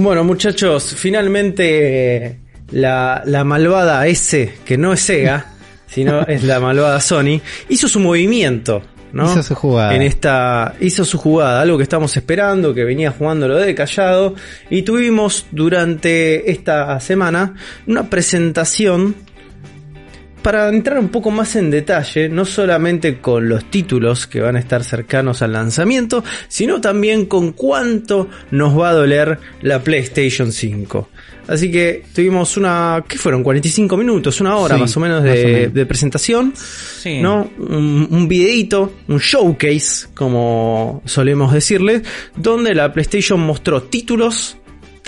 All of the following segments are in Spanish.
Bueno, muchachos, finalmente la, la malvada S, que no es Sega, sino es la malvada Sony, hizo su movimiento. ¿no? Hizo su jugada. En esta, hizo su jugada, algo que estamos esperando, que venía jugándolo de callado. Y tuvimos durante esta semana una presentación para entrar un poco más en detalle, no solamente con los títulos que van a estar cercanos al lanzamiento, sino también con cuánto nos va a doler la PlayStation 5. Así que tuvimos una, ¿qué fueron? 45 minutos, una hora Sí, más o menos de, o menos. de presentación, Sí. ¿no? Un, un videíto, un showcase, como solemos decirle, donde la PlayStation mostró títulos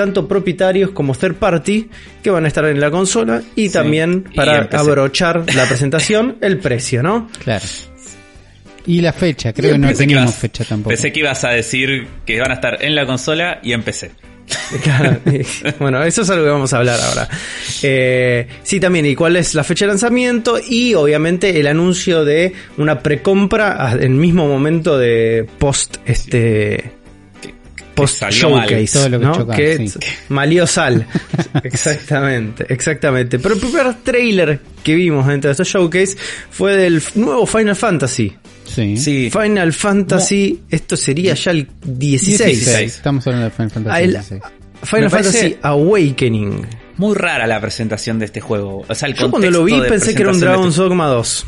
tanto propietarios como third party que van a estar en la consola y Sí. también para abrochar la presentación el precio, ¿no? Claro. Y la fecha, creo que no que teníamos ibas- fecha tampoco. Pensé que ibas a decir que van a estar en la consola y en PC. Claro, bueno, eso es algo que vamos a hablar ahora. Eh, sí, también, y cuál es la fecha de lanzamiento y obviamente el anuncio de una precompra en el mismo momento de post este post salió mal. showcase, Todo lo que ¿no? choca, que sí. malió sal. exactamente, exactamente. Pero el primer trailer que vimos dentro de este showcase fue del nuevo Final Fantasy. Sí. Sí. Final Fantasy, esto sería ya el 16. 16. Estamos hablando de Final Fantasy el- 16. Final Fantasy Awakening. Muy rara la presentación de este juego. O sea, el Yo cuando lo vi pensé que era un Dragon's este- Dogma 2.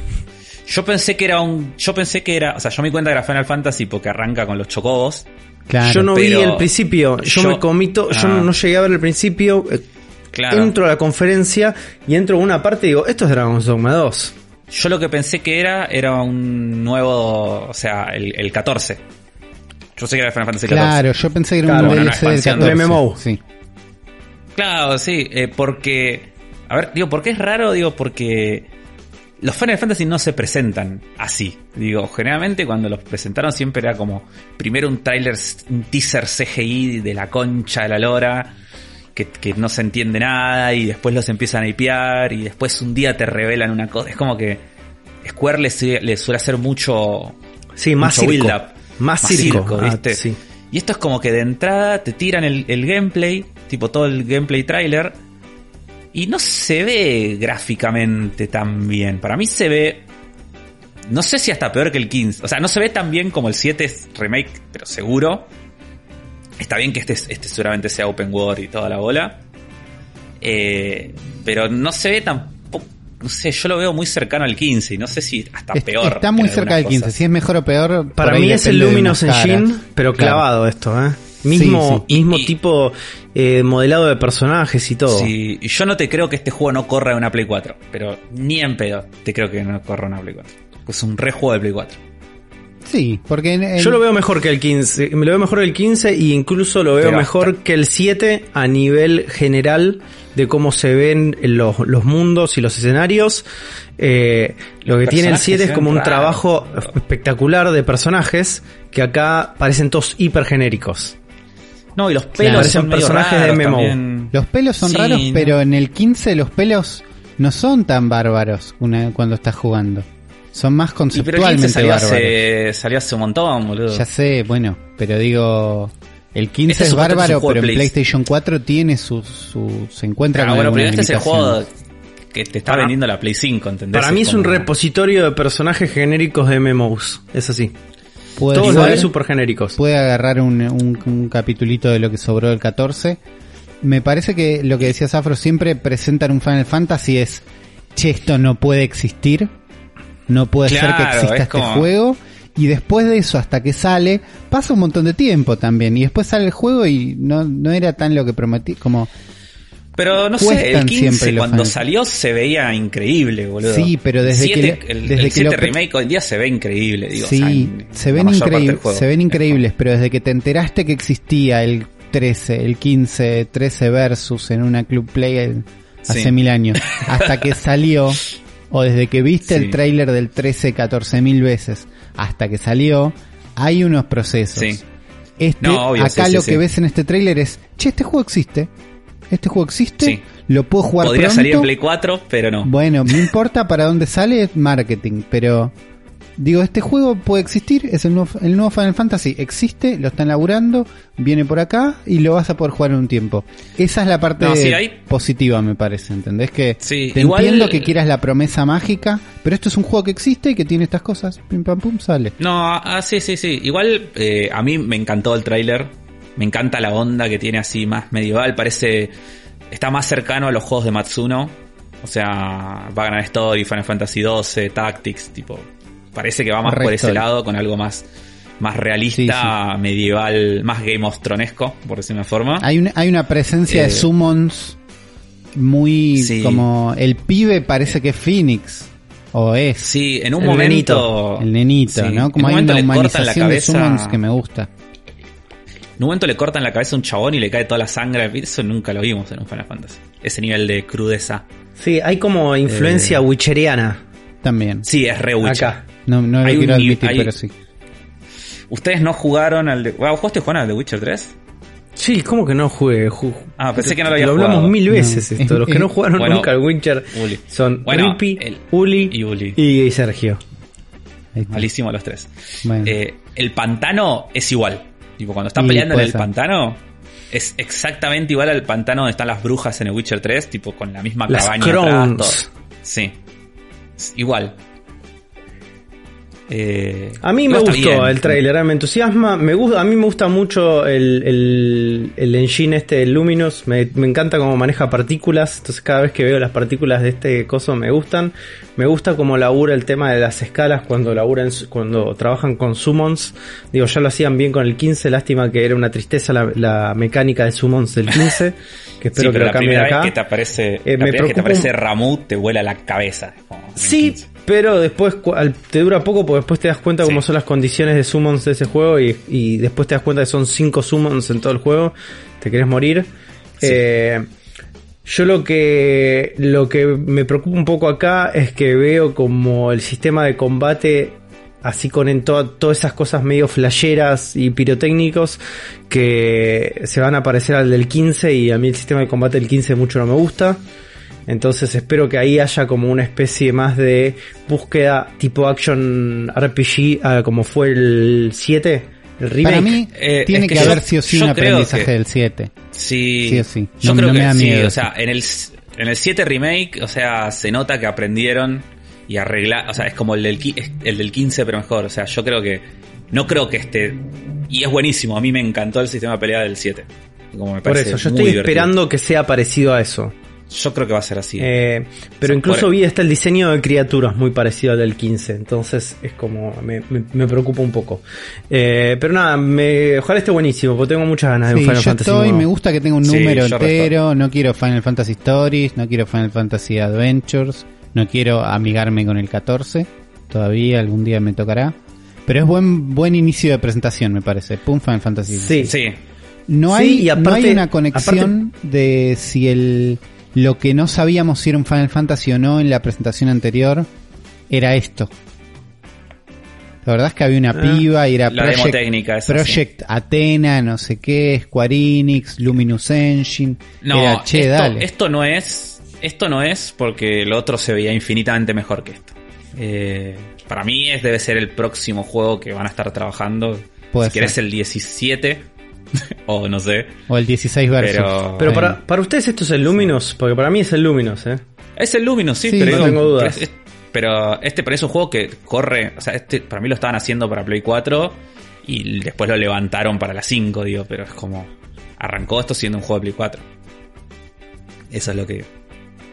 Yo pensé que era un. Yo pensé que era. O sea, yo me di cuenta que era Final Fantasy porque arranca con los chocobos. Claro. yo no vi el principio, yo, yo- me comito, yo Ah. no llegué a ver el principio. eh, Claro. Entro a la conferencia y entro a una parte y digo, esto es Dragon's Dogma 2. Yo lo que pensé que era era un nuevo. O sea, el, el 14. Yo sé que era Final Fantasy 14. Claro, yo pensé que era Claro, un bueno, DLC del expansión 14. de MMO. Sí. Claro, sí, eh, porque... A ver, digo, ¿por qué es raro? Digo, porque los Final Fantasy no se presentan así. Digo, generalmente cuando los presentaron siempre era como primero un trailer, un teaser CGI de la concha de la lora, que, que no se entiende nada y después los empiezan a hipear y después un día te revelan una cosa. Es como que Square le, su- le suele hacer mucho... Sí, más mucho circo. build-up. Más circo, ah, ¿viste? sí. Y esto es como que de entrada te tiran el, el gameplay, tipo todo el gameplay trailer, y no se ve gráficamente tan bien. Para mí se ve. No sé si hasta peor que el 15. O sea, no se ve tan bien como el 7 es remake, pero seguro. Está bien que este, este seguramente sea open world y toda la bola. Eh, pero no se ve tampoco. No sé, yo lo veo muy cercano al 15 y no sé si hasta Es- peor. Está muy cerca del algunas 15. cosas. Si es mejor o peor. Para mí es el Luminous Engine, pero Claro. clavado esto, ¿eh? Mismo, Sí, sí. mismo Y- tipo eh, modelado de personajes y todo. Sí, yo no te creo que este juego no corra en una Play 4, pero ni en pedo te creo que no corra en una Play 4. Es un re juego de Play 4. Sí, porque en- en- Yo lo veo mejor que el 15, me lo veo mejor el 15 e incluso lo veo Pero mejor hasta- que el 7 a nivel general de cómo se ven los, los mundos y los escenarios. Eh, lo que tiene el Personajes 7 es como un trabajo espectacular de personajes que acá parecen todos hiper genéricos. No, y los Claro, pelos parecen son medio personajes de raros MMO. también. Los pelos son Sí, raros, no. pero en el 15 los pelos no son tan bárbaros una- cuando estás jugando. Son más Y pero el 15 conceptualmente salió bárbaros. hace, salió hace un montón, boludo. Ya sé, bueno, pero digo, el 15 Este es bárbaro, pero en de Play- PlayStation 4 tiene su, su se encuentra Ah, con bueno, pero este es el juego que te está Para- vendiendo la Play 5, ¿entendés? Para mí es un como- repositorio de personajes genéricos de MMOs. Es así. Puede, Todos los super genéricos. puede agarrar un, un, un capitulito de lo que sobró del 14. Me parece que lo que decía Zafro siempre presentan un Final Fantasy es, che, esto no puede existir, no puede ser que exista es este como- juego. Y después de eso, hasta que sale, pasa un montón de tiempo también. Y después sale el juego y no, no era tan lo que prometí, como... Pero no sé, el Cuestan 15 siempre los cuando salió se veía increíble, boludo. Sí, pero desde Siete- que el, desde el que 7 lo pre- remake hoy en día se ve increíble, digo. sí, o sea, se ven, juego. se ven Es increíbles, pero desde que te enteraste que existía el 13, el 15, 13 versus en una Club Play hace Sí. mil años, hasta que salió, o desde que viste Sí. el tráiler del 13 14 mil veces, hasta que salió, hay unos procesos. Sí. Este, No, obvio, acá lo que ves en este tráiler es, che, este juego existe, este juego existe, Sí. lo puedo jugar Podría pronto. salir en Play 4, pero no. Bueno, no importa para dónde sale, es marketing, pero digo, este juego puede existir, es el nuevo, el nuevo Final Fantasy, existe, lo están laburando, viene por acá y lo vas a poder jugar en un tiempo. Esa es la parte No, sí, hay- positiva, me parece, ¿entendés? Que Sí, te igual- entiendo que quieras la promesa mágica, pero esto es un juego que existe y que tiene estas cosas, pim pam pum, sale. No, ah, sí, sí, sí. Igual eh, a mí me encantó el tráiler. Me encanta la onda que tiene así más medieval. Parece... Está más cercano a los juegos de Matsuno. O sea, va a ganar Story, Final Fantasy XII, Tactics, tipo... Parece que va más por ese lado, con algo más, más realista, medieval, más Game of Thronesco, por decir una forma. Hay una, hay una presencia Eh, de summons muy Sí. como el pibe parece que es Phoenix o es Sí, en un El momento... nenito. el nenito. ¿no? En Como un hay momento una cortan la humanización de cabeza- summons que me gusta. En un momento le cortan la cabeza a un chabón y le cae toda la sangre. Eso nunca lo vimos en un Final Fantasy. Ese nivel de crudeza. Sí, hay como influencia Eh, witcheriana También. Sí, es re Witcher. acá. No, no lo Hay quiero ni- admitir, hay- pero sí. ¿Ustedes no jugaron al de... Wow, ¿Jugaste Juan al de Witcher 3? Sí, ¿cómo que no jugué? Ju- Ah, pensé que no lo había hablamos jugado. mil veces No. esto. Los que no jugaron Bueno, nunca al Witcher Uli. son Bueno, Rippy, el- Uli y Uli. y Sergio. Malísimo los tres. Bueno. Eh, el pantano es igual. Tipo, cuando están peleando en puede el ser. pantano, es exactamente igual al pantano donde están las brujas en el Witcher 3, tipo con la misma Las cabaña atrás, todo. Sí. Es igual. Eh, A mí me gustó bien. el trailer, me entusiasma. Me gusta, a mí me gusta mucho el, el, el engine este, el Luminous. Me, me encanta cómo maneja partículas. Entonces, cada vez que veo las partículas de este coso me gustan. Me gusta cómo labura el tema de las escalas cuando laburan, cuando trabajan con summons. Digo, ya lo hacían bien con el 15. Lástima que era una tristeza la, la mecánica de summons del 15. Que espero Sí, que lo la cambien acá. vez que te aparece, Eh, la me primera vez que te aparece Ramut te vuela la cabeza. Sí, 15. Pero después te dura poco porque después te das cuenta Sí. cómo son las condiciones de summons de ese juego y, y después te das cuenta que son 5 summons en todo el juego. Te querés morir. Sí. Eh, yo lo que lo que me preocupa un poco acá es que veo como el sistema de combate así con en to- todas esas cosas medio flasheras y pirotécnicos que se van a parecer al del 15 y a mí el sistema de combate del 15 mucho no me gusta. Entonces espero que ahí haya como una especie más de búsqueda tipo action RPG ah, como fue el 7, el remake. Para mí Eh, tiene es que, que yo- haber sí o sí un aprendizaje que- del 7. Sí, Sí o sí. Yo creo no me que da sí. O sea, en el, en el 7 remake, o sea, se nota que aprendieron y arreglaron. O sea, es como el del, el del 15, pero mejor. O sea, yo creo que. No creo que este. Y es buenísimo. A mí me encantó el sistema de pelea del 7. Como me Por eso, yo estoy divertido. esperando que sea parecido a eso. Yo creo que va a ser así. Eh, pero Sí, incluso por- vi hasta el diseño de criaturas muy parecido al del 15. Entonces es como. Me, me- me preocupa un poco. Eh, pero nada, me, ojalá esté buenísimo, porque tengo muchas ganas de Sí, un Final yo Fantasy. estoy, me gusta que tenga un Sí, número yo entero, no quiero Final Fantasy Stories, no quiero Final Fantasy Adventures, no quiero amigarme con el 14, todavía algún día me tocará. Pero es buen buen inicio de presentación, me parece. Pum Final Fantasy. Sí, sí. No Sí, hay, y no aparte- hay una conexión de si el lo que no sabíamos si era un Final Fantasy o no en la presentación anterior era esto. La verdad es que había una Ah, piba y era la demo Project, técnica, Project Athena, no sé qué, Square Enix, Luminous Engine. No, Era, che, esto, dale. esto no es. Esto no es porque lo otro se veía infinitamente mejor que esto. Eh, para mí es, debe ser el próximo juego que van a estar trabajando. Puede si querés ser. el 17 o no sé. O el 16 versus. Pero- Pero para, para ustedes esto es el Luminous, porque para mí es el Luminous, ¿eh? Es el Luminous, sí, Sí, pero, no tengo dudas. pero es- pero este pero es un juego que corre, o sea, este para mí lo estaban haciendo para Play 4 y después lo levantaron para la 5, digo, pero es como arrancó esto siendo un juego de Play 4. Eso es lo que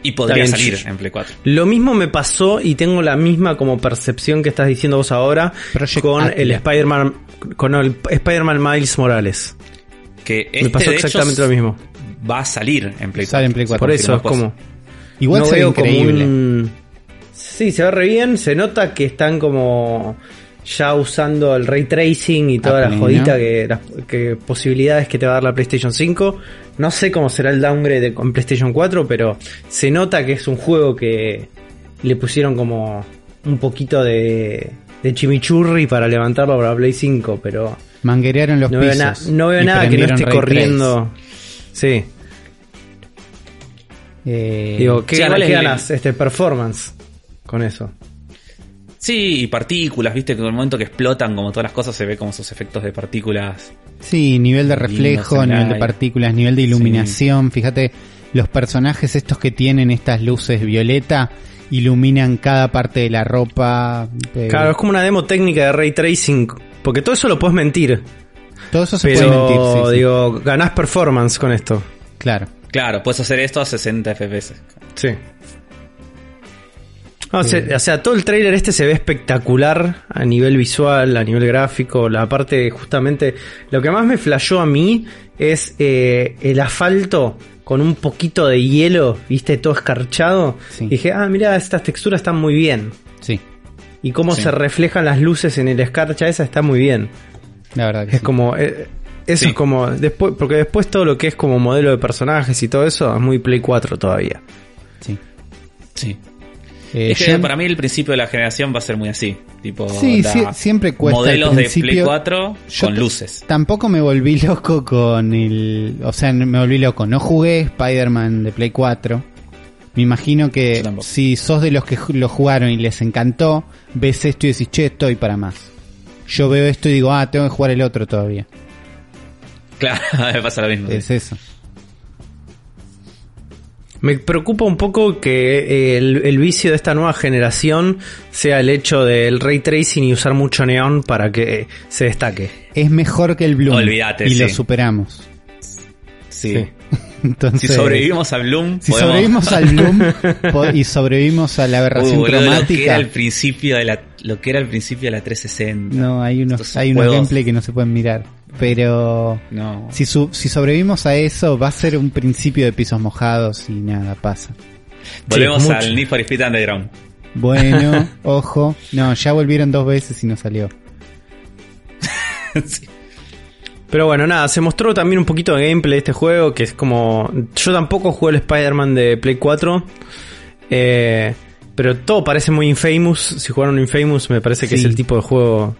y podría salir en Play 4. Lo mismo me pasó y tengo la misma como percepción que estás diciendo vos ahora Project con Atlas. el Spider-Man con el Spider-Man Miles Morales. Que me este, pasó de hecho, exactamente lo mismo. Va a salir en Play 4. Sale en Play 4. Por eso es como Igual no se ve como increíble. un- Sí, se ve re bien, se nota que están como ya usando el ray tracing y toda A la jodita que, las que posibilidades que te va a dar la PlayStation 5. No sé cómo será el downgrade de- con PlayStation 4, pero se nota que es un juego que le pusieron como un poquito de, de chimichurri para levantarlo para Play 5, pero Manguerearon los no veo, pisos. na- no veo nada que no esté Ray corriendo. Sí. Eh, digo, ¿qué, sí, ganas, qué este performance con eso? Sí, y partículas, viste, que en el momento que explotan, como todas las cosas, se ve como esos efectos de partículas. Sí, nivel de reflejo, nivel de partículas, nivel de iluminación. Fíjate, los personajes estos que tienen estas luces violeta iluminan cada parte de la ropa. eh, Claro, es como una demo técnica de ray tracing. Porque todo eso lo puedes mentir. todo eso se Pero, puede mentir, sí, sí. digo, ganás performance con esto. Claro. Claro, puedes hacer esto a 60 FPS. Sí. No, se- o sea, todo el trailer este se ve espectacular a nivel visual, a nivel gráfico. La parte, justamente, lo que más me flashó a mí es eh, el asfalto con un poquito de hielo, viste, todo escarchado. Sí. Dije, ah, mira, estas texturas están muy bien. Sí, Y cómo Sí. se reflejan las luces en el escarcha esa está muy bien. la verdad que Es sí. como, eh, eso Sí. es como, después, porque después todo lo que es como modelo de personajes y todo eso es muy Play 4 todavía. Sí. Sí. Eh, es que para mí el principio de la generación va a ser muy así. Tipo, Sí, sí, siempre cuesta Modelos de Play principio. 4 Yo con luces. Tampoco me volví loco con el... O sea, me volví loco. No jugué Spider-Man de Play 4. Me imagino que si sos de los que lo jugaron y les encantó, ves esto y decís, che, estoy para más. Yo veo esto y digo, ah, tengo que jugar el otro todavía. Claro, me pasa lo mismo. Es eso. Me preocupa un poco que eh, el, el vicio de esta nueva generación sea el hecho del ray tracing y usar mucho neón para que se destaque. Es mejor que el Bloom. Olvídate, Y sí. lo superamos. Sí. Sí. Entonces, Si sobrevivimos a Bloom, si podemos- sobrevivimos al Bloom y sobrevivimos a la Uy, aberración boludo, lo que cromática... era el principio de la lo que era el principio de la 360. No, hay unos, Estos hay unos gameplay que no se pueden mirar. Pero No. si, su- si sobrevivimos a eso, va a ser un principio de pisos mojados y nada, pasa. Volvemos al Need for Speed Underground. Bueno, ojo. No, ya volvieron dos veces y no salió. Sí. Pero bueno, nada, se mostró también un poquito de gameplay de este juego, que es como... Yo tampoco jugué el Spider-Man de Play 4, eh, pero todo parece muy Infamous. Si jugaron Infamous, me parece que Sí. es el tipo de juego...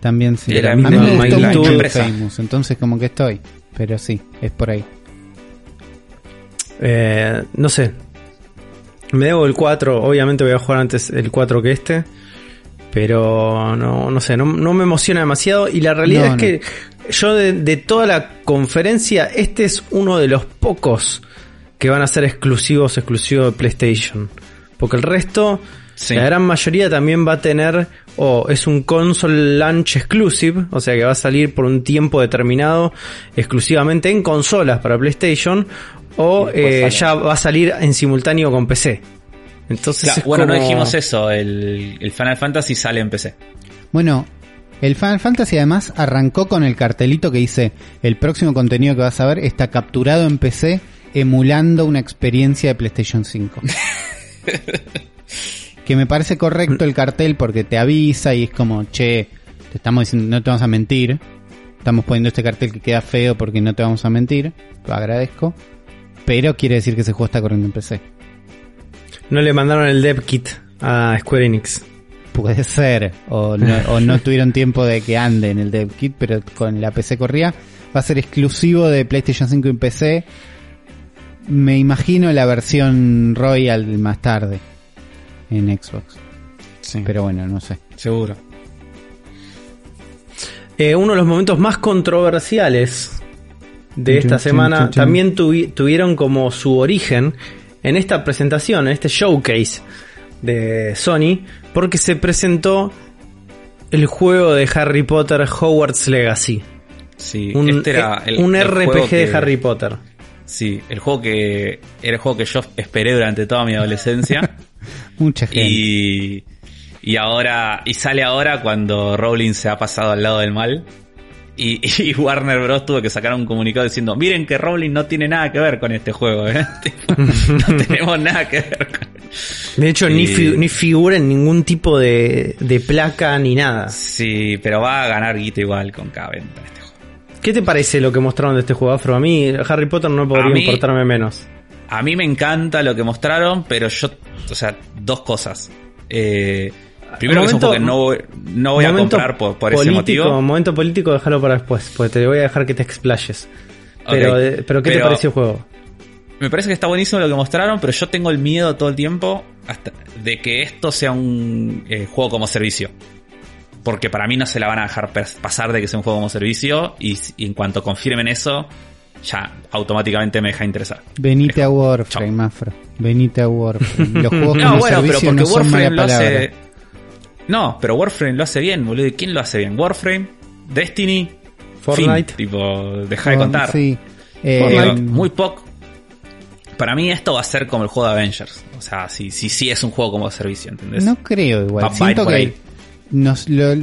También sí. De la a mí me misma gustó magnitud. mucho Empresa. Famous, entonces como que estoy. Pero sí, es por ahí. eh, no sé. Me debo el 4, obviamente voy a jugar antes el 4 que este. Pero no, no sé, no, no me emociona demasiado. Y la realidad No, es que yo de, de toda la conferencia, este es uno de los pocos que van a ser exclusivos, exclusivos de PlayStation. Porque el resto, Sí. la gran mayoría también va a tener, o es un console launch exclusive, o sea que va a salir por un tiempo determinado exclusivamente en consolas para PlayStation, o eh, ya va a salir en simultáneo con PC. Entonces Claro, es bueno, no dijimos eso. El, el Final Fantasy sale en PC. Bueno, el Final Fantasy además arrancó con el cartelito que dice el próximo contenido que vas a ver está capturado en PC emulando una experiencia de PlayStation 5. que me parece correcto el cartel porque te avisa y es como, che, te estamos diciendo, no te vamos a mentir. Estamos poniendo este cartel que queda feo porque no te vamos a mentir. Lo agradezco. Pero quiere decir que ese juego está corriendo en PC. No le mandaron el dev kit a Square Enix. Puede ser, o no, o no tuvieron tiempo de que ande en el dev kit, pero con la PC corría. Va a ser exclusivo de PlayStation 5 y PC. Me imagino la versión Royal más tarde en Xbox. Sí. Pero bueno, no sé. Seguro. Eh, uno de los momentos más controversiales de esta semana también tuvi- tuvieron como su origen en esta presentación, en este showcase de Sony, porque se presentó el juego de Harry Potter Hogwarts Legacy. Sí, Un, este era el, un el RPG que- de Harry Potter. Sí, el juego que era el juego que yo esperé durante toda mi adolescencia Mucha gente. y y ahora y sale ahora cuando Rowling se ha pasado al lado del mal y, y Warner Bros tuvo que sacar un comunicado diciendo miren que Rowling no tiene nada que ver con este juego, ¿eh? No tenemos nada que ver. Con... De hecho, ni, fi- ni figura en ningún tipo de, de placa ni nada. Sí, pero va a ganar guita igual con cada venta este juego. ¿Qué te parece lo que mostraron de este juego, Afro? A mí Harry Potter no A podría mí- importarme menos. A mí me encanta lo que mostraron, pero yo, o sea, dos cosas. Eh, primero que es un Momento- juego que no, voy- no voy a comprar por, por ese motivo. Momento político, déjalo para después, porque te voy a dejar que te explayes. Pero, de- pero ¿qué te pero- pareció el juego? me parece que está buenísimo lo que mostraron, pero yo tengo el miedo todo el tiempo hasta de que esto sea un eh, juego como servicio. Porque para mí no se la van a dejar pasar de que sea un juego como servicio y, en cuanto confirmen eso, ya automáticamente me deja interesar. Venite a Chao. Warframe, Afro. Venite a Warframe. Los juegos No, como bueno, pero servicio porque no son Warframe mala lo hace. No, pero Warframe lo hace bien, boludo. ¿Y quién lo hace bien? Warframe, Destiny, Fortnite. Fin. Tipo, deja de Oh, contar. Sí. Eh, Fortnite, muy poco. Para mí esto va a ser como el juego de Avengers. O sea, sí, sí, sí es un juego como servicio, ¿entendés? No creo igual. Ir Siento que ahí. nos, lo,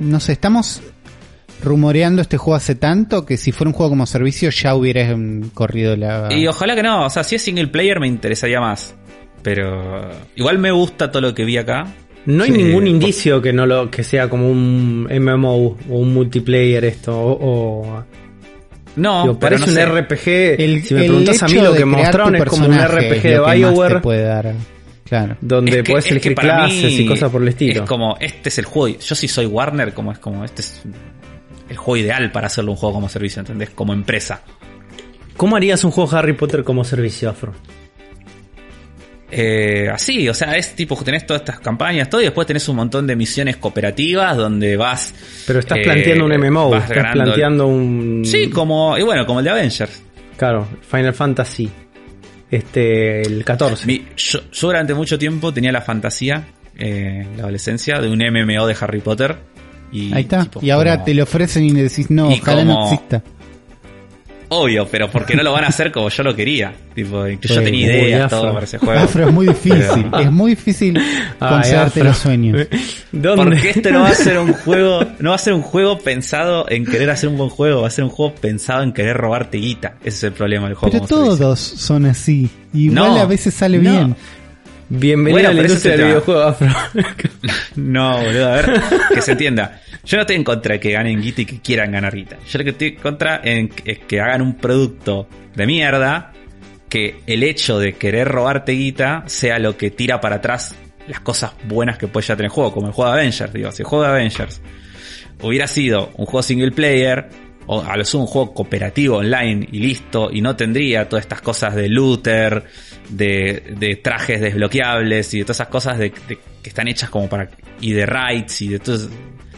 nos estamos rumoreando este juego hace tanto que si fuera un juego como servicio ya hubiera mm, corrido la... Y ojalá que no. O sea, si es single player me interesaría más. Pero igual me gusta todo lo que vi acá. No hay Sí, ningún indicio que no lo que sea como un MMO o un multiplayer esto o, o- No, digo, pero parece no un sé. RPG. El- si me preguntas a mí lo que mostraron es como un RPG de que BioWare puede dar. Claro. donde Es que- puedes es que elegir para clases mí y cosas por el estilo. Es como, este es el juego. Yo si soy Warner, como es como, este es el juego ideal para hacerlo un juego como servicio, ¿entendés? Como empresa. ¿Cómo harías un juego Harry Potter como servicio afro? Eh, así, o sea, es tipo, tenés todas estas campañas, todo, y después tenés un montón de misiones cooperativas donde vas. Pero estás eh, planteando un MMO, vas estás ganando- planteando un Sí, como, y bueno, como el de Avengers. claro, Final Fantasy. Este, el 14. Mi- yo, yo durante mucho tiempo tenía la fantasía, eh, en la adolescencia, de un MMO de Harry Potter. Y, Ahí está. tipo, y ahora como- te lo ofrecen y le decís, no, Y ojalá no exista. Obvio, pero porque no lo van a hacer como yo lo quería. Tipo, incluso yo tenía ideas, afro. todo para ese juego. Afro es muy difícil. Pero- Es muy difícil concederte los sueños. ¿Dónde? Porque este no va a ser un juego, no va a ser un juego pensado en querer hacer un buen juego, va a ser un juego pensado en querer robarte guita. Ese es el problema del juego. Pero todos son así. Igual No, a veces sale no. bien. Bienvenido Bueno, a la industria del es el videojuego afro. No, boludo, a ver, que se entienda. Yo no estoy en contra de que ganen guita y que quieran ganar guita. Yo lo que estoy en contra es que hagan un producto de mierda que el hecho de querer robarte guita sea lo que tira para atrás las cosas buenas que puede ya tener el juego, como el juego de Avengers. Digo, si el juego de Avengers hubiera sido un juego single player, o a lo sumo un juego cooperativo online y listo, y no tendría todas estas cosas de looter, de, de trajes desbloqueables y de todas esas cosas de, que están hechas como para. y de raids y de todos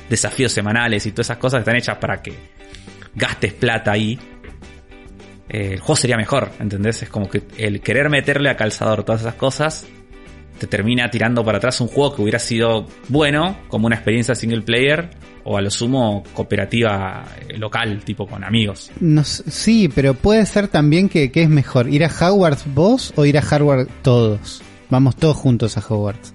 desafíos semanales y todas esas cosas que están hechas para que gastes plata ahí. eh, el juego sería mejor, ¿entendés? Es como que el querer meterle a calzador todas esas cosas te termina tirando para atrás un juego que hubiera sido bueno, como una experiencia single player, o a lo sumo cooperativa eh, local, tipo con amigos. No sí, pero puede ser también que, que es mejor ir a Hogwarts vos o ir a Hogwarts todos. Vamos todos juntos a Hogwarts.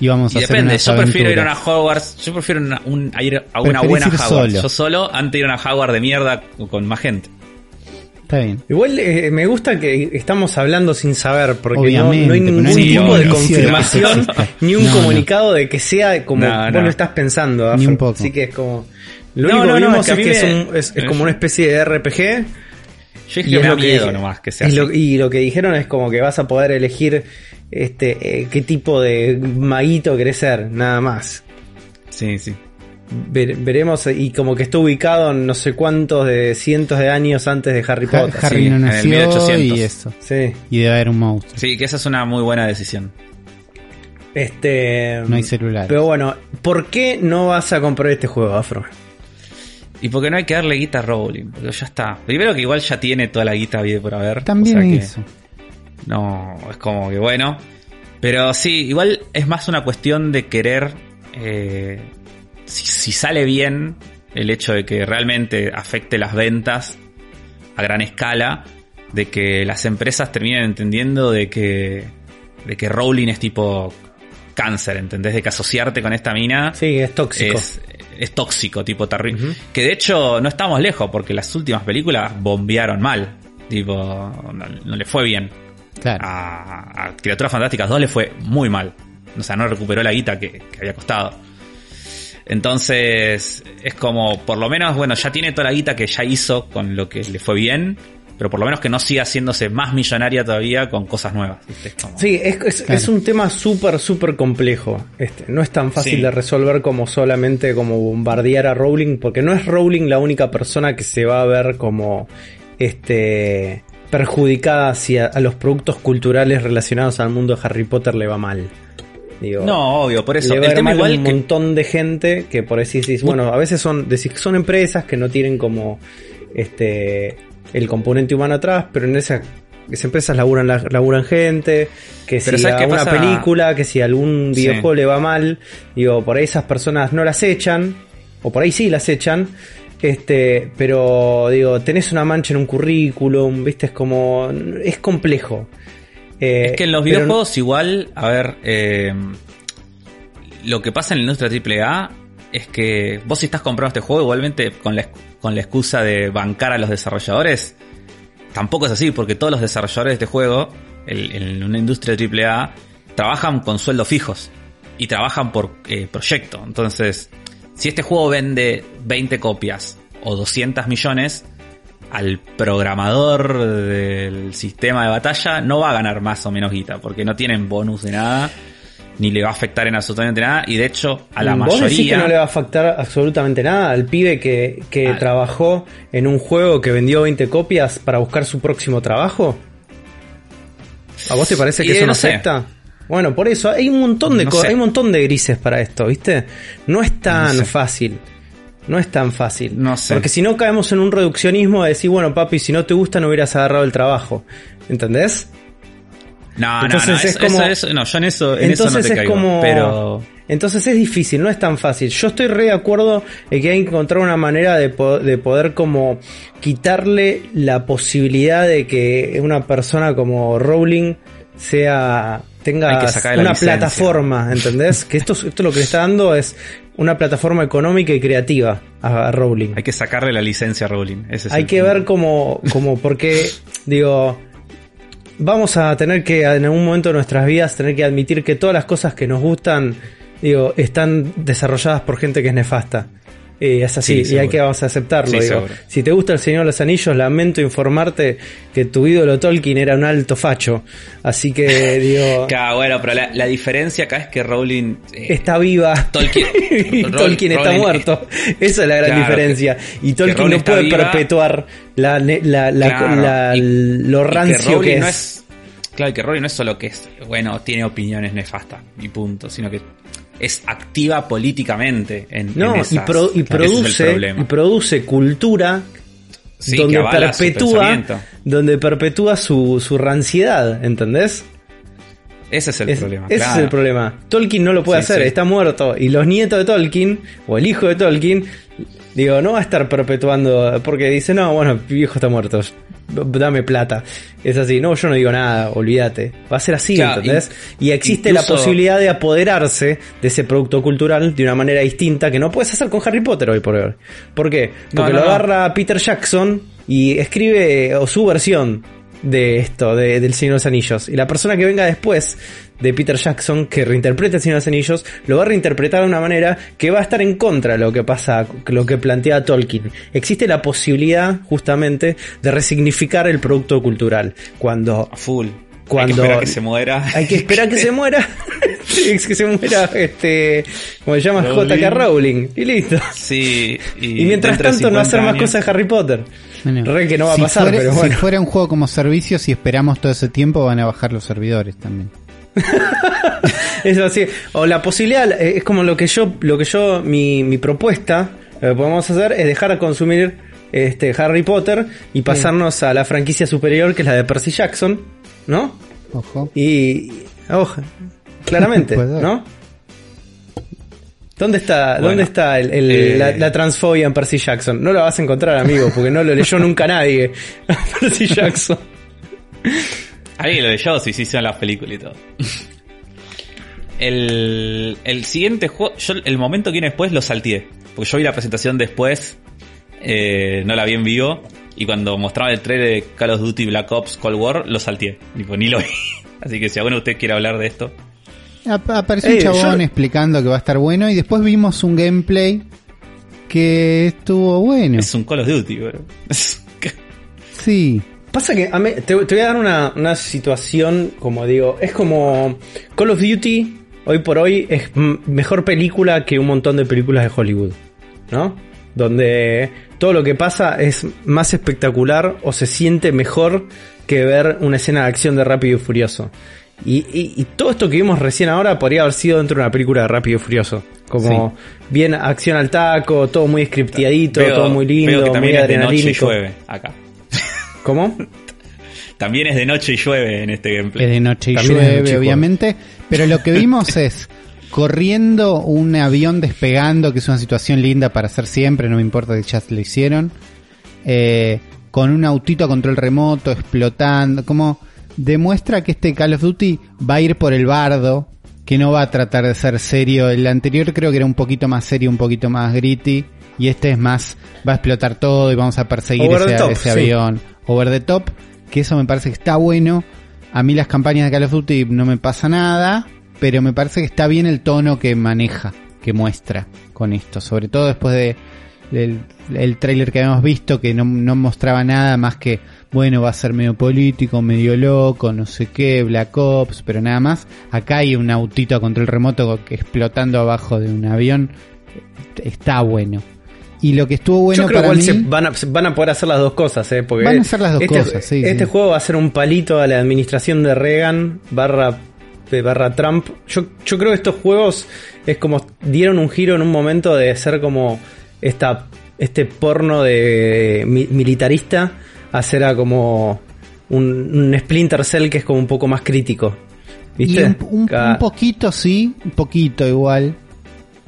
Y vamos Y a depende, yo prefiero ir a una. Hogwarts, yo prefiero una- un- a ir a una Preferís buena Hogwarts. solo. Yo solo, antes de ir a una Hogwarts de mierda con más gente. Está bien. Igual eh, me gusta que estamos hablando sin saber, porque no, Obviamente, no hay ningún no hay tipo de confirmación, ni un No, comunicado de que sea como No, vos no. lo estás pensando. Ni Afro. un poco. Así que es como... Lo No, único no, que vimos es es que es, un- es- es como una especie de RPG. Yo dije Y que es lo que miedo nomás que sea lo, así. y lo que dijeron es como que vas a poder elegir este eh, qué tipo de maguito querés ser, nada más. Sí, sí. Ver- veremos y como que está ubicado en no sé cuántos de cientos de años antes de Harry Ha- Potter. Harry sí, no en el nació 1800. y eso. Sí. Y debe haber un monstruo. Sí, que esa es una muy buena decisión. Este No hay celular. Pero bueno, ¿por qué no vas a comprar este juego, Afro? Y porque no hay que darle guita a Rowling, porque ya está. Primero que igual ya tiene toda la guita vida por haber. También o sea que eso. No, es como que bueno. Pero sí, igual es más una cuestión de querer. eh, si, si sale bien el hecho de que realmente afecte las ventas a gran escala, de que las empresas terminen entendiendo de que, de que Rowling es tipo cáncer, ¿entendés? De que asociarte con esta mina Sí, es tóxico. es, es tóxico, tipo terrible. Que de hecho no estamos lejos, porque las últimas películas bombearon mal. Tipo, no, no le fue bien. Claro. A, a Criaturas Fantásticas 2 le fue muy mal. O sea, no recuperó la guita que, que había costado. Entonces, es como, por lo menos, bueno, ya tiene toda la guita que ya hizo con lo que le fue bien, pero por lo menos que no siga haciéndose más millonaria todavía con cosas nuevas. ¿viste? Es como- Sí, es, es- Claro. es un tema súper, súper complejo. Este, no es tan fácil Sí. de resolver como solamente como bombardear a Rowling, porque no es Rowling la única persona que se va a ver como este perjudicada si a, a los productos culturales relacionados al mundo de Harry Potter le va mal. Digo, No, obvio, por eso. le va El a tema igual un que montón de gente que por así decís, bueno, a veces son, decís que son empresas que no tienen como este el componente humano atrás, pero en esa esas empresas laburan, la- laburan gente, que Pero si ¿sabes a una pasa? película, que si algún Sí. videojuego le va mal, digo, por ahí esas personas no las echan, o por ahí sí las echan, este, pero digo, tenés una mancha en un currículum, viste, es como, es complejo. Eh, Es que en los videojuegos igual, a ver, eh, lo que pasa en la industria AAA es que vos si estás comprando este juego igualmente con la, con la excusa de bancar a los desarrolladores, tampoco es así, porque todos los desarrolladores de este juego, el- en una industria AAA, trabajan con sueldos fijos y trabajan por eh, proyecto. Entonces, si este juego vende 20 copias o 200 millones, al programador del sistema de batalla no va a ganar más o menos guita, porque no tienen bonus de nada, ni le va a afectar en absolutamente nada, y de hecho a la ¿Vos decís que mayoría... no le va a afectar absolutamente nada al pibe que, que Ah. trabajó en un juego que vendió 20 copias para buscar su próximo trabajo? ¿A vos te parece que Y, eso no no sé. afecta? Bueno, por eso hay un montón de No sé. hay un montón de grises para esto, ¿viste? No es tan No sé. fácil. No es tan fácil. No sé. Porque si no caemos en un reduccionismo de decir, bueno, papi, si no te gusta no hubieras agarrado el trabajo. ¿Entendés? No, Entonces no, no, es eso- como- eso- eso- no, yo en eso, en eso no Entonces te es caigo, como. pero... Entonces es difícil, no es tan fácil. Yo estoy re de acuerdo en que hay que encontrar una manera de, po- de poder como quitarle la posibilidad de que una persona como Rowling sea tenga una licencia. plataforma, ¿entendés? que esto, esto lo que le está dando es una plataforma económica y creativa a, Rowling. Hay que sacarle la licencia a Rowling. ese es Hay que punto. ver como, como porque, digo, vamos a tener que en algún momento de nuestras vidas tener que admitir que todas las cosas que nos gustan, digo, están desarrolladas por gente que es nefasta. Y es así, Sí, y hay que vamos a aceptarlo. Sí, digo. Si te gusta el Señor de los Anillos, lamento informarte que tu ídolo Tolkien era un alto facho. Así que, digo, Claro, bueno, pero la, la diferencia acá es que Rowling... eh, está viva. Tolkien- y Tolkien está Rowling- muerto. Esa es la gran Claro, diferencia. Y Tolkien no puede viva. perpetuar la, Claro, y- lo que rancio que, no es. Claro, que Rowling no es solo que es, bueno, tiene opiniones nefastas y punto, sino que es activa políticamente en, No, en y, esas. pro- y es el produce, y produce cultura Sí, donde perpetúa, donde perpetúa su, su ranciedad, ¿entendés? Ese es el Es- problema. ese claro. es el problema. Tolkien no lo puede Sí, hacer, sí. está muerto. Y los nietos de Tolkien, o el hijo de Tolkien, digo, no va a estar perpetuando, porque dice, no, bueno, mi viejo está muerto, dame plata. Es así, no, yo no digo nada, olvídate. Va a ser así, Claro, ¿entendés? Y existe incluso- la posibilidad de apoderarse de ese producto cultural de una manera distinta que no puedes hacer con Harry Potter hoy por hoy. ¿Por qué? Porque no, lo no. agarra Peter Jackson y escribe o su versión de esto, de, del Señor de los Anillos. Y la persona que venga después de Peter Jackson, que reinterprete el Señor de los Anillos, lo va a reinterpretar de una manera que va a estar en contra de lo que pasa, lo que plantea Tolkien. Existe la posibilidad, justamente, de resignificar el producto cultural. Cuando A full. Cuando- Hay que esperar que se muera. hay que esperar que se muera, que se muera, este, como se llama. J.K. Rowling, y listo. Sí. Y, Y mientras tanto no 50 hacer más años- cosas de Harry Potter. Bueno, Re que no va si a pasar, fuera, pero si bueno. fuera un juego como servicio, si esperamos todo ese tiempo, van a bajar los servidores también. Así. O la posibilidad, eh, es como lo que yo, lo que yo, mi, mi propuesta, lo que podemos hacer es dejar de consumir este Harry Potter y pasarnos a la franquicia superior que es la de Percy Jackson, ¿no? Ojo. Y, ojo, claramente, Puede ser. ¿no? ¿Dónde está, Bueno, ¿dónde está el- el- eh, la, la transfobia en Percy Jackson? No la vas a encontrar, amigo, porque no lo leyó nunca nadie. a Percy Jackson. Ahí lo de yo, sí, sí, hicieron las películas y todo. El, el siguiente juego, yo el momento que viene después lo salteé. Porque yo vi la presentación después, eh, no la vi en vivo. Y cuando mostraban el trailer de Call of Duty Black Ops Cold War, lo salteé. Ni lo vi. Así que si alguno de ustedes quiere hablar de esto. Ap- Apareció un chabón yo- explicando que va a estar bueno y después vimos un gameplay que estuvo bueno. Es un Call of Duty, bro. Sí. Pasa que a mí- te, te voy a dar una, una situación, como digo, es como Call of Duty, hoy por hoy, es mejor película que un montón de películas de Hollywood, ¿no? Donde todo lo que pasa es más espectacular o se siente mejor que ver una escena de acción de Rápido y Furioso. Y, y- y todo esto que vimos recién ahora podría haber sido dentro de una película de Rápido y Furioso. Como bien acción al taco, todo muy scriptiadito, Veo- todo muy lindo, veo que muy noche adrenalínico. llueve acá. ¿Cómo? También es de noche y llueve en este gameplay. Es de noche y También llueve, noche y obviamente. Pero lo que vimos es corriendo un avión despegando, que es una situación linda para hacer siempre, no me importa si ya lo hicieron. Eh, con un autito a control remoto, explotando. Como demuestra que este Call of Duty va a ir por el bardo, que no va a tratar de ser serio. El anterior creo que era un poquito más serio, un poquito más gritty. Y este es más, va a explotar todo y vamos a perseguir ese, top, ese sí. avión. Over the top, que eso me parece que está bueno. A mí las campañas de Call of Duty no me pasa nada, pero me parece que está bien el tono que maneja, que muestra con esto. Sobre todo después de del el tráiler que habíamos visto que no, no mostraba nada más que, bueno, va a ser medio político, medio loco, no sé qué, Black Ops, pero nada más. Acá hay un autito a control remoto que explotando abajo de un avión. Está bueno. Y lo que estuvo bueno Yo creo para igual mí... se van, a, van a poder hacer las dos cosas, ¿eh? Porque Van a hacer las dos este, cosas, sí, Este sí. juego va a ser un palito a la administración de Reagan barra, barra Trump. Yo, yo creo que estos juegos es como dieron un giro en un momento de ser como esta, este porno de mi- militarista a ser a como un, un Splinter Cell que es como un poco más crítico. ¿Viste? Y un, un- Cada- un poquito, sí, un poquito igual.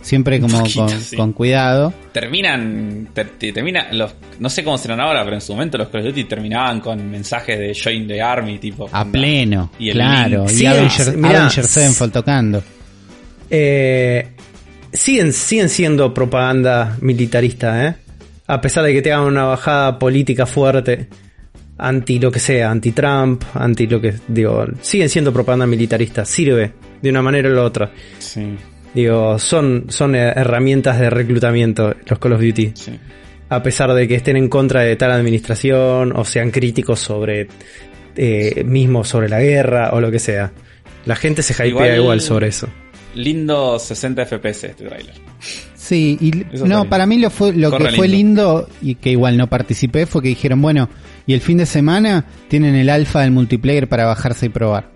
Siempre como poquito, con, sí. con cuidado. Terminan, ter- te- termina, los, no sé cómo serán ahora, pero en su momento los Call of Duty terminaban con mensajes de Join the Army, tipo. A pleno, Y el claro. link. Y Sí, Avenger, mirá, Avenger Sevenfold tocando. Eh, siguen, siguen siendo propaganda militarista, ¿eh? A pesar de que tengan una bajada política fuerte, anti lo que sea, anti Trump, anti lo que. Digo, siguen siendo propaganda militarista, sirve de una manera o la otra. Sí, Digo, son, son herramientas de reclutamiento los Call of Duty. sí. A pesar de que estén en contra de tal administración o sean críticos sobre. eh, mismo sobre la guerra o lo que sea. La gente se hypea Igual- igual sobre eso. Lindo 60 FPS este trailer. Sí, y Eso no, para mí lo fue lo Corre que fue lindo. lindo y que igual no participé fue que dijeron, bueno, y el fin de semana tienen el alfa del multiplayer para bajarse y probar.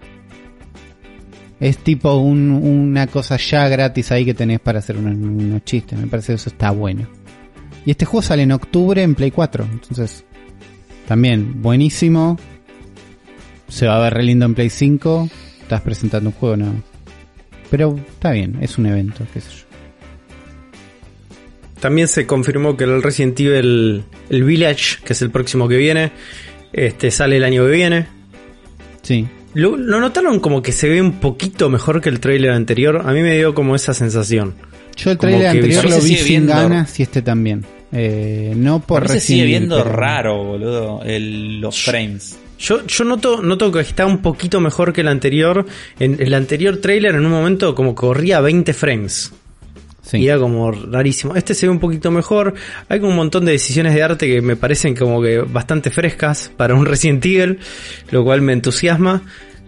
Es tipo un- una cosa ya gratis ahí que tenés para hacer unos, unos chistes, me parece que eso está bueno. Y este juego sale en octubre en Play 4, entonces también buenísimo. Se va a ver re lindo en Play 5. Estás presentando un juego, no. Pero está bien, es un evento, qué sé yo. También se confirmó que el Resident Evil el Village, que es el próximo que viene, este sale el año que viene. Sí, ¿Lo, lo notaron como que se ve un poquito mejor que el trailer anterior? A mí me dio como esa sensación. Yo el que anterior lo vi sin viendo- ganas y este también. Eh, no por se sigue viendo pero- raro, boludo, el- los frames. Yo, yo noto, noto que está un poquito mejor que el anterior. En el anterior trailer en un momento como corría a 20 frames. Sí. Y era como rarísimo. Este se ve un poquito mejor. Hay un montón de decisiones de arte que me parecen como que bastante frescas para un Resident Evil, lo cual me entusiasma.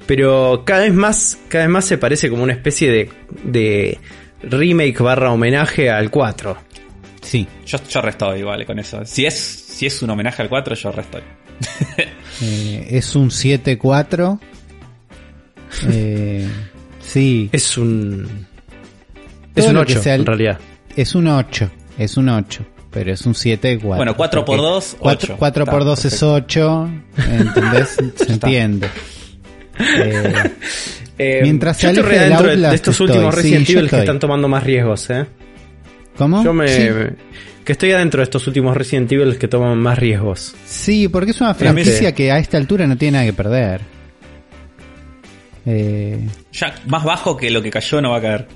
Pero cada vez más, cada vez más se parece como una especie de, de remake barra homenaje al 4. Sí. Yo, yo resto igual con eso. Si es, si es un homenaje al 4, yo resto. Eh, es un 7-4. Eh, sí. Es un. Es un lo que 8 sea el- en realidad. Es un 8. Es un 8. Pero es un 7-4. Bueno, 4 por 2, 8. 4, por 2 es 8. ¿Entendés? Se entiende. Eh, Eh, Mientras se yo estoy aleje del de, Outlast de estos estoy. últimos Sí, Resident yo Evil que están tomando más riesgos, ¿eh? ¿Cómo? Yo me. Sí. Que estoy adentro de estos últimos Resident Evil que toman más riesgos. Sí, porque es una mí franquicia sí. que a esta altura no tiene nada que perder. Eh, Ya más bajo que lo que cayó no va a caer.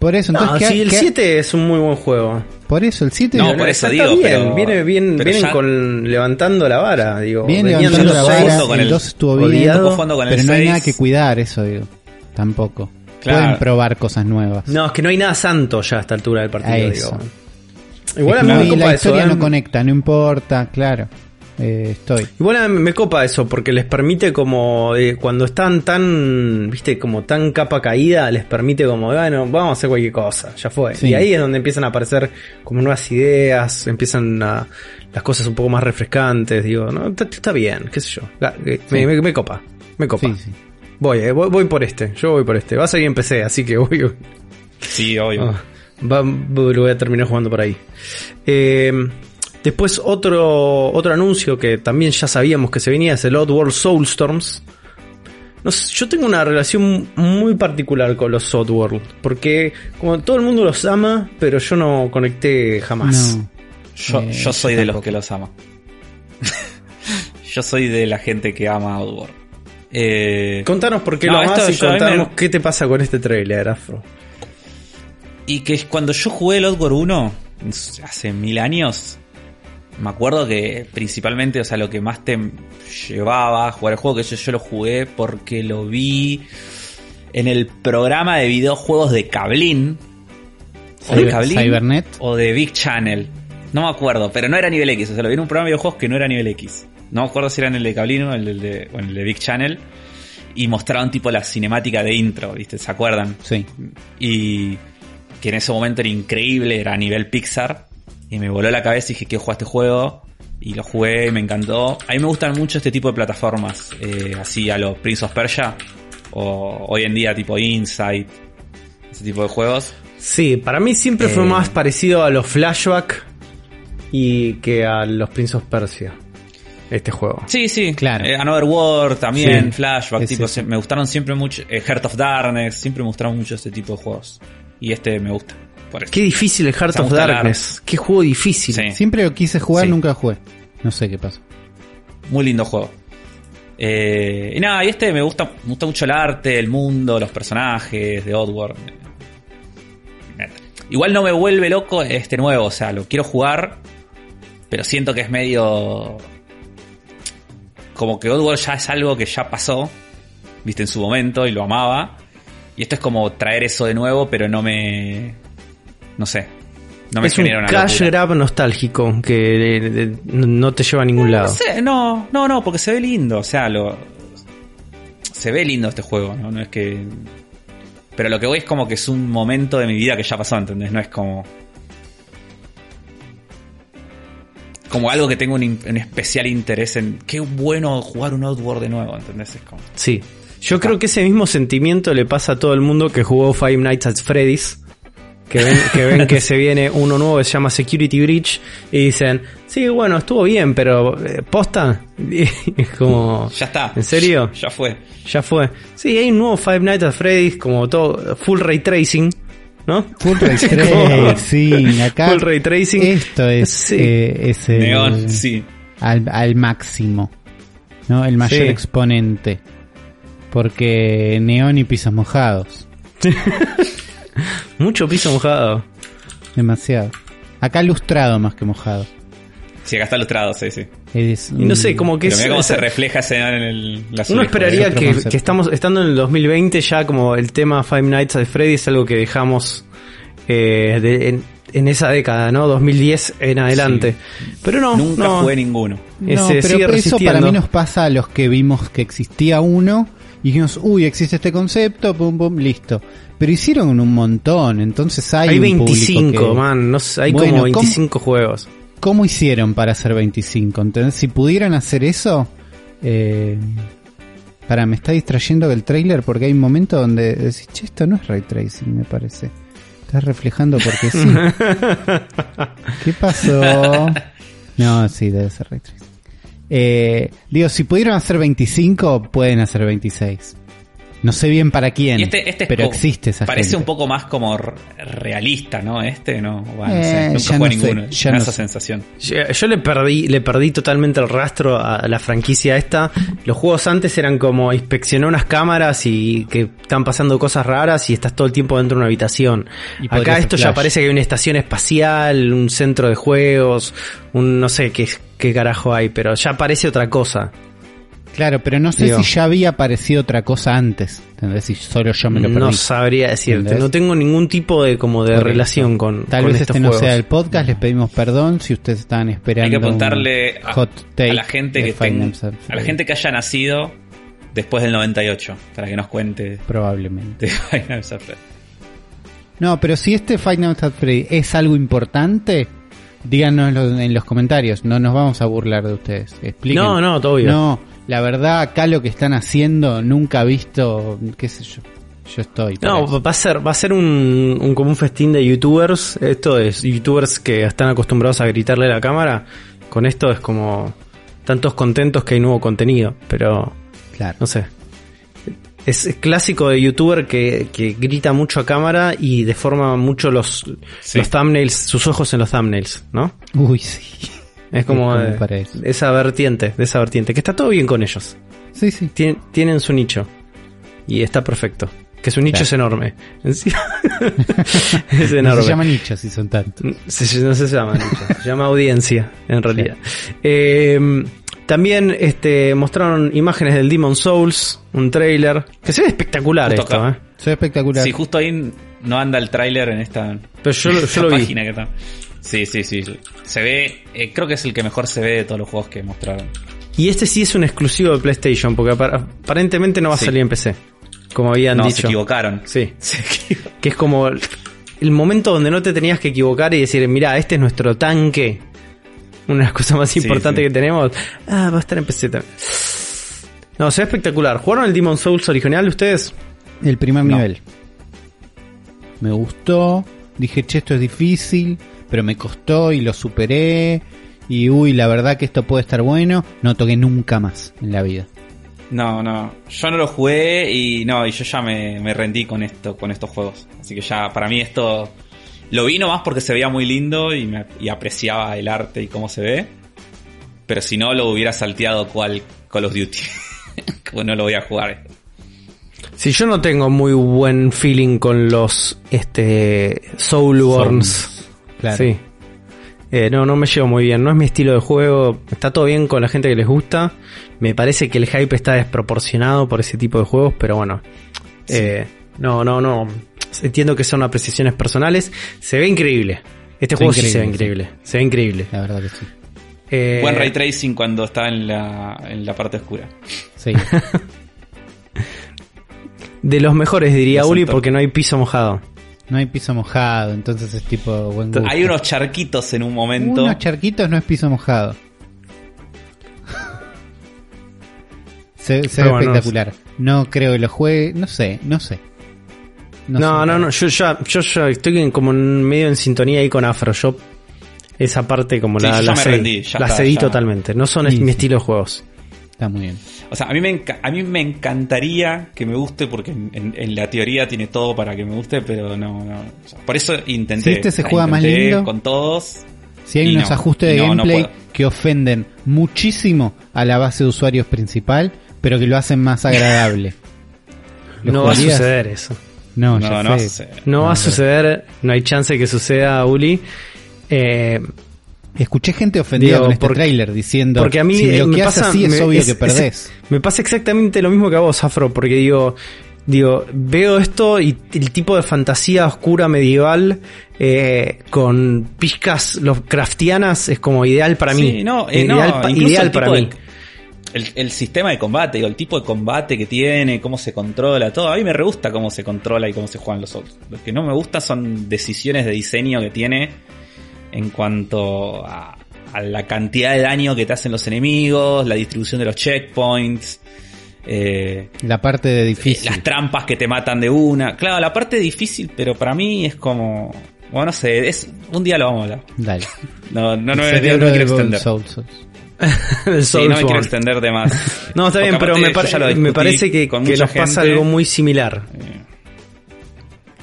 Por eso, entonces, No, ¿qué- sí, el qué- 7 es un muy buen juego. Por eso, el 7 No, por eso está digo, bien, pero- viene bien, pero vienen ya- con levantando la vara, digo. Bien venían levantando la los vara, con el el 2 estuvo bien, olvidado, Estamos jugando con el pero no hay 6. nada que cuidar, eso digo. Tampoco. Claro. Pueden probar cosas nuevas. No, es que no hay nada santo ya a esta altura del A partido, eso. digo. Igual Es a mí como, me y copa la eso, historia ¿eh? no conecta, no importa, claro. Eh, estoy. Igual a mí me copa eso, porque les permite como, eh, cuando están tan, viste, como tan capa caída, les permite como, bueno, vamos a hacer cualquier cosa, ya fue. Sí. Y ahí es donde empiezan a aparecer como nuevas ideas, empiezan a, las cosas un poco más refrescantes, digo, no, está, está bien, qué sé yo. Eh, Me, Sí. me- me copa, me copa. Sí, sí. Voy, eh, voy, voy por este, yo voy por este. Va a salir en PC, así que voy, Sí, obvio. Ah, va- lo voy a terminar jugando por ahí. Eh, después otro, otro anuncio que también ya sabíamos que se venía es el Oddworld Soulstorms. No sé, yo tengo una relación muy particular con los Oddworld, porque como todo el mundo los ama, pero yo no conecté jamás. No. Yo, Eh, yo soy yo de los que los ama. yo soy de la gente que ama Outward. Eh, Contanos por qué No, lo amas y contanos me- qué te pasa con este trailer, Afro. y que cuando yo jugué el Outward 1, hace mil años, me acuerdo que principalmente, o sea, lo que más te llevaba a jugar el juego, que yo, yo lo jugué porque lo vi en el programa de videojuegos de Cablin. O de Cablin Cybernet. o de Big Channel. No me acuerdo, pero no era nivel X. O sea, lo vi en un programa de videojuegos que no era nivel X. No me acuerdo si era en el de Cablin o en el de, o en el de Big Channel. Y mostraron tipo la cinemática de intro, ¿viste? ¿Se acuerdan? Sí. y que en ese momento era increíble, era a nivel Pixar, y me voló la cabeza y dije, quiero jugar este juego, y lo jugué y me encantó. A mí me gustan mucho este tipo de plataformas, eh, así a los Prince of Persia, o hoy en día tipo Insight, ese tipo de juegos. Sí, para mí siempre fue Eh. más parecido a los flashback y que a los Prince of Persia. Este juego. Sí, sí, Claro. Eh, Another World también, Sí, Flashback, tipo, se- me gustaron siempre mucho, eh, Heart of Darkness, siempre me gustaron mucho este tipo de juegos. Y este me gusta. Qué difícil el Heart of Darkness. Qué juego difícil. Sí. Siempre lo quise jugar, Sí. nunca lo jugué. No sé qué pasó. Muy lindo juego. Eh, y nada, y este me gusta, me gusta mucho el arte, el mundo, los personajes de Oddworld. Igual no me vuelve loco este nuevo, o sea, lo quiero jugar, pero siento que es medio... Como que Oddworld ya es algo que ya pasó, viste, en su momento y lo amaba. Y esto es como traer eso de nuevo, pero no me... No sé. No me es un una cash locura. grab nostálgico que no te lleva a ningún No lado. sé, no, no, no, porque se ve lindo, o sea, lo se ve lindo este juego, ¿no? No es que pero lo que voy es como que es un momento de mi vida que ya pasó, ¿entendés? No es como como algo que tengo un especial interés en qué bueno jugar un Outward de nuevo, ¿entendés? Es como Sí. Yo creo que ese mismo sentimiento le pasa a todo el mundo que jugó Five Nights at Freddy's. Que ven, que ven que se viene uno nuevo que se llama Security Breach y dicen, sí, bueno, estuvo bien, pero eh, posta. Y es como, ya está. ¿En serio? Ya fue. ya fue. Sí, hay un nuevo Five Nights at Freddy's como todo, full ray tracing, ¿no? Full Ray Tracing, acá. Full ray tracing. Esto es, Sí. eh, es el- Neon, sí. al, al máximo. ¿no? El mayor Sí. exponente. Porque neón y pisos mojados. Mucho piso mojado. Demasiado. Acá lustrado más que mojado. Sí, acá está ilustrado, sí, sí. Es Y no sé, un- como que Pero es, mira cómo es- se refleja ese en el, la Uno esperaría que, estamos estando en el 2020 ya como el tema Five Nights at Freddy's es algo que dejamos eh, de- en, en esa década, ¿no? 2010 en adelante. Pero no, Nunca no. jugué ninguno. No, Ese pero sigue eso para mí nos pasa a los que vimos que existía uno y dijimos, uy, existe este concepto, pum, pum, listo. Pero hicieron un montón, entonces hay, Hay un público 25, que- man. No sé, hay Bueno, como ¿cómo- 25 juegos. ¿Cómo hicieron para hacer 25? Entonces, si pudieran hacer eso, eh, para, me está distrayendo del trailer porque hay un momento donde decís, che, esto no es ray tracing, me parece. Estás reflejando porque sí. ¿Qué pasó? No, sí, debe ser ray tracing. Eh, digo, si pudieron hacer 25, pueden hacer 26. No sé bien para quién, este, este es pero como- existe esa Parece gente. un poco más como realista, ¿no? Este, ¿no? Bueno, no Eh, sé, nunca no sé, ninguno. ya me da no esa sé. sensación. Yo, yo le perdí, le perdí totalmente el rastro a la franquicia esta. Los juegos antes eran como inspeccionar unas cámaras y que están pasando cosas raras y estás todo el tiempo dentro de una habitación. Y Acá esto ya parece que hay una estación espacial, un centro de juegos, un no sé qué, qué carajo hay, pero ya parece otra cosa. Claro, pero no sé Digo. si ya había aparecido otra cosa antes. ¿Entendés? Si solo yo me lo perdí. No sabría decirte, ¿Entendés? no tengo ningún tipo de como de Por eso. relación con, Tal con vez estos este no sea el podcast, les pedimos perdón si ustedes estaban esperando. Hay que un preguntarle a, hot take a la gente que ten- a la gente que haya nacido después del 98 para que nos cuente Probablemente. de. No, pero si este at Freddy es algo importante, díganoslo en los comentarios. No nos vamos a burlar de ustedes. Expliquen. No, no, todo bien. No, la verdad, acá lo que están haciendo, nunca visto, qué sé yo. Yo estoy. No, eso. va a ser, va a ser un, un, como un festín de youtubers. Esto es youtubers que están acostumbrados a gritarle a la cámara. Con esto es como tantos contentos que hay nuevo contenido. Pero claro. no sé. Es, clásico de youtuber que, que grita mucho a cámara y deforma mucho los, Sí. los thumbnails, sus ojos en los thumbnails, ¿no? Uy, sí. Es como, de- de esa vertiente, de esa vertiente. Que está todo bien con ellos. Sí, sí. Tien- tienen su nicho. Y está perfecto. Que su nicho Claro. es enorme. Es No enorme. se llaman nichos si son tantos. Se- no se llama nicho, se llama audiencia, en realidad. Eh, también este, mostraron imágenes del Demon Souls, un trailer. Que se ve espectacular Justo esto, acá. ¿eh? Soy espectacular. Sí, justo ahí no anda el tráiler en esta, Pero yo, lo- yo esta lo vi. página que está. Sí, sí, sí. Se ve, eh, creo que es el que mejor se ve de todos los juegos que mostraron. Y este sí es un exclusivo de PlayStation, porque apar- aparentemente no va a Sí. salir en PC. Como habían no, se dicho. equivocaron. Sí. Se equivocaron. Que es como el, el momento donde no te tenías que equivocar y decir, mira, este es nuestro tanque. Una de las cosas más Sí, importantes sí. que tenemos. Ah, va a estar en PC también. No, se ve espectacular. ¿Jugaron el Demon Souls original ustedes? El primer No. nivel. Me gustó. Dije, che, esto es difícil. Pero me costó y lo superé. Y uy, la verdad que esto puede estar bueno. No toqué nunca más en la vida. No, no. Yo no lo jugué y no, y yo ya me, me rendí con esto, con estos juegos. Así que ya, para mí esto. Lo vi nomás porque se veía muy lindo y, me, y apreciaba el arte y cómo se ve. Pero si no, lo hubiera salteado cual Call of Duty. Como no lo voy a jugar. Si yo no tengo muy buen feeling con los este Soulborns. Claro. Sí. Eh, no, no me llevo muy bien. No es mi estilo de juego. Está todo bien con la gente que les gusta. Me parece que el hype está desproporcionado por ese tipo de juegos, pero bueno. Eh, no, no, no. Entiendo que son apreciaciones personales. Se ve increíble. Este Se juego sí se ve increíble. Se ve increíble. La verdad que sí. Eh, Buen ray tracing cuando está en la, en la parte oscura. Sí. de los mejores, diría Uli, porque no hay piso mojado. No hay piso mojado, entonces es tipo buen gusto. Hay unos charquitos en un momento. Unos charquitos no es piso mojado. Se, se ve bueno, espectacular. No creo que lo juegue. No sé, no sé. No, no, no, yo ya, yo ya estoy como en medio en sintonía ahí con Afro. Yo esa parte como Sí, la, la rendí, la está, cedí ya. totalmente. No son Sí, mi sí. estilo de juegos. Está muy bien. O sea, a mí me, enca- a mí me encantaría que me guste porque en, en- en la teoría tiene todo para que me guste, pero no, no. O sea, por eso intenté. Si este se juega más lindo. con todos. Si hay unos no, ajustes de no, gameplay que ofenden muchísimo a la base de usuarios principal, pero que lo hacen más agradable. ¿Lo No va a suceder eso. No, No, ya no, sé. sé. No va a suceder, no hay chance que suceda, Uli. Eh, Escuché gente ofendida Digo, con este porque- tráiler diciendo porque a mí si eh, me pasa así es me- obvio es- que es- perdés. me pasa exactamente lo mismo que a vos, Afro, porque digo, digo, veo esto y el tipo de fantasía oscura medieval eh, con pizcas Lovecraftianas es como ideal para mí. Sí, no, eh, ideal no, pa- ideal para de- mí. El, el sistema de combate, digo, el tipo de combate que tiene, cómo se controla, todo. A mí me re gusta cómo se controla y cómo se juegan los otros. Lo que no me gusta son decisiones de diseño que tiene en cuanto a, a la cantidad de daño que te hacen los enemigos, la distribución de los checkpoints. Eh, La parte de eh, difícil. las trampas que te matan de una. Claro, la parte difícil, pero para mí es como. Bueno, no sé, es, un día lo vamos a hablar. Dale. No, no, no, no de quiero extender. Souls Souls. Sí, no me quiero extender de más. No, está bien, Porque pero me, lo me parece que, con que nos pasa gente. algo muy similar.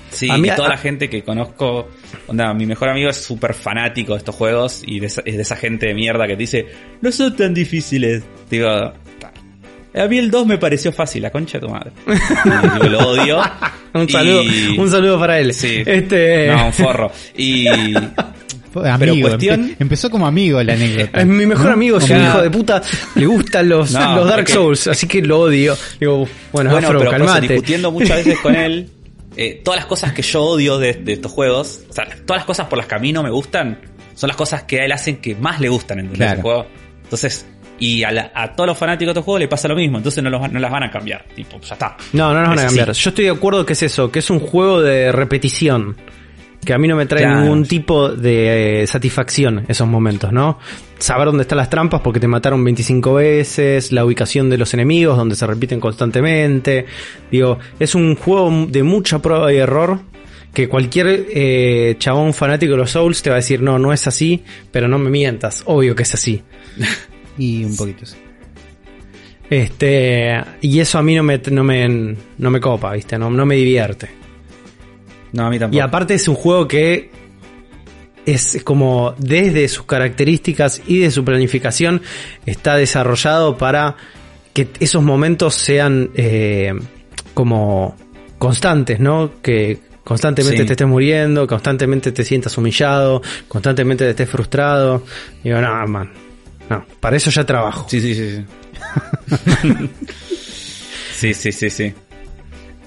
Sí, A mí- y toda a- la gente que conozco, onda, mi mejor amigo es súper fanático de estos juegos y de esa- es de esa gente de mierda que te dice, no son tan difíciles. Digo, a mí el 2 me pareció fácil, la concha de tu madre. Lo odio. Un Y- saludo, un saludo para él. Sí. Este, No, un forro. Y, amigo. cuestión- empe- empezó como amigo la anécdota. Es mi mejor ¿no? amigo, es un hijo de puta. Le gustan los, No, los Dark Souls, así que lo odio. Digo, bueno, Bueno, Afro, pero por eso, calmate. discutiendo muchas veces con él, eh, todas las cosas que yo odio de, de estos juegos, o sea, todas las cosas por las que a mí no me gustan, son las cosas que a él hacen que más le gustan en Claro. el juego. Entonces, y a, la- a todos los fanáticos de estos juegos le pasa lo mismo, entonces no, los, no las van a cambiar. Tipo, ya está. No, no nos van a cambiar. Yo estoy de acuerdo que es eso, que es un juego de repetición. Que a mí no me trae Claro. ningún tipo de eh, satisfacción esos momentos, ¿no? Saber dónde están las trampas porque te mataron 25 veces, la ubicación de los enemigos donde se repiten constantemente. Digo, es un juego de mucha prueba y error que cualquier eh, chabón fanático de los Souls te va a decir, no, no es así, pero no me mientas, obvio que es así. Y un poquito sí. Este, y eso a mí no me, no me, no me copa, ¿viste? No, no me divierte. No, a mí tampoco. Y aparte es un juego que es como desde sus características y de su planificación está desarrollado para que esos momentos sean eh, como constantes, ¿no? Que constantemente Sí. te estés muriendo, constantemente te sientas humillado, constantemente te estés frustrado. Digo, no, man, no, para eso ya trabajo. Sí, sí, sí. Sí, sí, sí, sí. sí.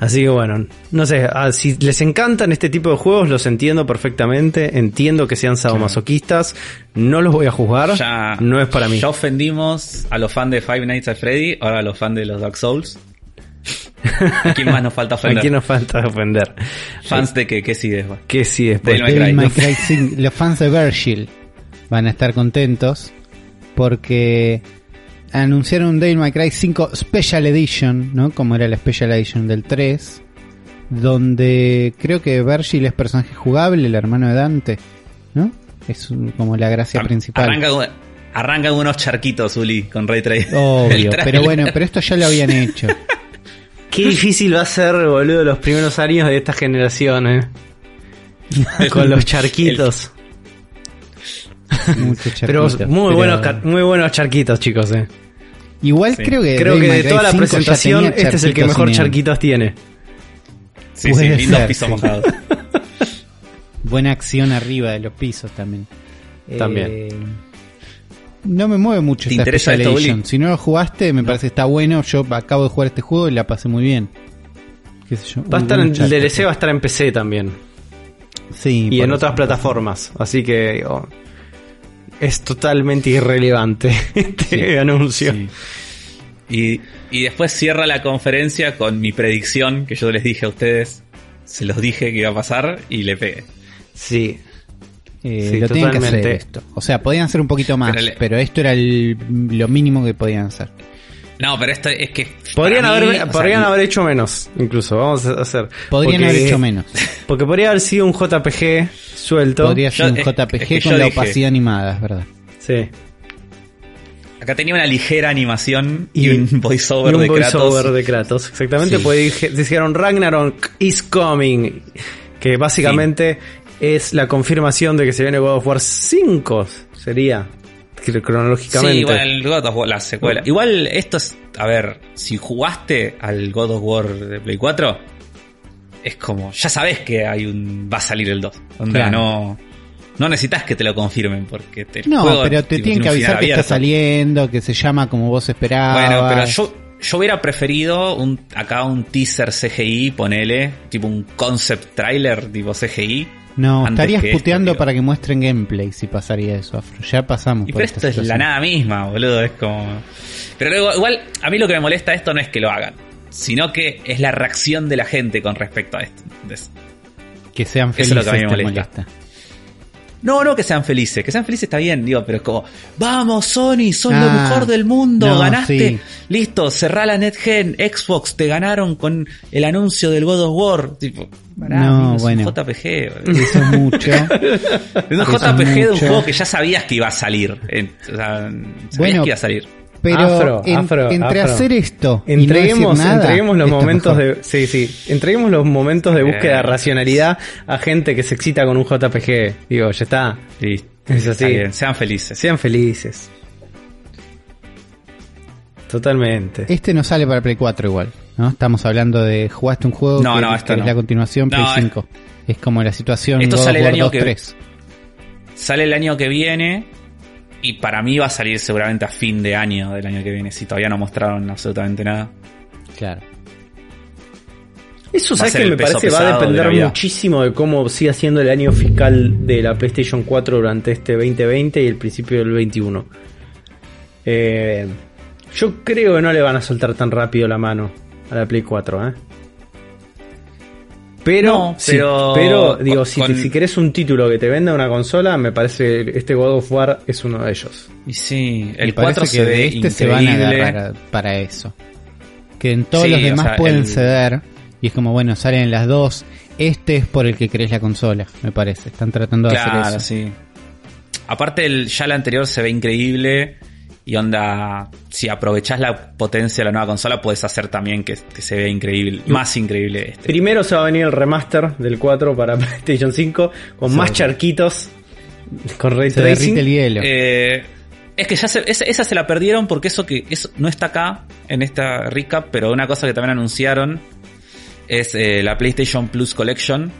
Así que bueno, no sé, ah, si les encantan este tipo de juegos, los entiendo perfectamente, entiendo que sean sadomasoquistas, no los voy a juzgar, Ya, no es para mí. Ya ofendimos a los fans de Five Nights at Freddy, ahora a los fans de los Dark Souls. ¿A quién más nos falta ¿A ofender? quién nos falta ofender? Fans de que, que sí después. Que sí, después. Devil May Cry. May Cry 5. Los fans de Virgil van a estar contentos porque anunciaron un Devil May Cry 5 Special Edition, ¿no? Como era la Special Edition del 3, donde creo que Virgil es personaje jugable, el hermano de Dante, ¿no? Es un- como la gracia Ar- principal. Arranca, unos charquitos, Uli, con Ray Trade. Obvio, pero bueno, pero esto ya lo habían hecho. Qué difícil va a ser, boludo, los primeros años de esta generación, eh. Con los charquitos. Pero muy pero- buenos, muy buenos charquitos, chicos, eh. Igual Sí. creo que Creo que de toda la 5 ya presentación, este es el que mejor charquitos tiene. Sí, sí, Puede ser, pisos sí. mojados. Buena acción arriba de los pisos también. También. Eh, no me mueve mucho ¿Te esta interesa Special esto, Uli? Edition. Si no lo jugaste, me parece que está bueno. Yo acabo de jugar este juego y la pasé muy bien. ¿Qué sé yo? Va a estar en, el. DLC va a estar en PC también. Sí, y en otras plataformas. Así que es totalmente irrelevante este Sí, anuncio. Sí. Y, y después cierra la conferencia con mi predicción que yo les dije a ustedes. Se los dije que iba a pasar y le pegué. Sí. Eh, Sí, lo tenían que hacer totalmente. esto. O sea, podían hacer un poquito más, Pero esto era el- lo mínimo que podían hacer. No, pero esto es que. Podrían, mí, haber, o sea, podrían haber hecho menos, incluso. Vamos a hacer. Podrían Porque- haber hecho menos. Porque podría haber sido un JPG suelto. Podría ser un es- JPG es que con la dije- opacidad animada, es verdad. Sí. Acá tenía una ligera animación y, Y- un voiceover y un de Kratos. voiceover de Kratos. Exactamente, Sí. pues dije- dijeron Ragnarok is coming. Que básicamente es la confirmación de que se viene God of War 5. Sería. Cr- Cronológicamente. Sí, igual el God of War, la secuela. Igual esto es, a ver, si jugaste al God of War de Play 4, es como, ya sabes que hay un va a salir el 2. Onda, Claro. no no necesitas que te lo confirmen porque te No, juego, pero te tipo, tienen tiene que avisar que está saliendo, que se llama como vos esperabas. Bueno, pero yo yo hubiera preferido un acá un teaser CGI, ponele, tipo un concept trailer tipo CGI. No, estarías que puteando para que muestren gameplay si pasaría eso, Afro. Ya pasamos Y por pero esta esto es la nada misma, boludo. Es como. Pero luego, igual, a mí lo que me molesta esto no es que lo hagan, sino que es la reacción de la gente con respecto a esto. Entonces, Que sean Eso es felices lo que a mí me te molesta. No, no que sean felices, que sean felices está bien, digo, pero es como, vamos, Sony, son lo Ah, mejor del mundo, no, ganaste, sí. listo, cerrá la NetGen, Xbox, te ganaron con el anuncio del God of War. Tipo, pará, No, es bueno. un JPG. Eso es mucho. Es un JPG de un juego que ya sabías que iba a salir. Eh, o sea, sabías Bueno, que iba a salir. Pero Afro, en- afro, entre afro. hacer esto Entreguemos, y no decir nada, entreguemos los momentos mejor. de. Sí, sí. Entreguemos los momentos de búsqueda de Eh. racionalidad a gente que se excita con un JPG. Digo, ya está. Listo. Es así. Bien, sean felices. Sean felices. Totalmente. Este no sale para Play 4 igual, ¿no? Estamos hablando de jugaste un juego No, que, no, que esto es no. la continuación Play No, es- 5. Es como la situación Esto God sale el War año 2, que- 3. sale el año que viene y para mí va a salir seguramente a fin de año del año que viene, si todavía no mostraron absolutamente nada. Claro. Eso, ¿sabes que me parece? Va a de depender muchísimo de cómo siga siendo el año fiscal de la PlayStation 4 durante este 2020 y el principio del 21. Eh, yo creo que no le van a soltar tan rápido la mano a la Play 4, ¿eh? Pero, No, si- pero- pero, digo, si, con- si querés un título que te venda una consola, me parece que este God of War es uno de ellos. Y sí, el Me parece 4 que se de ve este se van a increíble. agarrar para eso. Que en todos Sí, los o demás sea, pueden el- ceder. Y es como, bueno, salen las dos. Este es por el que crees la consola, me parece. Están tratando de Claro, hacer eso. sí. Aparte, el, ya el anterior se ve increíble. Y onda, si aprovechás la potencia de la nueva consola, puedes hacer también que, que se vea increíble, más increíble este. Primero se va a venir el remaster del 4 para PlayStation 5 con Sí. más charquitos, con ray Se tracing. el hielo. Eh, es que ya se, esa, esa se la perdieron porque eso que eso no está acá en esta recap, pero una cosa que también anunciaron es eh, la PlayStation Plus Collection,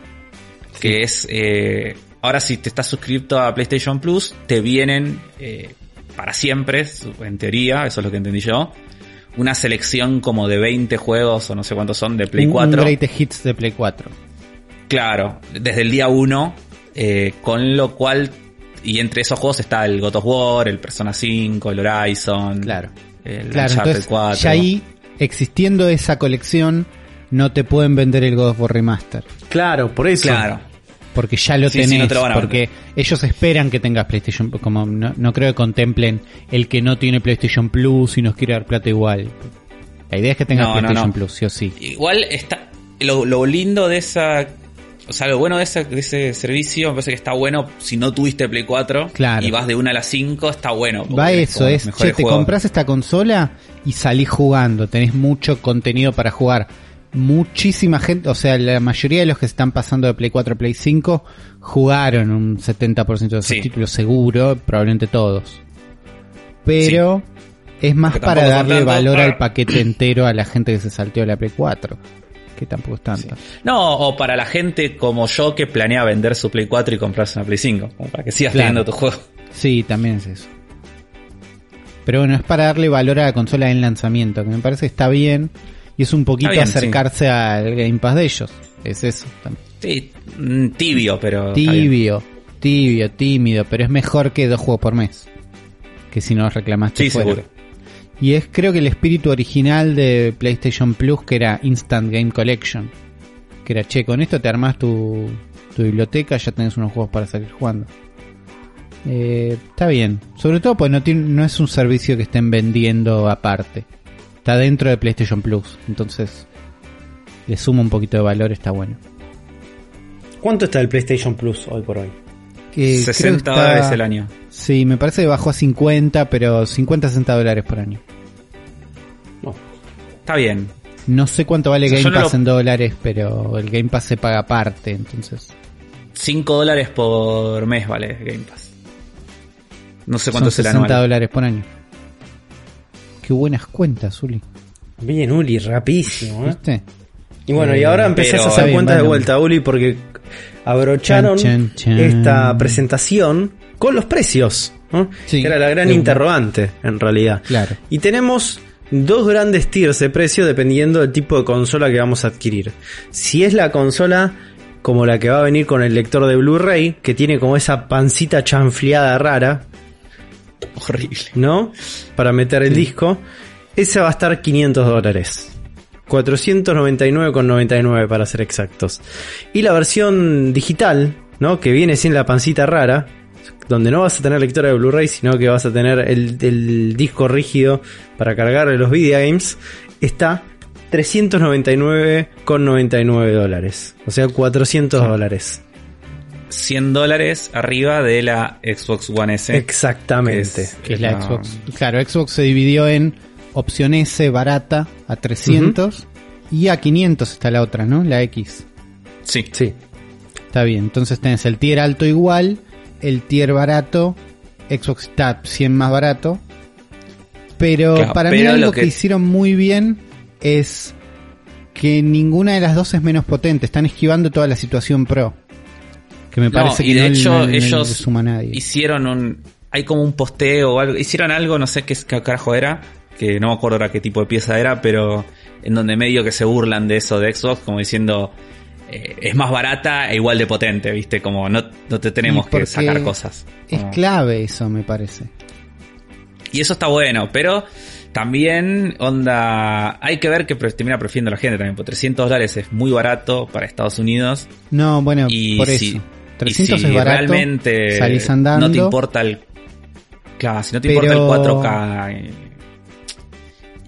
que es eh, ahora si te estás suscrito a PlayStation Plus te vienen eh, para siempre, en teoría, eso es lo que entendí yo, una selección como de 20 juegos o no sé cuántos son de Play Un- 4. Un greatest hits de Play 4. Claro, desde el día 1, eh, con lo cual, y entre esos juegos está el God of War, el Persona 5, el Horizon, Claro. el Claro, Uncharted entonces 4. ya ahí, existiendo esa colección, no te pueden vender el God of War Remaster. Claro, por eso. Claro, Porque ya lo Sí, sí, tenés. no te lo van a porque ellos esperan que tengas PlayStation Como no, no creo que contemplen el que no tiene PlayStation Plus y nos quiere dar plata igual. La idea es que tengas No, PlayStation. Plus, sí o sí. Igual está, lo, lo lindo de esa, o sea, lo bueno de ese, de ese servicio, me parece que está bueno si no tuviste Play 4 Claro. y vas de 1 a las 5, está bueno. Va es eso, es, che, te compras esta consola y salís jugando, tenés mucho contenido para jugar. Muchísima gente, o sea, la mayoría de los que se están pasando de Play 4 a Play 5 jugaron un 70% de Sí. títulos seguro, probablemente todos. Pero es más Que para darle valor para- al paquete entero a la gente que se salteó la Play 4, que tampoco es tanto. No, o para la gente como yo que planea vender su Play 4 y comprarse una Play 5, como para que sigas Claro. teniendo tu juego. Sí, también es eso. Pero bueno, es para darle valor a la consola en lanzamiento, que me parece que está bien. Y es un poquito bien, acercarse al Game Pass de ellos. Es eso. también. Sí, mm, tibio, pero. Tibio, tibio, tímido, pero es mejor que dos juegos por mes. Que si no reclamaste Sí, fuera. seguro. Y es creo que el espíritu original de PlayStation Plus, que era Instant Game Collection. Que era, che, con esto te armas tu, tu biblioteca, ya tenés unos juegos para seguir jugando. Eh, está bien. Sobre todo pues no, tiene, no es un servicio que estén vendiendo aparte. Está dentro de PlayStation Plus. Entonces, le suma un poquito de valor, está bueno. ¿Cuánto está el PlayStation Plus hoy por hoy? Que 60 está- dólares el año. Sí, me parece que bajó a 50, pero 50-60 dólares por año. No. Está bien. No sé cuánto vale O sea, Game yo no Pass lo- en dólares, pero el Game Pass se paga aparte, entonces. 5 dólares por mes vale Game Pass. No sé Son cuánto es el 60 anual. dólares por año. Qué buenas cuentas, Uli. Bien, Uli, rapidísimo, ¿eh? ¿Viste? Y bueno, y Eh, ahora empezás pero- a hacer bien, cuentas de vuelta, Uli, porque abrocharon Chan, chan, chan. esta presentación con los precios, ¿no? Sí, que era la gran de interrogante, en realidad. Claro. Y tenemos dos grandes tiers de precio dependiendo del tipo de consola que vamos a adquirir. Si es la consola como la que va a venir con el lector de Blu-ray, que tiene como esa pancita chanfleada rara, Horrible. ¿no? Para meter el disco. Esa va a estar 500 dólares. 499,99 para ser exactos. Y la versión digital, ¿no? Que viene sin la pancita rara. Donde no vas a tener lectora de Blu-ray, sino que vas a tener el, el disco rígido para cargar los videogames. Está 399,99 dólares. O sea, 400 dólares. 100 dólares arriba de la Xbox One S. Exactamente. Que es la Xbox. Claro, Xbox se dividió en opción S barata a 300 y a 500 está la otra, ¿no? La X. Sí. Sí. Está bien, entonces tenés el tier alto igual, el tier barato, Xbox está 100 más barato. Pero Claro, para mí pero algo lo que... que- hicieron muy bien es que ninguna de las dos es menos potente, están esquivando toda la situación pro. Que me No, parece y que de no, hecho no- ellos suma a nadie. hicieron un... Hay como un posteo o algo. Hicieron algo, no sé qué, qué carajo era, que no me acuerdo ahora qué tipo de pieza era, pero en donde medio que se burlan de eso de Xbox, como diciendo... eh, es más barata e igual de potente, ¿viste? Como no, no te tenemos que sacar cosas. Es Como- clave eso, me parece. Y eso está bueno, pero también, onda, hay que ver que termina prefiriendo la gente también, porque 300 dólares es muy barato para Estados Unidos. No, bueno, Y por si, eso. Y 300 si es barato. realmente salís andando. no te importa el... Claro, si no te Pero- importa el 4K. eh,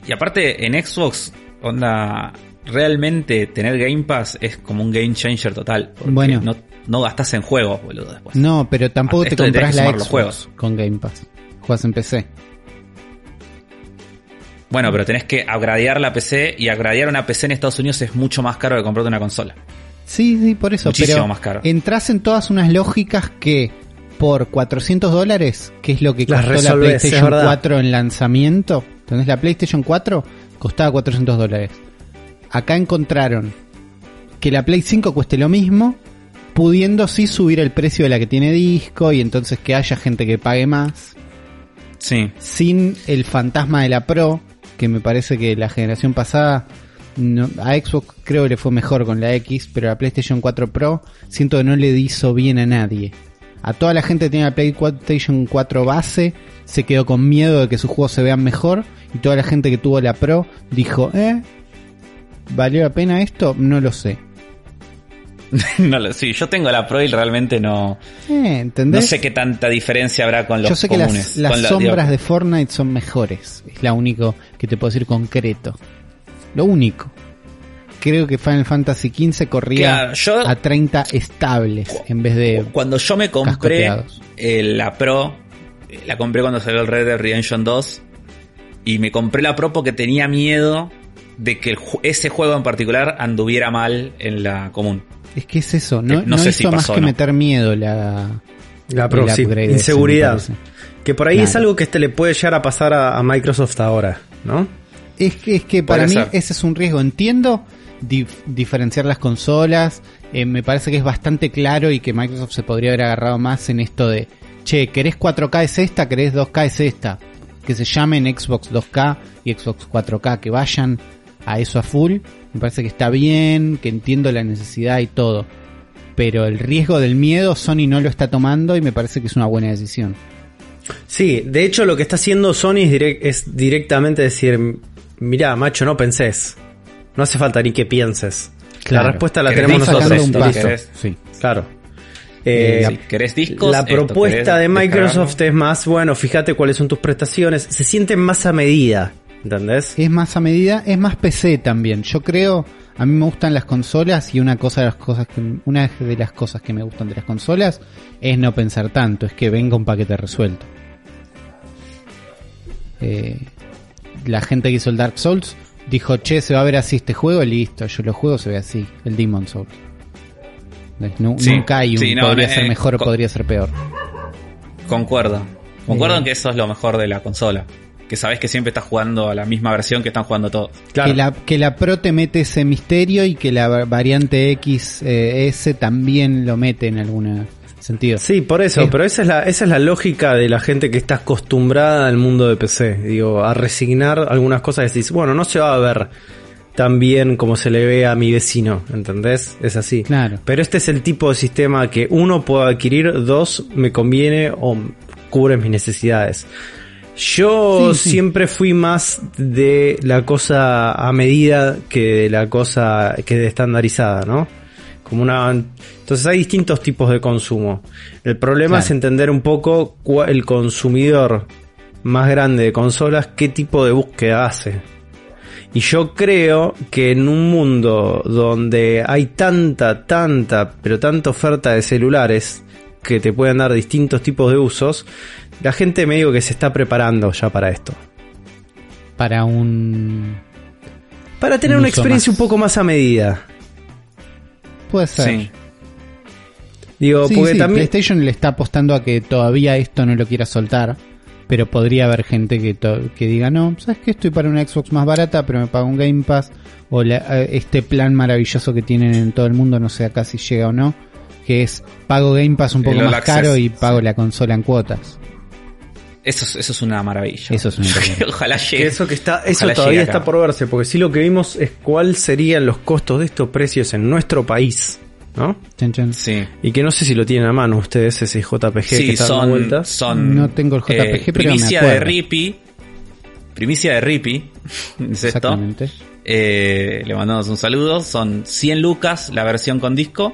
Y aparte, en Xbox, onda, realmente tener Game Pass es como un game changer total. Porque Bueno. no, no gastas en juegos, boludo, después. No, pero tampoco Ah, te compras la sumar los Xbox juegos. con Game Pass. Juegas en PC. Bueno, pero tenés que upgradear la PC y upgradear una PC en Estados Unidos es mucho más caro que comprarte una consola. Sí, sí, por eso. Muchísimo pero más caro. entras en todas unas lógicas que por 400 dólares, que es lo que costó la PlayStation verdad. 4 en lanzamiento, ¿entendés? La PlayStation 4 costaba 400 dólares. Acá encontraron que la Play 5 cueste lo mismo, pudiendo sí subir el precio de la que tiene disco y entonces que haya gente que pague más, Sí. sin el fantasma de la Pro, que me parece que la generación pasada no- a Xbox creo que le fue mejor con la X, pero la PlayStation 4 Pro siento que no le hizo bien a nadie. A toda la gente que tiene la PlayStation 4 base se quedó con miedo de que sus juegos se vean mejor y toda la gente que tuvo la Pro dijo, eh, ¿valió la pena esto? No lo sé. no lo sí, yo tengo la Pro y realmente no, Eh, ¿entendés? no sé qué tanta diferencia habrá con los Yo sé que comunes. las, las la- sombras de Fortnite son mejores. Es la único que te puedo decir concreto. Lo único. Creo que Final Fantasy XV corría Claro, yo- a 30 estables en vez de... Cuando yo me compré eh, la Pro, eh, la compré cuando salió el Red Dead Redemption 2 y me compré la Pro porque tenía miedo de que el ese juego en particular anduviera mal en la común. Es que es eso. No, Eh, no no sé hizo si más que ¿no? meter miedo la... La Pro, el sí. Inseguridad. Que por ahí Claro. es algo que este le puede llegar a pasar a, a Microsoft ahora, ¿no? Es que, es que para mí ser. ese es un riesgo. Entiendo dif- diferenciar las consolas. eh, me parece que es bastante claro y que Microsoft se podría haber agarrado más en esto de, che, ¿querés 4K es esta? ¿Querés 2K es esta? Que se llamen Xbox 2K y Xbox 4K, que vayan a eso a full. Me parece que está bien, que entiendo la necesidad y todo. Pero el riesgo del miedo Sony no lo está tomando y me parece que es una buena decisión. Sí, de hecho lo que está haciendo Sony es directamente decir, mirá, macho, no pensés. No hace falta ni que pienses. Claro. La respuesta la ¿Querés tenemos nosotros. un paso. Sí. Claro. Eh, Eh, Si querés discos, la esto, propuesta de Microsoft es más, bueno, fíjate cuáles son tus prestaciones. Se sienten más a medida, ¿entendés? Es más a medida, es más PC también. Yo creo, a mí me gustan las consolas y una cosa de las cosas que, una de las cosas que me gustan de las consolas es no pensar tanto, es que venga un paquete resuelto. Eh, la gente que hizo el Dark Souls dijo, che, se va a ver así este juego, listo, yo lo juego, se ve así, el Demon Souls. Nu- Sí, nunca hay un sí, no, podría eh, ser mejor o podría ser peor. Concuerdo. Concuerdo Eh. en que eso es lo mejor de la consola. Que sabes que siempre estás jugando a la misma versión que están jugando todos. Claro. Que, la, que la Pro te mete ese misterio y que la va- variante XS también lo mete en algún sentido. Sí, por eso, Es- pero esa es la, esa es la lógica de la gente que está acostumbrada al mundo de PC. Digo, a resignar algunas cosas y decís, bueno, no se va a ver tan bien como se le ve a mi vecino, ¿entendés? Es así. Claro. Pero este es el tipo de sistema que uno puedo adquirir, dos, me conviene o cubre mis necesidades. Yo Sí, sí. siempre fui más de la cosa a medida que de la cosa que de estandarizada, ¿no? Como una entonces hay distintos tipos de consumo. El problema Claro. es entender un poco el consumidor más grande de consolas qué tipo de búsqueda hace. Y yo creo que en un mundo donde hay tanta, tanta, pero tanta oferta de celulares que te pueden dar distintos tipos de usos, la gente me digo que se está preparando ya para esto. Para un... Para tener Un una experiencia más. un poco más a medida. Puede ser. Sí. Digo, Sí, porque sí, también... PlayStation le está apostando a que todavía esto no lo quiera soltar. Pero podría haber gente que, to- que diga, no, ¿sabes qué? Estoy para una Xbox más barata, pero me pago un Game Pass. O la- eh, este plan maravilloso que tienen en todo el mundo, no sé acá si llega o no. que es pago Game Pass un poco más Access, caro y pago sí. la consola en cuotas. Eso, es- eso es una maravilla. Eso es una maravilla. Ojalá Que llegue. eso que está, eso Ojalá todavía está por verse, porque sí lo que vimos es cuáles serían los costos de estos precios en nuestro país, ¿no? Chan, chan. Sí. Y que no sé si lo tienen a mano ustedes ese JPG que Sí, está dando son, vueltas. son. No tengo el JPG, eh, pero me primicia acuerdo. de Rippy. Primicia de Rippy. es esto. Exactamente. Eh, le mandamos un saludo. Son 100 lucas la versión con disco.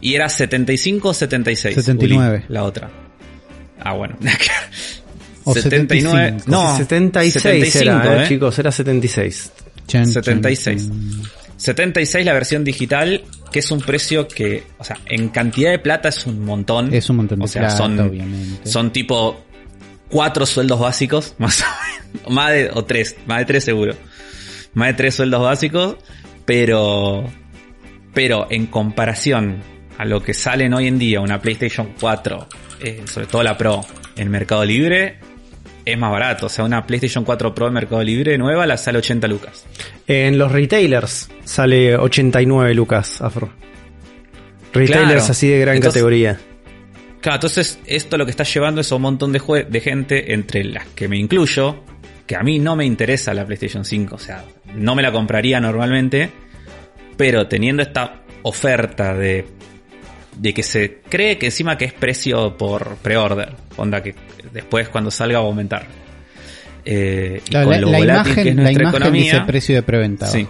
Y era 75 o 76. 79. Uli, la otra. Ah, bueno. O 79. 75. No, 76 75, era, eh, eh. chicos, era 76. Chan, chan, 76. chan. 76 la versión digital, que es un precio que, o sea, en cantidad de plata es un montón. Es un montón de o sea, plata, son, obviamente. son tipo cuatro sueldos básicos, más o menos. Más de, o tres, más de tres seguro. Más de tres sueldos básicos, pero, pero en comparación a lo que salen hoy en día una PlayStation 4, eh, sobre todo la Pro, en Mercado Libre, es más barato. O sea, una PlayStation 4 Pro en Mercado Libre nueva la sale 80 lucas. En los retailers sale 89 lucas, Afro. Retailers Claro. así de gran Entonces- categoría. Claro, entonces esto lo que está llevando es a un montón de, de gente, entre las que me incluyo, que a mí no me interesa la PlayStation 5, o sea, no me la compraría normalmente, pero teniendo esta oferta de, de que se cree que encima que es precio por pre-order, onda que después cuando salga va a aumentar. Eh, y con la, lo la volátil imagen, que es la nuestra imagen economía, dice precio de preventa. Sí.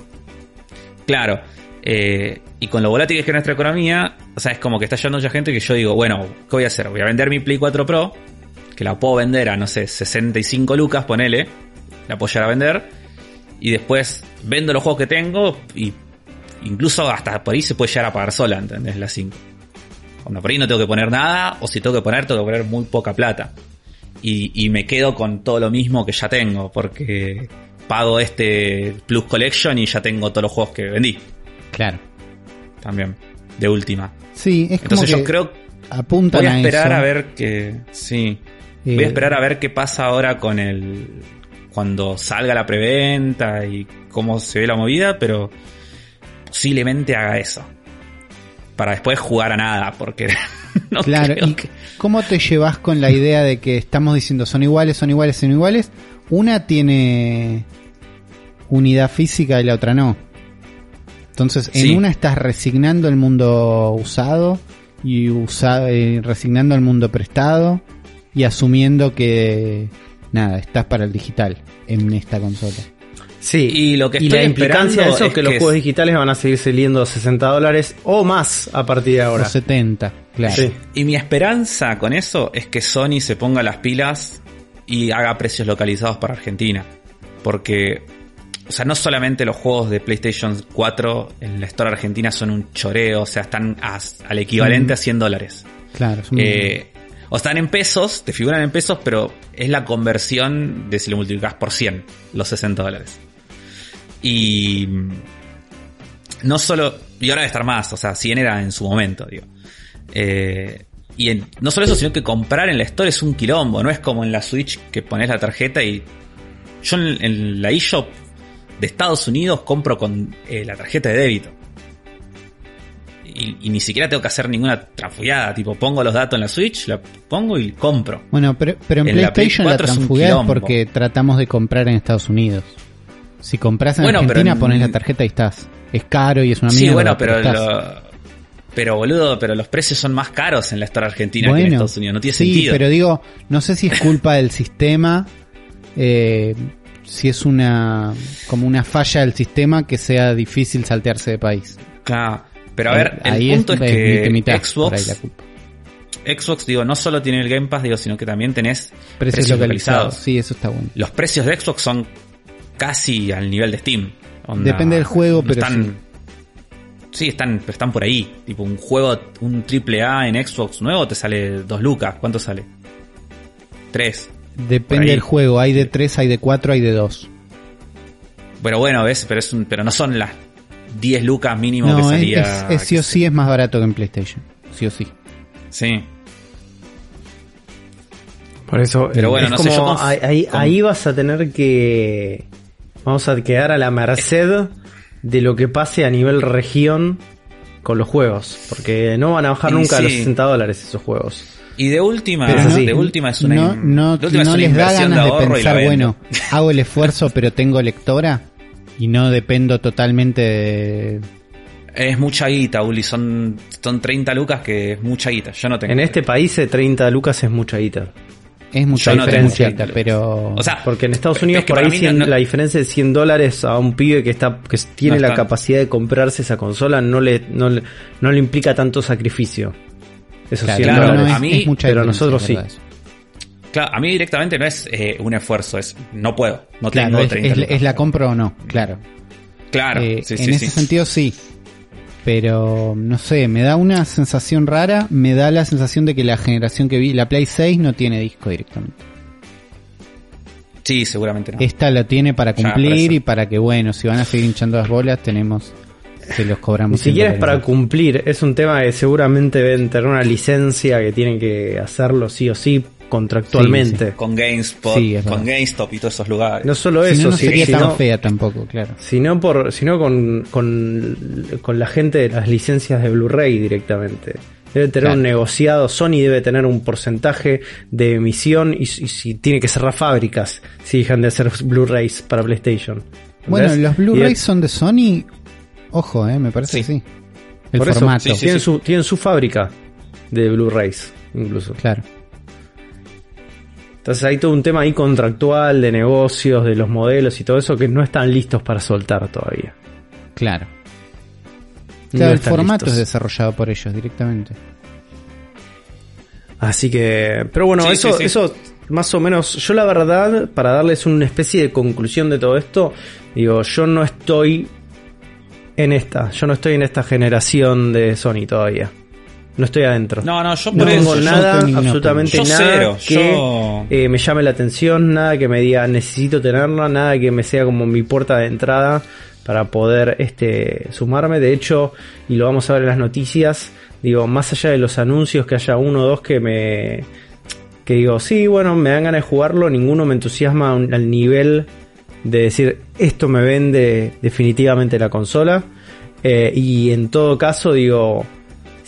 Claro. Eh, y con lo volátil que es que nuestra economía, o sea, es como que está yendo mucha gente que yo digo, bueno, ¿qué voy a hacer? Voy a vender mi Play 4 Pro, que la puedo vender a, no sé, 65 lucas, ponele, la puedo llegar a vender, y después vendo los juegos que tengo, y incluso hasta por ahí se puede llegar a pagar sola, ¿entendés? La 5. Cuando por ahí no tengo que poner nada, o si tengo que poner, tengo que poner muy poca plata. Y, y me quedo con todo lo mismo que ya tengo, porque pago este Plus Collection y ya tengo todos los juegos que vendí Claro. también, de última. Sí, es como Entonces que yo creo apuntan voy a esperar a ver que sí. Eh, Voy a esperar a ver qué pasa ahora con el cuando salga la preventa y cómo se ve la movida, pero posiblemente haga eso. Para después jugar a nada, porque no Claro, creo ¿y que- cómo te llevas con la idea de que estamos diciendo son iguales, son iguales, son iguales? Una tiene unidad física y la otra no. Entonces, en Sí. una estás resignando el mundo usado y usa- eh, resignando el mundo prestado y asumiendo que nada, estás para el digital en esta consola. Sí. Y lo que y la implicancia de eso es es que los que juegos es- digitales van a seguir saliendo a 60 dólares o más a partir de ahora. O 70, claro. Sí. Y mi esperanza con eso es que Sony se ponga las pilas y haga precios localizados para Argentina. Porque, o sea, no solamente los juegos de PlayStation 4 en la Store Argentina son un choreo, o sea, están a- al equivalente Mm. a 100 dólares. Claro, son- Eh, o están en pesos, te figuran en pesos, pero es la conversión de si lo multiplicas por 100, los 60 dólares. Y no solo, y ahora debe estar más, o sea, 100 era en su momento, digo. Eh, y en- no solo eso, sino que comprar en la Store es un quilombo, no es como en la Switch que pones la tarjeta y yo en, en la eShop de Estados Unidos compro con eh, la tarjeta de débito. Y, y ni siquiera tengo que hacer ninguna trafullada, tipo pongo los datos en la Switch, la pongo y compro. Bueno, pero, pero en, En la Play PlayStation la 4 es un transfugueas quilombo. porque tratamos de comprar en Estados Unidos. Si compras en Bueno, Argentina, en- pones la tarjeta y estás. Es caro y es una Sí, mierda. bueno, pero lo- pero boludo, pero los precios son más caros en la Store Argentina que en Estados Unidos, no tiene sí, sentido. pero digo, no sé si es culpa del sistema, eh, si es una como una falla del sistema que sea difícil saltearse de país. Claro, pero a ver, el Ahí punto es, es y que mitad, Xbox, la culpa. Xbox, digo, no solo tiene el Game Pass, digo, sino que también tenés Precios, precios localizados. localizados. Sí, eso está bueno. Los precios de Xbox son casi al nivel de Steam. Onda, Depende del juego, pero están, sí. están, están por ahí. Tipo, un juego, un triple A en Xbox nuevo te sale 2 lucas. ¿Cuánto sale? 3. Por Depende del juego. Hay de 3, hay de 4, hay de 2. Pero bueno, ves, pero es un, pero no son las 10 lucas mínimo que No, es, salía. es- es sí o sí es más barato que en PlayStation. Sí o sí. Sí. Por eso, Pero eh, bueno, es no sé, como yo con- ahí- con- ahí vas a tener que. Vamos a quedar a la merced de lo que pase a nivel región con los juegos, porque no van a bajar Y nunca a los sí. 60 dólares esos juegos. Y de última, Pero no- de última es una, no, no, de última es no una les da ganas de, pensar, bueno, hago el esfuerzo pero tengo lectora y no dependo totalmente de... Es mucha guita, Uli, son, son 30 lucas que es mucha guita. Yo no tengo. En este país eh, 30 lucas es mucha guita. Es mucha Yo no tengo diferencia, mucha- pero... O sea, Porque en Estados Unidos es que por ahí mí 100 no- no- la diferencia de 100 dólares a un pibe que está que tiene No la está. capacidad de comprarse esa consola no le, no le, no le implica tanto sacrificio. Esos Claro, 100 claro, dólares. no es, a mí- es mucha pero nosotros sí. eso. Claro, a mí directamente no es eh, un esfuerzo, es no puedo, no Claro, tengo es, 30 es- la compra o no, claro. Claro, Eh, sí, en sí, ese sí. sentido sí. Pero no sé, me da una sensación rara, me da la sensación de que la generación que vi, la Play 6 no tiene disco directamente. Sí, seguramente no. Esta la tiene para cumplir y para que bueno, si van a seguir hinchando las bolas, tenemos que los Ni cobramos. siquiera es 100 para cumplir, es un tema que seguramente deben tener una licencia que tienen que hacerlo sí o sí contractualmente. Con GameSpot, Sí, con. GameStop y todos esos lugares. No solo Si eso, no, no si- sería sino, tan fea tampoco, claro. sino por, sino con, con, con la gente de las licencias de Blu-ray directamente. Debe tener Claro. un negociado, Sony debe tener un porcentaje de emisión y, y si tiene que cerrar fábricas si dejan de hacer Blu-rays para PlayStation. Bueno, los Blu-rays son de Sony. Ojo, eh, me parece Sí. que sí. El por eso, formato. sí, sí. tienen, Su, tienen su fábrica de Blu-rays, incluso. Claro. Entonces hay todo un tema ahí contractual, de negocios, de los modelos y todo eso que no están listos para soltar todavía. Claro. No Claro, el están formato listos. es desarrollado por ellos directamente. Así que, pero bueno, Sí, eso, sí, sí. eso más o menos, yo la verdad, para darles una especie de conclusión de todo esto, digo, yo no estoy en esta, yo no estoy en esta generación de Sony todavía. No estoy adentro. No, no, yo No tengo eso. nada, absolutamente. Yo nada cero, que yo- eh, me llame la atención, nada que me diga necesito tenerla, nada que me sea como mi puerta de entrada para poder este sumarme. De hecho, y lo vamos a ver en las noticias, digo, más allá de los anuncios que haya uno o dos que me que digo, sí, bueno, me dan ganas de jugarlo, ninguno me entusiasma al nivel de decir esto me vende definitivamente la consola. Eh, y en todo caso, digo,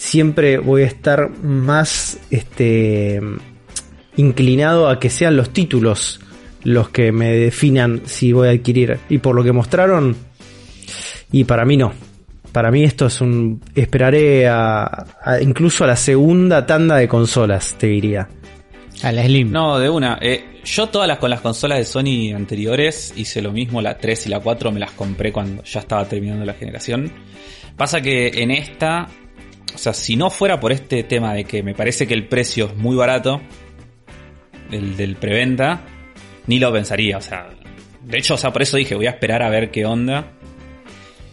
siempre voy a estar más este inclinado a que sean los títulos los que me definan si voy a adquirir. Y por lo que mostraron, y para mí no. Para mí esto es un... Esperaré a, a- incluso a la segunda tanda de consolas, te diría. A la Slim. No, de una. Eh, yo todas las con las consolas de Sony anteriores hice lo mismo, la 3 y la 4 me las compré cuando ya estaba terminando la generación. Pasa que en esta, o sea, si no fuera por este tema de que me parece que el precio es muy barato, el del preventa, ni lo pensaría, o sea, de hecho, o sea, por eso dije, voy a esperar a ver qué onda.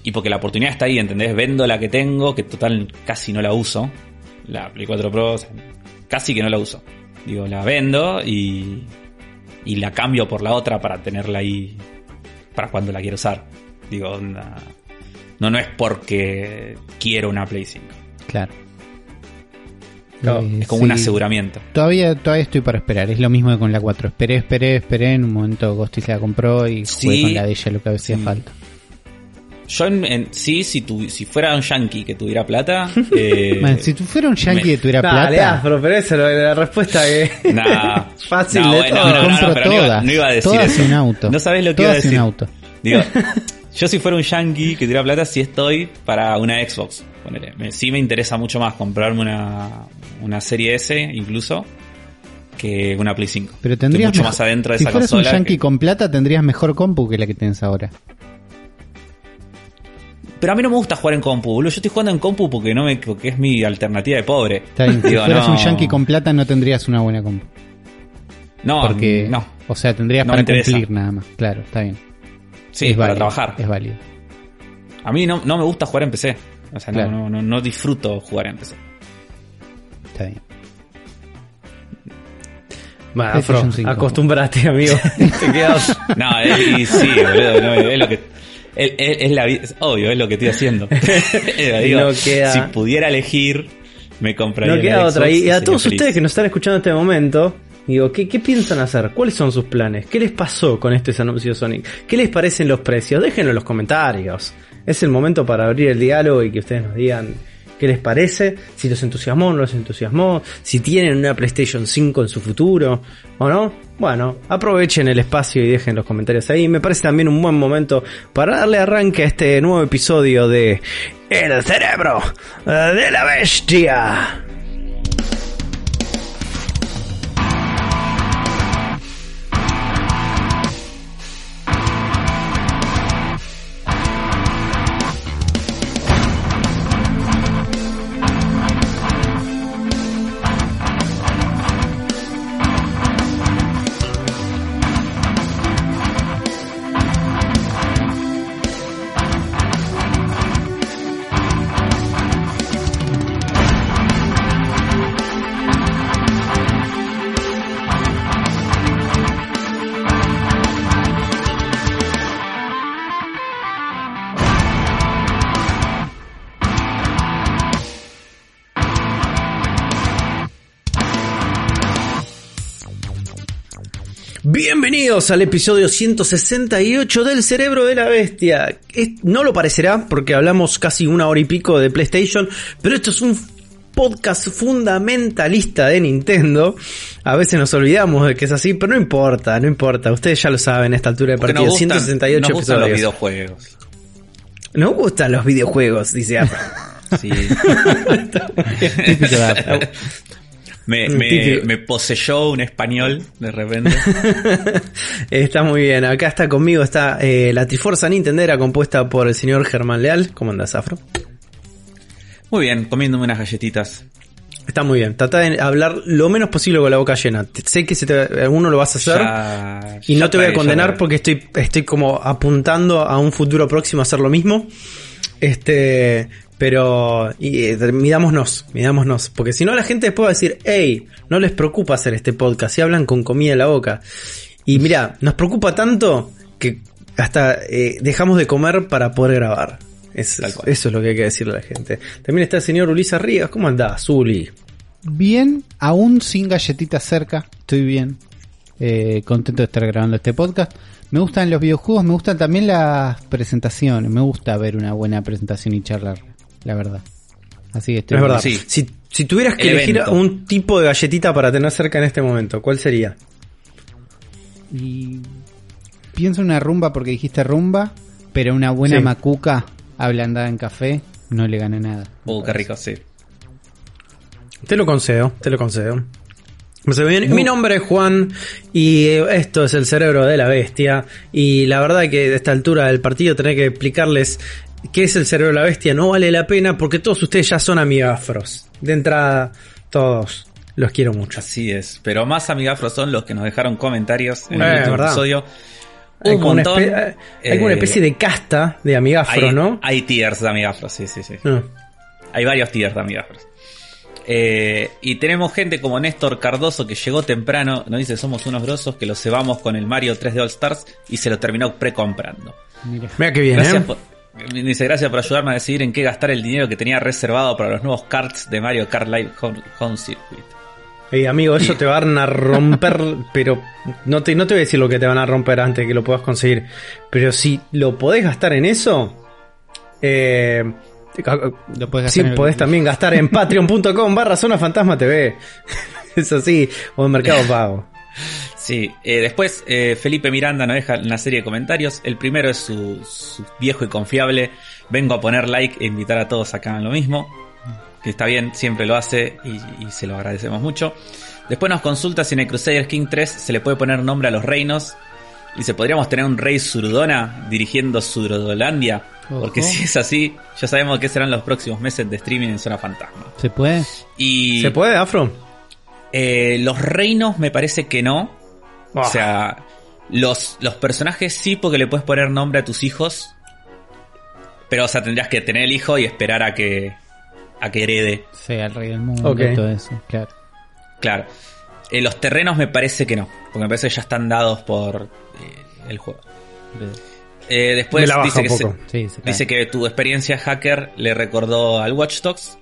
Y porque la oportunidad está ahí, ¿entendés? Vendo la que tengo, que total casi no la uso. La Play 4 Pro, o sea, casi que no la uso. Digo, la vendo y, y la cambio por la otra para tenerla ahí para cuando la quiero usar. Digo, onda, no, no es porque quiero una Play 5. Claro. Claro, Eh, Es como sí. un aseguramiento. Todavía, todavía estoy para esperar. Es lo mismo que con la 4. Esperé, esperé, esperé. En un momento Ghosty se la compró y jugué Sí. con la de ella lo que hacía Sí. falta. Yo en, en- sí, si, tu, si fuera un yankee que tuviera plata, eh, Man, si tú fuera un yankee me- de tuviera plata, afro, pero esa es la respuesta que... nah, Fácil no, de bueno, todo. no, no, compro no, pero no iba, todas. no iba a decir todas eso. y un auto. No sabes lo que todas iba a decir. un auto. Digo, yo si fuera un yankee que tuviera plata, sí estoy para una Xbox. Ponele. Me- sí me interesa mucho más comprarme una, una serie S, incluso, que una Play 5. Pero Estoy tendrías mucho más adentro de si esa fueras un yankee que- con plata tendrías mejor compu que la que tienes ahora. Pero a mí no me gusta jugar en compu, boludo. Yo estoy jugando en compu porque no me, porque es mi alternativa de pobre. Está bien, si fueras no. un yankee con plata no tendrías una buena compu. No, Porque, no. o sea, tendrías No para cumplir nada más. Claro, está bien. Sí, es para válido, trabajar. Es válido. A mí no, no me gusta jugar en PC. O sea, no- Claro. no, no, no disfruto jugar en PC. Está bien. Bueno, afro, 5. acostúmbrate, amigo. Te quedas... No, es, y sí, boludo, no, es lo que. Es, es- es la es obvio, es lo que estoy haciendo. Digo, No queda- Si pudiera elegir, me compraría. No queda la otra. Xbox Y, y a todos feliz. ustedes que nos están escuchando en este momento, digo, ¿qué, ¿qué piensan hacer? ¿Cuáles son sus planes? ¿Qué les pasó con estos anuncios Sonic? ¿Qué les parecen los precios? Déjenlo en los comentarios. Es el momento para abrir el diálogo y que ustedes nos digan qué les parece, si los entusiasmó o no los entusiasmó, si tienen una PlayStation 5 en su futuro o no. Bueno, aprovechen el espacio y dejen los comentarios ahí. Me parece también un buen momento para darle arranque a este nuevo episodio de El cerebro de la bestia. Bienvenidos al episodio 168 del Cerebro de la Bestia. Es- no lo parecerá porque hablamos casi una hora y pico de PlayStation, pero esto es un podcast fundamentalista de Nintendo. A veces nos olvidamos de que es así, pero no importa, no importa. Ustedes ya lo saben a esta altura de Porque partido. nos gustan, 168 nos gustan los episodios. videojuegos. Nos gustan los videojuegos, dice. Sí. Me, me, típico. me poseyó un español de repente. está muy bien. Acá está conmigo, está eh, la Triforza Nintendera compuesta por el señor Germán Leal. ¿Cómo andas, Afro? Muy bien, comiéndome unas galletitas. Está muy bien. Trata de hablar lo menos posible con la boca llena. Sé que se te, alguno lo vas a hacer. Ya- y ya no te voy a condenar porque estoy, estoy como apuntando a un futuro próximo a hacer lo mismo. Este, pero y, eh, midámonos, midámonos. Porque si no la gente después va a decir, hey, no les preocupa hacer este podcast y hablan con comida en la boca. Y mira, nos preocupa tanto que hasta eh, dejamos de comer para poder grabar. Es- eso es lo que hay que decirle a la gente. También está el señor Ulises Ríos. ¿Cómo andás, Uli? Bien, aún sin galletitas cerca, estoy bien. Eh, contento de estar grabando este podcast. Me gustan los videojuegos, me gustan también las presentaciones. Me gusta ver una buena presentación y charlar, la verdad. Así que estoy Es verdad. Sí. Si, si tuvieras que El elegir evento. un tipo de galletita para tener cerca en este momento, ¿cuál sería? Y pienso en una rumba porque dijiste rumba, pero una buena Sí. macuca ablandada en café no le gana nada. Uh, qué rico, sí. Te lo concedo, te lo concedo. Mi nombre es Juan y eh, esto es el cerebro de la bestia. Y la verdad que a esta altura del partido tener que explicarles qué es el cerebro de la bestia no vale la pena porque todos ustedes ya son amigafros. De entrada, todos. Los quiero mucho. Así es. Pero más amigafros son los que nos dejaron comentarios en Eh, el último verdad. episodio. Hay Un como una montón. espe- hay como una Eh, especie de casta de amigafros, ¿no? hay tiers de amigafros, sí, sí, sí. Ah. Hay varios tiers de amigafros. Eh, y tenemos gente como Néstor Cardoso que llegó temprano, nos dice somos unos grosos que lo cebamos con el Mario 3D All Stars y se lo terminó precomprando. Mira. Mira qué bien, Gracias ¿eh? Dice gracias por ayudarme a decidir en qué gastar el dinero que tenía reservado para los nuevos carts de Mario Kart Live Home, Home Circuit. Ey, amigo, eso te van a romper, pero no te, no te voy a decir lo que te van a romper antes de que lo puedas conseguir. Pero si lo podés gastar en eso, eh, Lo puedes sí, gastar en el- podés también gastar en patreon.com barra zona fantasma TV. Es así, o en Mercado Pago. Sí, eh, después eh, Felipe Miranda nos deja una serie de comentarios. El primero es su, su viejo y confiable. Vengo a poner like e invitar a todos a que hagan lo mismo. Que está bien, siempre lo hace y, y se lo agradecemos mucho. Después nos consulta si en el Crusader King 3 se le puede poner nombre a los reinos. Dice, ¿podríamos tener un rey Surdona dirigiendo Surdolandia? Porque si es así, ya sabemos qué serán los próximos meses de streaming en Zona Fantasma. ¿Se puede? Y ¿Se puede, Afro? Eh, los reinos me parece que no. Ah. O sea, los, los personajes sí porque le puedes poner nombre a tus hijos. Pero, o sea, tendrías que tener el hijo y esperar a que, a que herede. Sea el rey del mundo Ok. y todo eso, claro. Claro. Eh, los terrenos me parece que no. Porque me parece que ya están dados por eh, el juego. Eh, después dice, que se-. Sí, se dice que tu experiencia hacker le recordó al Watch Dogs.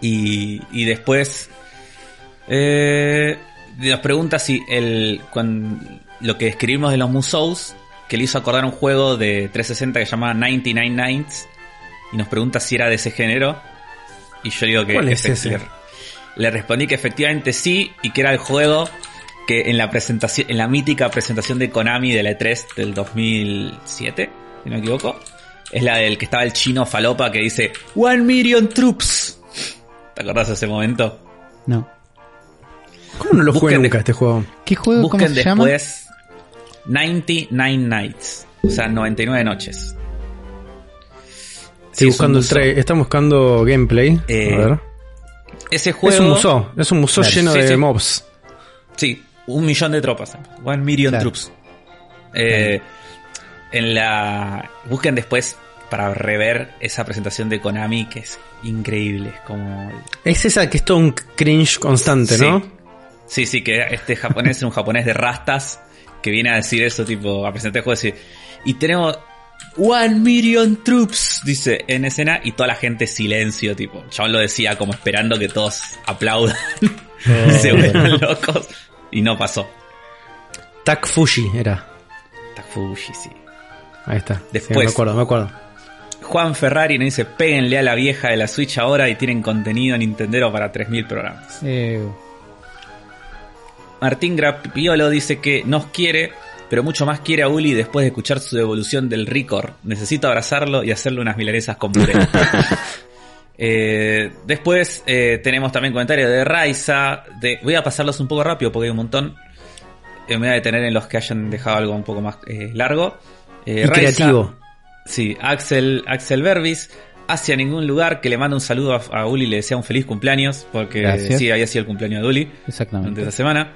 Y, y después eh, nos pregunta si el, cuan- lo que escribimos de los Musous, que le hizo acordar un juego de 360 que se llamaba 99 Nights. y nos pregunta si era de ese género. Y yo digo que ¿Cuál es ese? Le, le respondí que efectivamente sí y que era el juego que en la presentación, en la mítica presentación de Konami de la E3 del 2007, si no me equivoco, es la del que estaba el chino falopa que dice One Million Troops. ¿Te acordás de ese momento? No. ¿Cómo no lo jugué Busquen nunca este juego? ¿Qué juego? ¿Cómo Busquen se llama? después 99 Nights, o sea, 99 noches. Estoy Sí, es buscando el museo. tra- Están buscando gameplay. Eh, a ver. Ese juego Es un museo. Es un museo Claro. lleno Sí, de sí. mobs. Sí, un millón de tropas. One million Claro. troops. Eh, en la. Busquen después para rever esa presentación de Konami que es increíble. Es como. Es esa que es todo un cringe constante, Sí. ¿no? Sí, sí, que este japonés es un japonés de rastas que viene a decir eso, tipo, a presentar el juego y decir. Y tenemos. One million troops, dice en escena, y toda la gente silencio, tipo. Yo lo decía como esperando que todos aplaudan y se vuelvan locos. Y no pasó. Tak Fuji era. Tafushi, sí. Ahí está. Sí, Después. me acuerdo, me acuerdo. Juan Ferrari nos dice, péguenle a la vieja de la Switch ahora y tienen contenido Nintendero para 3.000 programas. Martín Grapiolo dice que nos quiere, pero mucho más quiere a Uli después de escuchar su devolución del Ricor. Necesito abrazarlo y hacerle unas milanesas con puré. Eh, después eh, tenemos también comentarios de Raiza. De, voy a pasarlos un poco rápido porque hay un montón. Eh, me voy a detener en los que hayan dejado algo un poco más eh, largo. Eh, Y Raiza- creativo. Sí, Axel, Axel Verbis. Hacia ningún lugar que le manda un saludo a, a Uli y le desea un feliz cumpleaños. Porque Gracias. sí, había sido el cumpleaños de Uli durante exactamente. esta semana.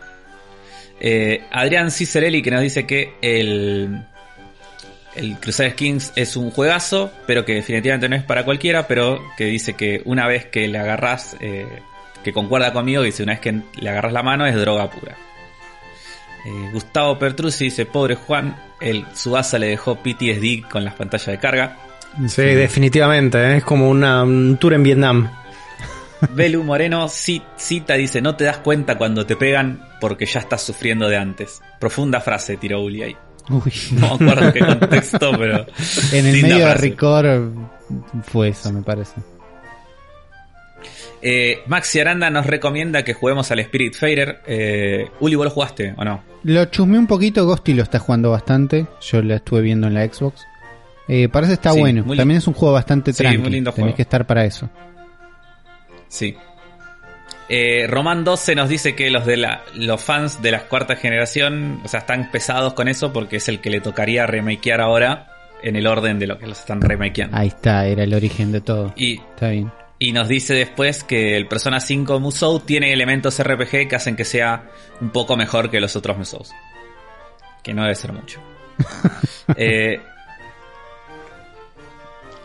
Eh, Adrián Cicerelli que nos dice que el, el Crusader Kings es un juegazo, pero que definitivamente no es para cualquiera, pero que dice que una vez que le agarras, eh, que concuerda conmigo, dice una vez que le agarras la mano es droga pura. Eh, Gustavo Pertruzzi dice, pobre Juan, el Subasa le dejó PTSD con las pantallas de carga. Sí, definitivamente. Es como una, un tour en Vietnam. Belu Moreno ci- cita, dice, no te das cuenta cuando te pegan porque ya estás sufriendo de antes. Profunda frase, tiró Uli ahí. Uy. No me acuerdo qué contexto, pero. En el medio de frase. Ricor fue eso, me parece. Eh, Maxi Aranda nos recomienda que juguemos al Spirit Fader. Eh, Uli, ¿vos lo jugaste o no? Lo chusmeé un poquito, Ghosty lo está jugando bastante. Yo lo estuve viendo en la Xbox. Eh, parece que está Sí, bueno. También es un juego bastante Sí, tranquilo. muy lindo Tenés que estar para eso. Sí. Eh, Román 12 nos dice que los de la, los fans de la cuarta generación, o sea, están pesados con eso porque es el que le tocaría remakear ahora en el orden de lo que los están remakeando. Ahí está, era el origen de todo. Y, Está bien. y nos dice después que el Persona 5 Musou tiene elementos RPG que hacen que sea un poco mejor que los otros Musous. Que no debe ser mucho. eh,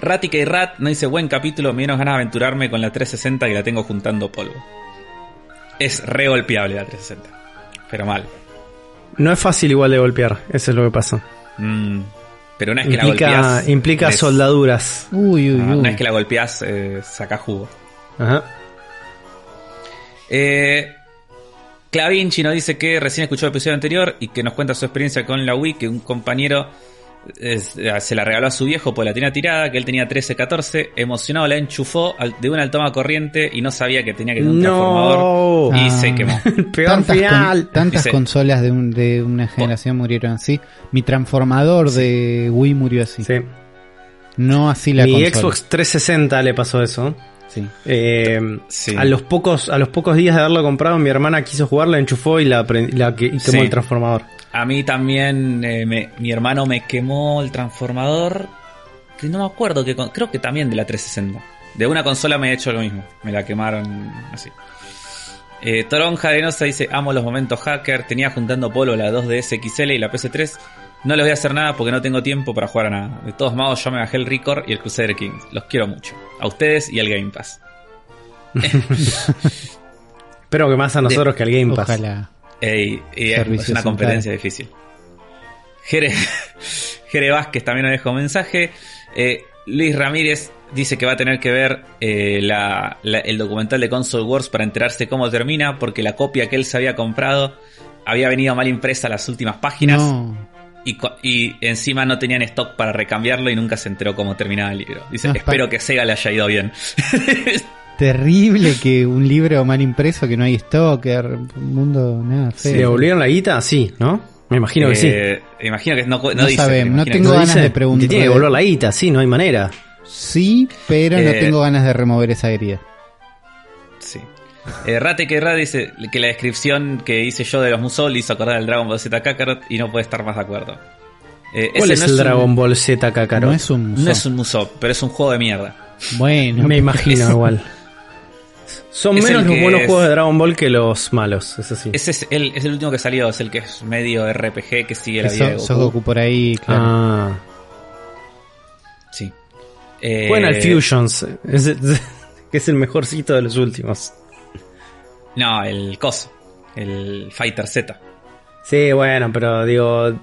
Ratica y Rat nos dice buen capítulo, me dieron ganas de aventurarme con la 360 que la tengo juntando polvo. Es re golpeable la 360. Pero mal. No es fácil igual de golpear. Eso es lo que pasa. Mm, pero una vez que la golpeas. implica les- soldaduras. Uy, uy, Ah, uy. Una vez que la golpeas, eh, saca jugo. Ajá. Eh, Clavinci nos dice que recién escuchó el episodio anterior y que nos cuenta su experiencia con la Wii, que un compañero eh, se la regaló a su viejo por la tenía tirada, que él tenía 13, 14, emocionado la enchufó al- de una al toma corriente y no sabía que tenía que tener un transformador No. y Ah. se quemó. Peor Tantas, final. con- tantas consolas de, un- de una generación murieron así. Mi transformador de Wii murió así. Sí. No así la Mi consola. Xbox 360 le pasó eso. Sí. Eh, Sí. a los pocos a los pocos días de haberlo comprado, mi hermana quiso jugar, la enchufó y la, la que- y quemó Sí. el transformador. A mí también eh, me- mi hermano me quemó el transformador. Que no me acuerdo que creo que también de la 360. De una consola me he hecho lo mismo. Me la quemaron así. Eh, Toronja Arenosa dice, amo los momentos hacker. Tenía juntando polo la 2DS XL y la PS3. No les voy a hacer nada porque no tengo tiempo para jugar a nada. De todos modos, yo me bajé el Record y el Crusader King. Los quiero mucho. A ustedes y al Game Pass. Espero que más a nosotros que al Game Pass. Ojalá. Ey, y es- una central. competencia difícil. Jere, Jere Vázquez también nos dejó un mensaje. Eh, Luis Ramírez dice que va a tener que ver eh, la- la- el documental de Console Wars para enterarse cómo termina, porque la copia que él se había comprado había venido mal impresa las últimas páginas. No. Y, y encima no tenían stock para recambiarlo y nunca se enteró cómo terminaba el libro. Dice, No, espero que Sega le haya ido bien. Terrible que un libro mal impreso, que no hay stock, que un mundo, nada, ¿Se devolvieron la guita? Sí, ¿no? Me imagino que sí. Eh, Imagino que no, no, No dice. sabemos, no tengo que- ¿No ganas de preguntar- tiene que devolver la guita, sí, no hay manera. Sí, pero no Eh, tengo ganas de remover esa herida. Sí. Eh, Rate que Ra dice que la descripción que hice yo de los Musou le hizo acordar al Dragon Ball Z Kakarot y no puede estar más de acuerdo. Eh, ¿Cuál ese es no el un- Dragon Ball Z Kakarot? No es un No es un Musou, pero es un juego de mierda. Bueno, Me imagino igual. Son Es menos los buenos es- juegos de Dragon Ball que los malos, eso sí. Ese es el, es el último que salió, es el que es medio RPG que sigue la vida de Goku. por ahí, claro. Ah. Sí. Eh, Bueno, el Fusions, es, que es el mejorcito de los últimos. No, el coso. El Fighter Z. Sí, bueno, pero digo, el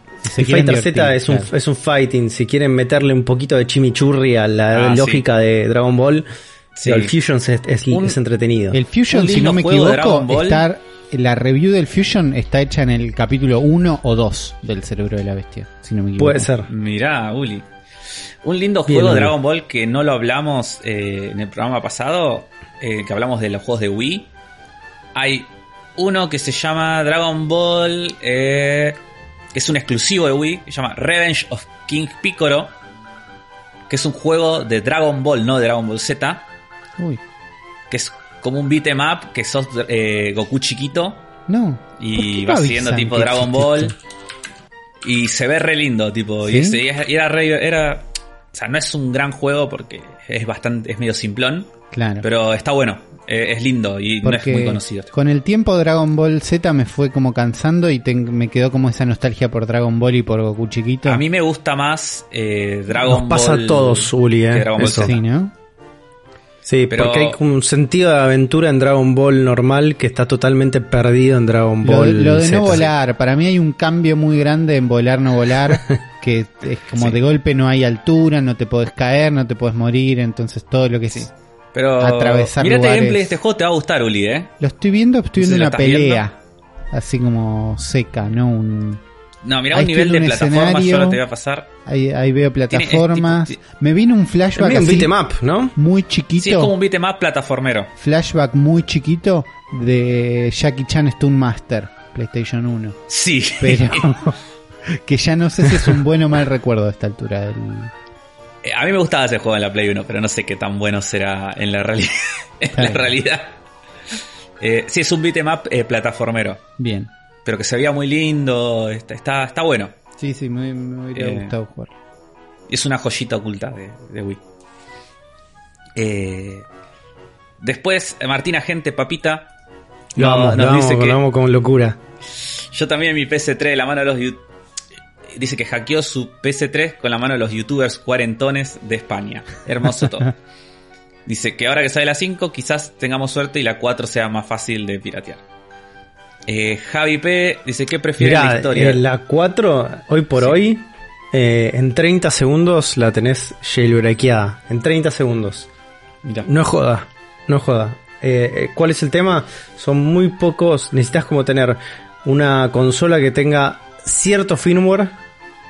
Fighter Z es un, es un fighting. Si quieren meterle un poquito de chimichurri a la Ah, lógica de Dragon Ball, Sí. el Fusions es, es- Un- es entretenido. El Fusion, si no me equivoco, está, la review del Fusion está hecha en el capítulo 1 o 2 del cerebro de la bestia, si no me equivoco. Puede ser. Mirá, Uli. Un lindo Bien, juego de. Dragon Ball que no lo hablamos eh, en el programa pasado, eh, que hablamos de los juegos de Wii. Hay uno que se llama Dragon Ball, eh, que es un exclusivo de Wii, que se llama Revenge of King Piccolo, que es un juego de Dragon Ball, no de Dragon Ball Z, Uy, que es como un beat'em up, que sos eh, Goku chiquito no. ¿Por y vas avisan tipo Dragon Ball. Y se ve re lindo, tipo. ¿Sí? Y, ese- y era re- era. O sea, no es un gran juego porque es bastante. es medio simplón. Claro. Pero está bueno. eh, es lindo y no es muy conocido. con el tiempo Dragon Ball Z me fue como cansando y ten- me quedó como esa nostalgia por Dragon Ball y por Goku chiquito. A mí me gusta más eh, Dragon Nos pasa Ball. a todos, Uli, eh, que Dragon Ball eso. Z. Sí, ¿no? Sí, Pero- porque hay como un sentido de aventura en Dragon Ball normal que está totalmente perdido en Dragon Lo, Ball lo de Z. no volar, para mí hay un cambio muy grande en volar, no volar, que es como Sí. de golpe no hay altura, no te podés caer, no te podés morir, entonces todo lo que es... Sí. Pero. Atravesar Mirate lugares. gameplay de este juego, te va a gustar, Uli, ¿eh? Lo estoy viendo, estoy viendo una pelea, así como seca, ¿no? Un, No, mirá Ahí un nivel de en un plataforma, yo escenario. ahora te voy a pasar. ahí, ahí veo plataformas. tipo- Me vino un flashback un así, beat'em up, ¿no? muy Sí, es chiquito, como un beat'em up plataformero. flashback muy chiquito de Jackie Chan Stone Master, PlayStation 1. Sí. Pero que ya no sé si es un buen o mal recuerdo a esta altura del... Eh, A mí me gustaba ese juego en la Play 1, pero no sé qué tan bueno será en la, reali- en la realidad. Eh, sí, es un beat'em up eh, plataformero, Bien. Pero que se veía muy lindo, está, está, está bueno. Sí, sí, me, me hubiera Eh, gustado jugar. Y es una joyita oculta de, de Wii. Eh, después, Martina Gente Papita Lo no- amo, nos lo amo, dice lo que amo con locura. yo también mi PS3 de la mano de los dice que hackeó su PS3 con la mano de los youtubers cuarentones de España. Hermoso todo. Dice que ahora que sale la 5 quizás tengamos suerte y la 4 sea más fácil de piratear. Eh, Javi P dice que prefiere la historia. eh, la 4, hoy por Sí. hoy, eh, en 30 segundos la tenés jailbreakeada. En 30 segundos. Mirá. No joda, no joda. Eh, ¿Cuál es el tema? Son muy pocos, necesitas como tener una consola que tenga cierto firmware,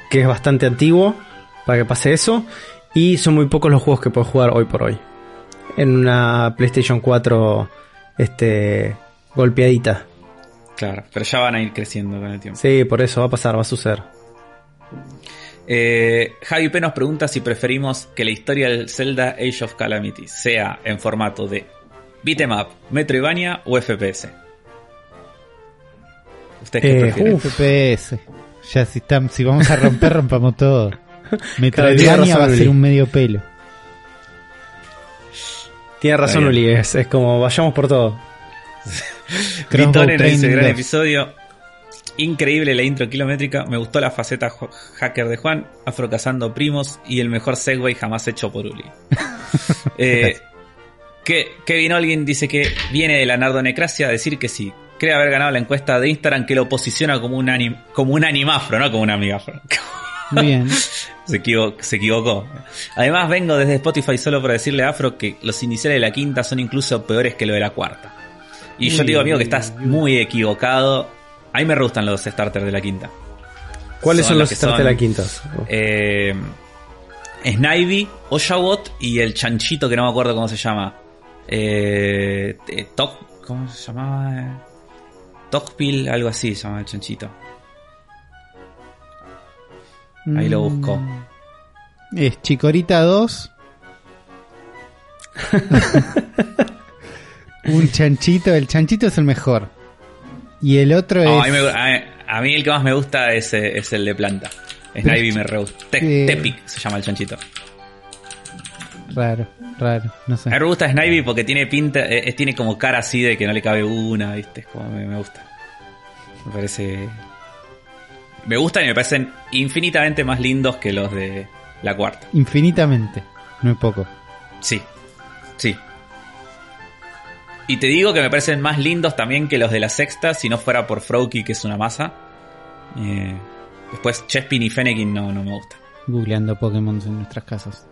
que es bastante antiguo, para que pase eso, y son muy pocos los juegos que puedes jugar hoy por hoy. En una PlayStation 4, este, golpeadita. Claro, pero ya van a ir creciendo con el tiempo. Sí, por eso va a pasar, va a suceder. Eh, Javi P nos pregunta si preferimos que la historia del Zelda Age of Calamity sea en formato de beat'em up, Metroidvania o FPS. ¿Ustedes qué Eh, prefieren? Uf. FPS. Ya si, están, si vamos a romper, rompamos todo. Metroidvania va a ser un medio pelo. Tiene razón. Uli, es, es como vayamos por todo. Nos dice, gran 2". episodio. Increíble la intro kilométrica. Me gustó la faceta hacker de Juan, afrocazando primos y el mejor segway jamás hecho por Uli. eh, que Kevin Olgin dice que viene de la nardonecracia a decir que sí. Cree haber ganado la encuesta de Instagram que lo posiciona como un, anim, como un animafro, no como un amigafro. Bien. Se, equivo- se equivocó. Además, vengo desde Spotify solo para decirle a Afro que los iniciales de la quinta son incluso peores que lo de la cuarta. Y yo te digo, amigo, que estás uy. muy equivocado. A mí me gustan los starters de la quinta. ¿Cuáles son, los starters de la quintas? Eh, Snivy, Oshawott y el chanchito que no me acuerdo cómo se llama. Eh, eh, ¿Cómo se llamaba? Tokpil, algo así se llama el chanchito. Ahí lo busco. Es Chicorita 2. Un chanchito. El chanchito es el mejor. Y el otro No, es. a, mí me- a- a mí el que más me gusta es, eh, es el de planta. Snivy me re. Te- Eh. Tepic se llama el chanchito. Raro, raro. No sé. A mí me gusta Snivy porque tiene pinta, eh, eh, tiene como cara así de que no le cabe una, ¿viste? Es como me, me gusta. Me parece. Me gustan y me parecen infinitamente más lindos que los de la cuarta. Infinitamente. No es poco. Sí, sí. Y te digo que me parecen más lindos también que los de la sexta, si no fuera por Froakie, que es una masa. Eh, después Chespin y Fennekin no, no me gustan. Googleando Pokémon en nuestras casas.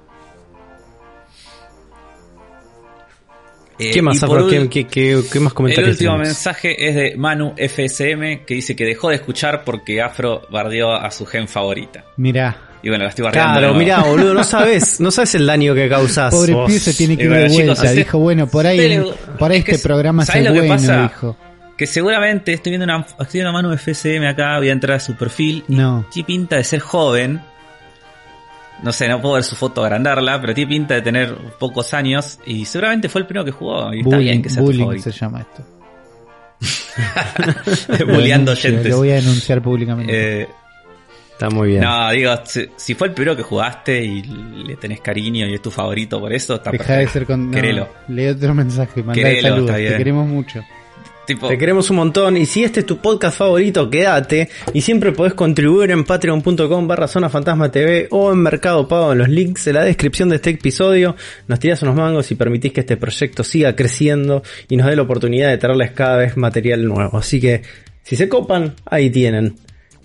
Eh, ¿Qué más, Afro? ¿Qué, qué- qué- qué más El comentarios último tenemos? mensaje es de Manu FSM que dice que dejó de escuchar porque Afro bardeó a su gen favorita. Mirá. Y bueno, la estoy bardeando. Claro, mirá, boludo, no sabes, no sabes el daño que causás. Pobre pibe se tiene que Y ir bueno, de vuelta. Dijo, bueno, por ahí, por ahí es que este programa ¿sabes es lo que bueno, pasa? dijo. Que seguramente estoy viendo una, estoy viendo a Manu FSM acá, voy a entrar a su perfil. y No. Tiene pinta de ser joven. No sé, no puedo ver su foto agrandarla, pero tiene pinta de tener pocos años. Y seguramente fue el primero que jugó. Y está bien Bullying, que sea tu bullying favorito. se llama esto. Bulleando oyentes. Lo voy a denunciar públicamente. Eh, Está muy bien. No, digo, si, si fue el primero que jugaste y le tenés cariño y es tu favorito por eso, está Deja de perfecto. ser con. No, lee otro mensaje, saludos. Te queremos mucho. Tipo, Te queremos un montón y si este es tu podcast favorito, quédate y siempre podés contribuir en patreon.com barra zona fantasma TV o en Mercado Pago en los links de la descripción de este episodio. Nos tirás unos mangos y permitís que este proyecto siga creciendo y nos dé la oportunidad de traerles cada vez material nuevo. Así que si se copan, ahí tienen.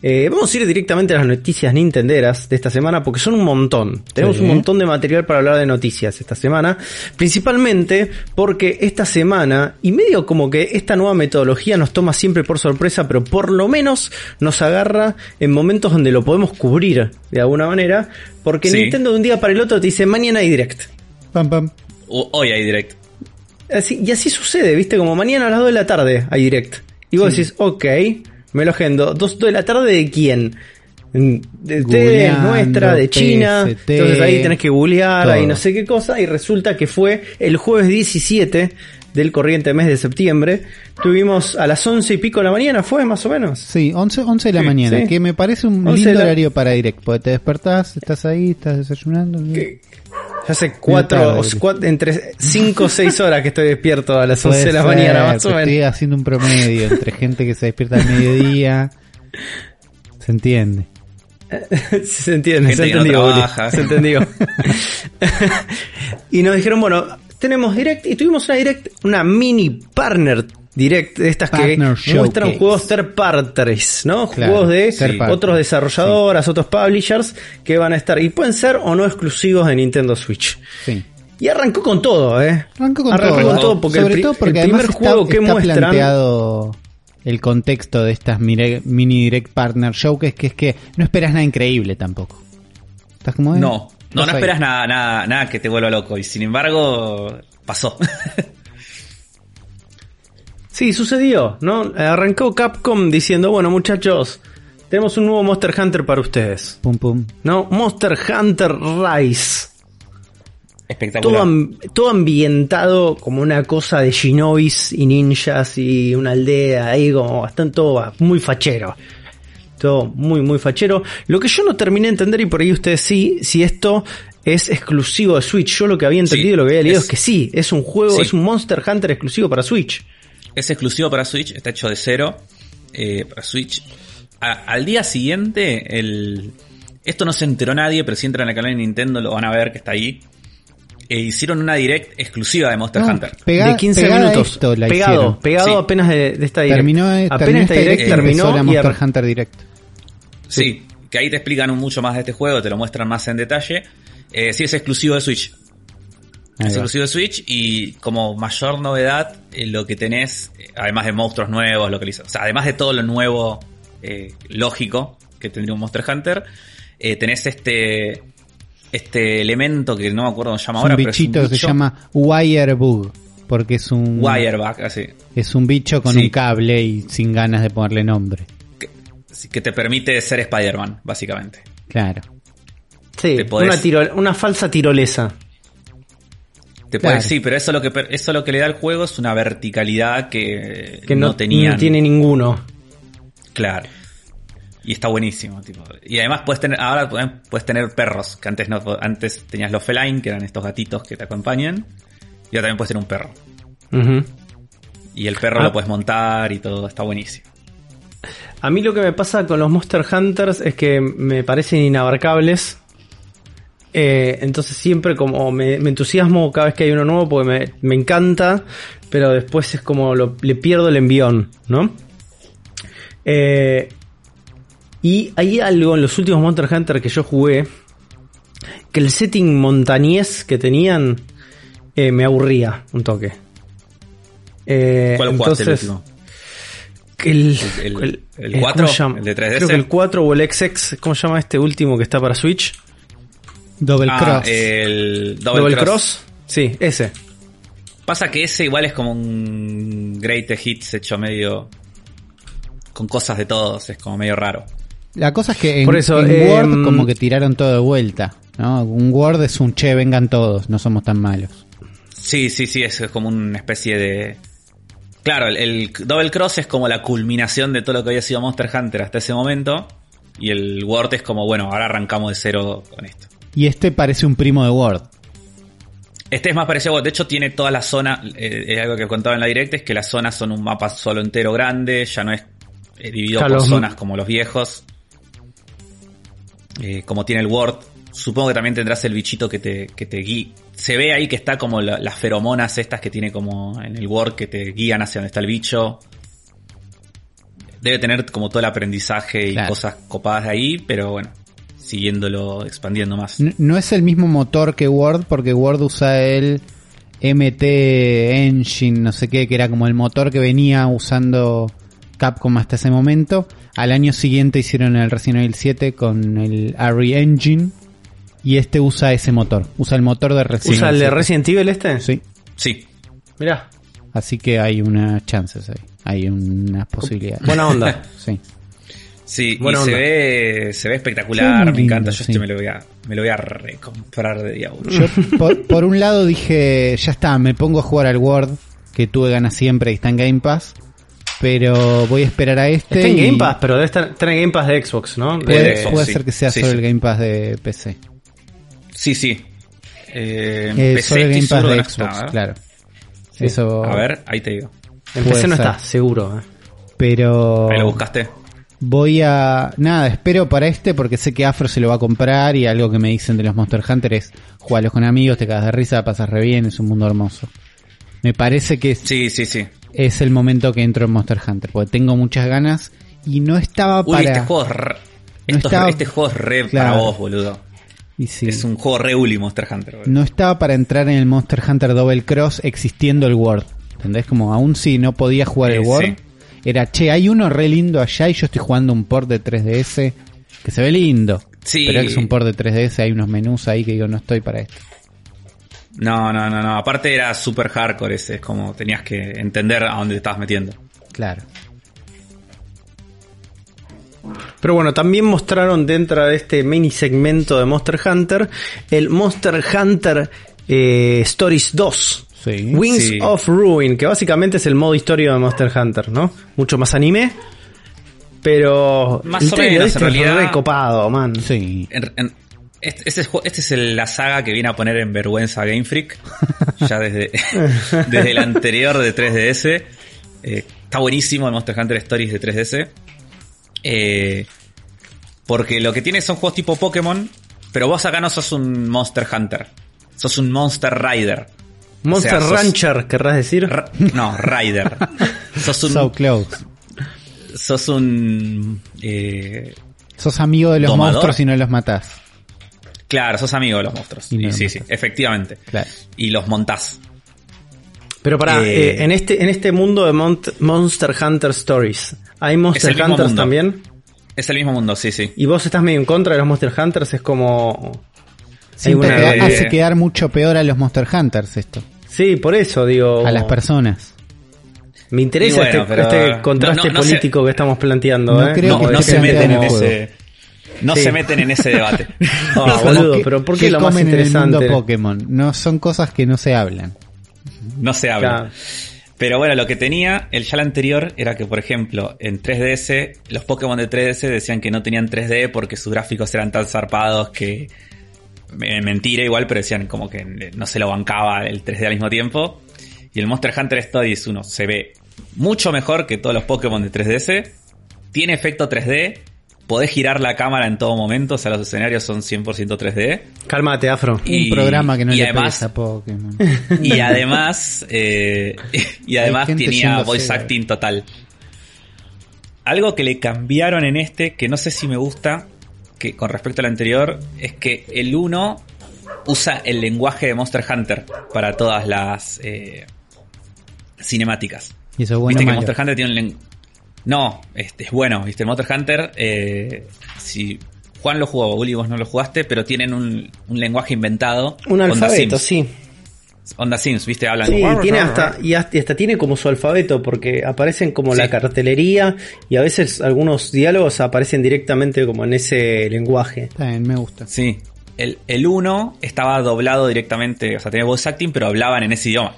Eh, vamos a ir directamente a las noticias nintenderas de esta semana porque son un montón. Tenemos Sí. un montón de material para hablar de noticias esta semana. Principalmente porque esta semana, y medio como que esta nueva metodología nos toma siempre por sorpresa, pero por lo menos nos agarra en momentos donde lo podemos cubrir de alguna manera. Porque Sí. Nintendo de un día para el otro te dice mañana hay direct. Pam, pam. o- hoy hay directo. Así- y así sucede, ¿viste? Como mañana a las 2 de la tarde hay direct. Y vos decís, ok, me lo agendo. ¿2 de la tarde de quién? Mm, De Googleando, nuestra, de China. PST, Entonces ahí tenés que googlear, todo. ahí no sé qué cosa. Y resulta que fue el jueves 17 del corriente mes de septiembre. Tuvimos a las 11 y pico de la mañana, fue más o menos. Sí, 11, 11 de la Sí, mañana, sí. que me parece un 11 lindo de la- horario para direct, porque te despertás, estás ahí, estás desayunando. Que- Ya hace cuatro, entre 5 o 6 horas que estoy despierto a las Puede 11 de la ser, mañana, más o pero Estoy menos. haciendo un promedio entre gente que se despierta al mediodía. Se entiende. se entiende, se no entendió, trabaja. se entendió. y nos dijeron, bueno, tenemos direct y tuvimos una direct, una mini partner direct de estas Partner que muestran showcase. juegos third parties, ¿no? Claro, juegos de otros desarrolladoras, otros publishers que van a estar y pueden ser o no exclusivos de Nintendo Switch. Sí. Y arrancó con todo, ¿eh? Arrancó con Arrancó todo. con todo porque el, Sobre pri- todo porque el primer juego que está muestran planteado el contexto de estas mini direct partner showcase que es que no esperas nada increíble tampoco. ¿Estás como él? No, no, no ahí. esperas nada, nada, nada que te vuelva loco. Y sin embargo, pasó. Sí, sucedió, ¿no? Arrancó Capcom diciendo, bueno muchachos, tenemos un nuevo Monster Hunter para ustedes. Pum pum. ¿No? Monster Hunter Rise. Espectacular. Todo, todo ambientado como una cosa de shinobis y ninjas y una aldea ahí como bastante todo muy fachero. Todo muy muy fachero. Lo que yo no terminé de entender y por ahí ustedes sí, si esto es exclusivo de Switch. Yo lo que había entendido Sí, lo que había leído es- es, que sí, es un juego, Sí. es un Monster Hunter exclusivo para Switch. Es exclusivo para Switch, está hecho de cero eh, para Switch. A- al día siguiente, el... esto no se enteró nadie, pero si entran al canal de Nintendo lo van a ver que está ahí. E hicieron una direct exclusiva de Monster No, Hunter. pega- de 15 pegada a minutos. esto la pegado, hicieron. pegado Sí. apenas de, de esta direct. Terminó, eh, apenas terminó esta esta direct terminó la Monster Hunter Direct. Sí, que ahí te explican mucho más de este juego, te lo muestran más en detalle. Eh, sí, es exclusivo de Switch. Exclusivo de Switch y como mayor novedad, eh, lo que tenés, eh, además de monstruos nuevos, localizados, o sea, además de todo lo nuevo, eh, lógico, que tendría un Monster Hunter, eh, tenés este este elemento que no me acuerdo cómo se llama Es ahora, un pero es un bichito que se llama Wirebug. Porque es un. Wireback, así. Es un bicho con Sí. un cable y sin ganas de ponerle nombre. Que, que te permite ser Spider-Man, básicamente. Claro. Sí, Te podés- una, tiro- una falsa tirolesa. Te Claro. sí, pero eso lo que eso lo que le da al juego es una verticalidad que, Que no, no tenían. no tiene ninguno. Claro. Y está buenísimo, tipo. Y además puedes tener, ahora puedes- tener perros, que antes no, antes tenías los feline, que eran estos gatitos que te acompañan. Y ahora también puedes tener un perro. Y el perro Ah. lo puedes montar y todo, está buenísimo. A mí lo que me pasa con los Monster Hunters es que me parecen inabarcables. Eh, entonces siempre como me, me entusiasmo cada vez que hay uno nuevo porque me, me encanta, pero después es como lo- le pierdo el envión, ¿no? Eh, y hay algo en los últimos Monster Hunter que yo jugué, que el setting montañés que tenían eh, me aburría un toque. ¿Cuál jugaste el entonces- último? el, El- el- el eh, 4, ¿cómo se llama? el de 3DS. Creo que el 4 o el XX, ¿cómo se llama este último que está para Switch? Double Ah, Cross. el Double, Double, Cross. Cross. Sí, ese. Pasa que ese igual es como un Great Hits hecho medio. con cosas de todos, es como medio raro. La cosa es que en, Por eso, en eh, Word como que tiraron todo de vuelta. ¿no? Un Word es un che, vengan todos, no somos tan malos. Sí, sí, sí, es como una especie de. Claro, el, el Double Cross es como la culminación de todo lo que había sido Monster Hunter hasta ese momento. Y el Word es como, bueno, ahora arrancamos de cero con esto. Y este parece un primo de Word. Este es más parecido, de hecho tiene toda la zona, eh, es algo que contaba en la directa, es que las zonas son un mapa solo entero grande, ya no es eh, dividido Claro, por zonas como los viejos. Eh, como tiene el Word, supongo que también tendrás el bichito que te, que te guía. Se ve ahí que está como la- las feromonas estas que tiene como en el Word que te guían hacia donde está el bicho. Debe tener como todo el aprendizaje y Claro. cosas copadas de ahí, pero bueno, siguiéndolo, expandiendo más. No es el mismo motor que Word porque Word usa el MT Engine, no sé qué, que era como el motor que venía usando Capcom hasta ese momento. Al año siguiente hicieron el Resident Evil 7 con el ARI Engine y este usa ese motor, usa el motor de Resident ¿Usa el Evil de 7. Resident Evil este? Sí, Sí, Mirá, así que hay unas chances ahí, hay unas posibilidades. buena onda. Sí. Sí, Buena y se ve, se ve espectacular, me encanta. Yo sí. este me lo voy a, me lo voy a recomprar de día uno. Yo por, por un lado dije, ya está, me pongo a jugar al Word, que tuve ganas siempre y está en Game Pass, pero voy a esperar a este. Está en y Game Pass, pero debe estar, estar en Game Pass de Xbox, ¿no? De- Puede, de Xbox, puede sí. ser que sea Sí, solo sí. el Game Pass de PC. Sí, sí. Eh, Eh, PC solo el estoy Game Pass de no Xbox, está, ¿eh? claro. Eso. A ver, ahí te digo. en PC no ser. está, seguro. eh. Pero Ahí lo buscaste. Voy a... Nada, espero para este porque sé que Afro se lo va a comprar y algo que me dicen de los Monster Hunter es jugarlos con amigos, te cagas de risa, pasas re bien, es un mundo hermoso. Me parece que es, Sí, sí, sí. es el momento que entro en Monster Hunter, porque tengo muchas ganas y no estaba Uy, para... este juego es re, No esto- estaba- este juego es re Claro. para vos, boludo. y sí, Es un juego re Uli Monster Hunter, boludo. No estaba para entrar en el Monster Hunter Double Cross existiendo el Word. ¿Entendés? Como aún si no podía jugar Eh, el Word. sí. Era, che, hay uno re lindo allá y yo estoy jugando un port de 3DS que se ve lindo. Sí. Pero es un port de 3DS, hay unos menús ahí que digo, no estoy para esto. No, no, no, no. Aparte era super hardcore ese. Es como tenías que entender a dónde te estabas metiendo. Claro. Pero bueno, también mostraron dentro de este mini segmento de Monster Hunter el Monster Hunter eh, Stories 2. Sí. Wings Sí. of Ruin, que básicamente es el modo historia de Monster Hunter, ¿no? Mucho más anime. Pero Más el o menos, este en es realidad. re copado, man. Sí. En- en- este, este es, este es el- la saga que viene a poner en vergüenza a Game Freak. ya desde, desde el anterior de 3DS. Eh, está buenísimo el Monster Hunter Stories de 3DS. Eh, porque lo que tiene son juegos tipo Pokémon. Pero vos acá no sos un Monster Hunter. Sos un Monster Rider. Monster O sea, sos- Rancher, querrás decir. Ra- no, Rider. sos un. So close. sos un. eh, Sos amigo de los ¿Domador? monstruos y no los matás. claro, sos amigo de los monstruos. Y no Y los sí, sí, efectivamente. Claro. Y los montás. Pero para Eh, en este en este mundo de Monster Hunter Stories, ¿hay Monster es el mismo Hunters mundo. también? Es el mismo mundo, sí, sí. Y vos estás medio en contra de los Monster Hunters, es como... Siento una- que eh, hace quedar mucho peor a los Monster Hunters esto. Sí, por eso digo... A las personas. Me interesa bueno, este, pero- este contraste no- no- no político que estamos planteando. No ¿eh? creo No, que se meten en ese. No Sí. se meten en ese debate. Boludo, pero ¿por que qué lo más comen en el mundo interesante? Pokémon? No son cosas que no se hablan. No se habla. Claro. Pero bueno, lo que tenía el ya anterior era que, por ejemplo, en 3DS, los Pokémon de 3DS decían que no tenían 3D porque sus gráficos eran tan zarpados que. Eh, Mentira igual, pero decían como que no se lo bancaba el 3D al mismo tiempo. Y el Monster Hunter Stories 1 se ve mucho mejor que todos los Pokémon de 3DS. Tiene efecto 3D. Podés girar la cámara en todo momento, o sea, los escenarios son 100% 3D. Cálmate, Afro. Y- Un programa que no y le además- a Pokémon. Y además, eh, y además tenía voice acting total. Algo que le cambiaron en este, que no sé si me gusta, que con respecto al anterior, es que el 1 usa el lenguaje de Monster Hunter para todas las eh, cinemáticas. Y eso es bueno Viste que. Monster Hunter tiene un lenguaje. No, este es bueno, viste, Monster Hunter, eh, si Juan lo jugó, Uli vos no lo jugaste, pero tienen un, un lenguaje inventado. Un alfabeto, sí. Onda Sims, viste, hablan. Sí, tiene hasta, y hasta, y hasta tiene como su alfabeto, porque aparecen como la cartelería y a veces algunos diálogos aparecen directamente como en ese lenguaje. Está bien, me gusta. Sí. El, el 1 estaba doblado directamente, o sea, tenía voice acting, pero hablaban en ese idioma.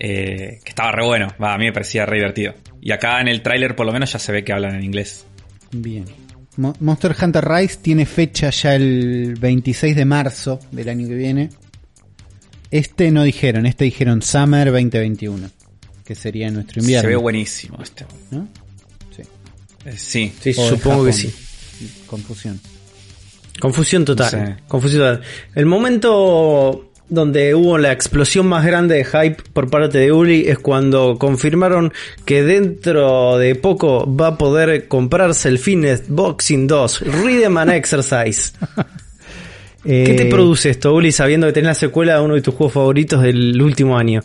Eh, que estaba re bueno, va, a mí me parecía re divertido. Y acá en el tráiler por lo menos ya se ve que hablan en inglés. Bien. Mo- Monster Hunter Rise tiene fecha ya el 26 de marzo del año que viene. Este no dijeron, este dijeron Summer 2021, que sería nuestro invierno. Se ve buenísimo este. ¿no? Sí. Eh, sí. Sí, supongo que sí. Confusión. Confusión total. Sí. Confusión total. El momento donde hubo la explosión más grande de hype por parte de Uli es cuando confirmaron que dentro de poco va a poder comprarse el Fitness Boxing 2 Rhythm and Exercise. ¿Qué te Eh, produce esto, Uli, sabiendo que tenés la secuela de uno de tus juegos favoritos del último año?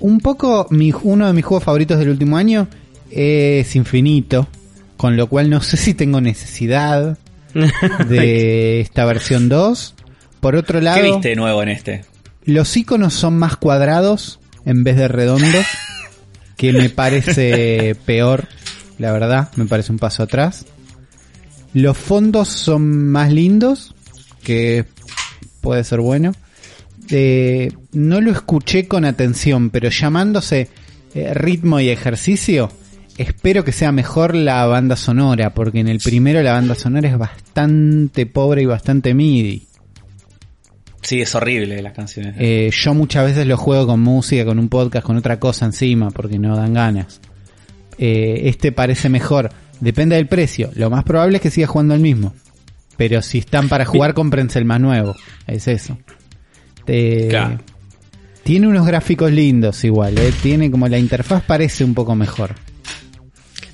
Un poco, mi, uno de mis juegos favoritos del último año es Infinito, con lo cual no sé si tengo necesidad de esta versión 2. Por otro lado, ¿Qué viste de nuevo en este? los iconos son más cuadrados en vez de redondos, que me parece peor, la verdad, me parece un paso atrás. Los fondos son más lindos, que puede ser bueno. Eh, no lo escuché con atención, pero llamándose eh, ritmo y ejercicio, espero que sea mejor la banda sonora, porque en el primero la banda sonora es bastante pobre y bastante MIDI. Sí, es horrible las canciones. Eh, yo muchas veces lo juego con música, con un podcast, con otra cosa encima, porque no dan ganas. Eh, este parece mejor. Depende del precio. Lo más probable es que siga jugando el mismo. Pero si están para jugar, cómprense el más nuevo. Es eso. Claro. Tiene unos gráficos lindos igual. eh. Tiene como la interfaz parece un poco mejor.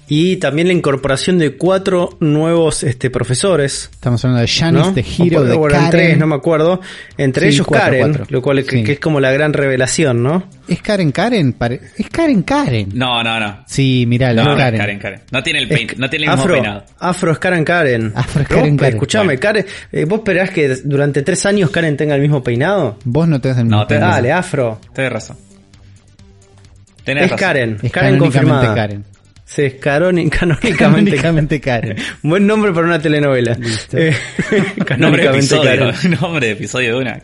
Y también la incorporación de cuatro nuevos este, profesores. Estamos hablando de Janice, ¿no? de Hero, O- de o Karen. tres, no me acuerdo. Entre Sí, ellos cuatro, Karen, cuatro. lo cual es, que, Sí. que es como la gran revelación, ¿no? ¿Es Karen Karen? Pare- Es Karen Karen. No, no, no. Sí, mirá, No, la no, Karen. Karen, Karen. No tiene el, pein- Es- no tiene el mismo Afro, peinado. Afro es Karen Karen. Afro es Karen Karen. Escuchame, Bueno. Karen, eh, ¿vos esperás que durante tres años Karen tenga el mismo peinado? Vos no tenés el No, mismo peinado. Dale, Afro. Tenés razón. Tenés Es razón. Karen. Es Karen confirmada. Karen. Sí, es caroni- canónicamente, Canónicamente Karen. Buen nombre para una telenovela. Listo. Eh, Nombre de canónicamente episodio. Karen. Nombre de episodio de una.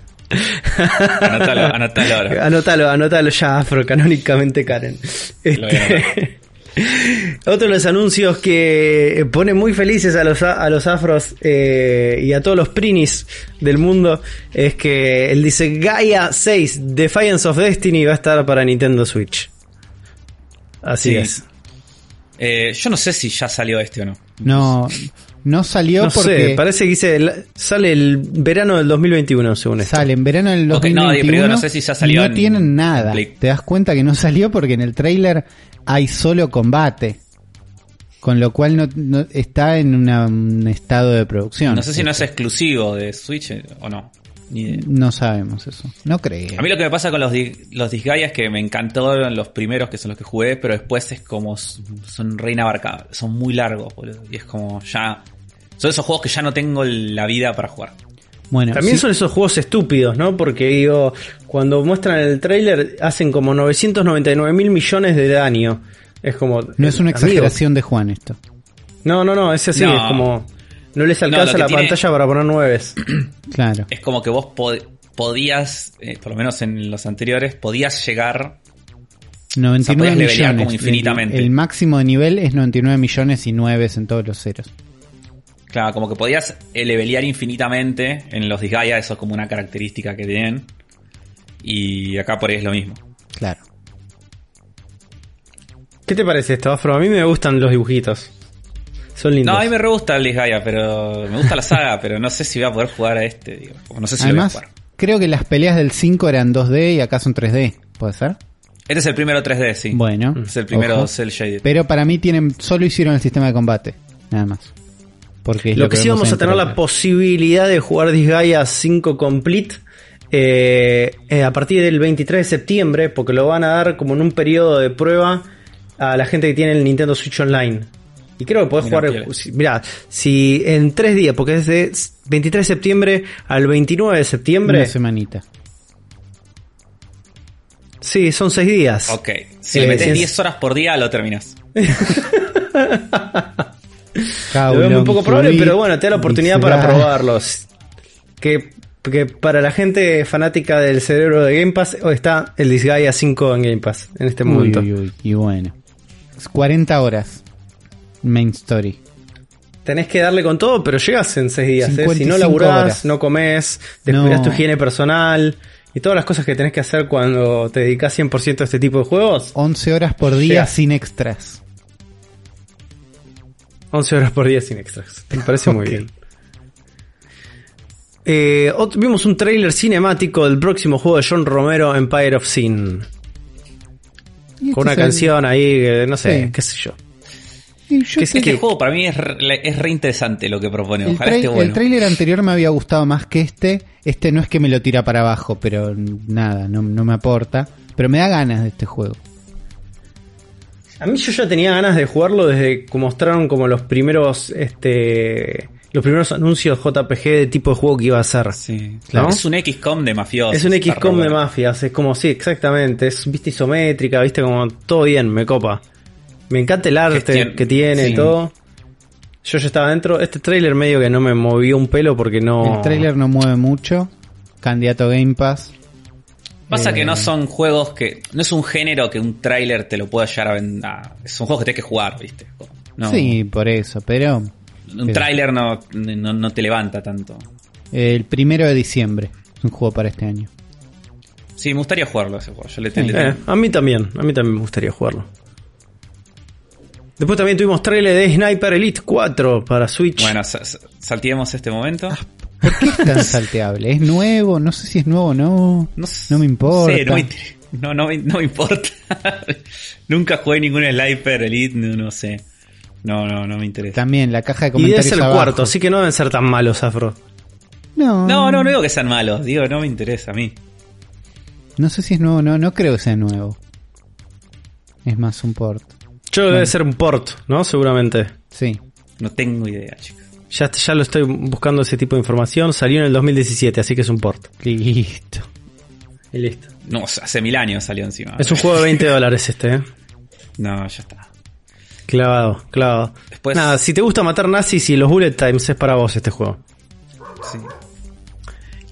Anótalo, anótalo ahora. Anótalo, anótalo ya, Afro, canónicamente Karen. Este, otro de los anuncios que pone muy felices a los, a los afros eh, y a todos los prinis del mundo es que él dice Gaia 6 Defiance of Destiny va a estar para Nintendo Switch. Así Sí. es. Eh, yo no sé si ya salió este o no. No, no salió No porque sé, parece que dice, sale el verano del 2021 según esto. sale en verano del Ok, 2021 no, pero no sé si ya salió no en- tienen nada. Play. Te das cuenta que no salió porque en el trailer hay solo combate. Con lo cual no, no- está en una- un estado de producción. No sé si no es exclusivo de Switch eh, o no. Ni idea. No sabemos eso. No creo. A mí lo que me pasa con los, los Disgaea es que me encantó los primeros, que son los que jugué, pero después es como. Son re inabarcables. Son muy largos, boludo. Y es como ya. Son esos juegos que ya no tengo la vida para jugar. Bueno, También sí, son esos juegos estúpidos, ¿no? Porque digo, cuando muestran el tráiler hacen como 999 mil millones de daño. Es como... no es una amigo, exageración de Juan esto. No, no, no, es así, No. es como... No les alcanza la tiene- pantalla para poner nueves. Claro. Es como que vos pod- podías, eh, por lo menos en los anteriores, podías llegar 99 O sea, millones. como infinitamente. El, el máximo de nivel es 99 millones y 9 en todos los ceros. Claro, como que podías eh, levelear infinitamente en los Disgaea, eso es como una característica que tienen. Y acá por ahí es lo mismo. Claro. ¿Qué te parece esto, Afro? A mí me gustan los dibujitos. Son lindos. No, a mí me re gusta el Disgaea, pero me gusta la saga, pero no sé si voy a poder jugar a este, digo. No sé si Además, lo voy a jugar. creo que las peleas del 5 eran 2D y acá son 3D. ¿Puede ser? Este es el primero 3D, sí. Bueno. Es el primero ojo. cel shaded. Pero para mí tienen solo hicieron el sistema de combate. Nada más. Porque Lo que sí vamos a tener la posibilidad de jugar Disgaea 5 Complete eh, eh, a partir del 23 de septiembre, porque lo van a dar como en un periodo de prueba a la gente que tiene el Nintendo Switch Online. Y creo que podés jugar, mirá, si en tres días, porque es de 23 de septiembre al 29 de septiembre, Una semanita. sí, son seis días. Ok. Si Eh, le metes si es- 10 horas por día, lo terminas. Lo veo muy poco probable, pero bueno, te da la oportunidad para probarlos. Que, que para la gente fanática del cerebro de Game Pass, hoy está el Disgaea 5 en Game Pass en este momento. uy, uy, y bueno. Es 40 horas. Main story. Tenés que darle con todo, pero llegas en 6 días. ¿eh? Si 55 no laburás, horas. no comes, descuidas No. tu higiene personal y todas las cosas que tenés que hacer cuando te dedicas 100% a este tipo de juegos, 11 horas por día sin extras. 11 horas por día sin extras. Me parece muy bien. Eh, vimos un tráiler cinemático del próximo juego de John Romero, Empire of Sin. Y Con una este es el- canción ahí, que no sé, Sí. qué sé yo. Y yo que sé Este juego para mí es re, es re interesante lo que propone. el, Ojalá esté el bueno. tráiler anterior me había gustado más que este. Este no es que me lo tira para abajo, pero nada, no, no me aporta. Pero me da ganas de este juego. A mí yo ya tenía ganas de jugarlo desde que mostraron como los primeros, este, los primeros anuncios JPG de tipo de juego que iba a ser. Sí, ¿No? Es un XCOM de mafiosos. Es un XCOM de mafias, es como, sí, exactamente, es vista isométrica, viste como todo bien, me copa. Me encanta el arte Gestión- que tiene y sí. todo. Yo ya estaba dentro, este tráiler medio que no me movió un pelo porque no... El tráiler no mueve mucho. Candidato Game Pass. Pasa Eh, que no son juegos que. No es un género que un tráiler te lo pueda llegar a vender. Son juegos que tenés que jugar, ¿viste? No, Sí, por eso, pero Un pero- tráiler no, no, no te levanta tanto. el primero de diciembre. Es un juego para este año. Sí, me gustaría jugarlo ese juego. Yo le, Sí. le- Eh, a mí también, a mí también me gustaría jugarlo. Después también tuvimos trailer de Sniper Elite 4 para Switch. Bueno, sa- sa- salteemos este momento. ¿Por qué es tan salteable? ¿Es nuevo? No sé si es nuevo o no. No, No me importa. sé, no, me, no, no me- no me importa. Nunca jugué ningún Sniper Elite, no, no sé. No, no, no me interesa. También la caja de y debe comentarios ser el abajo. cuarto, así que no deben ser tan malos, Afro. No, No, no, no digo que sean malos, digo, no me interesa a mí. No sé si es nuevo o no. No creo que sea nuevo. Es más un port. Yo debe ser un port, ¿no? Seguramente. Sí. No tengo idea, chicos. Ya, ya lo estoy buscando ese tipo de información. Salió en el 2017, así que es un port. Listo. Y listo. No, hace mil años salió encima. Es un juego de 20 dólares este, ¿eh? No, ya está. Clavado, clavado. Después- Nada, si te gusta matar nazis y los bullet times es para vos este juego. Sí.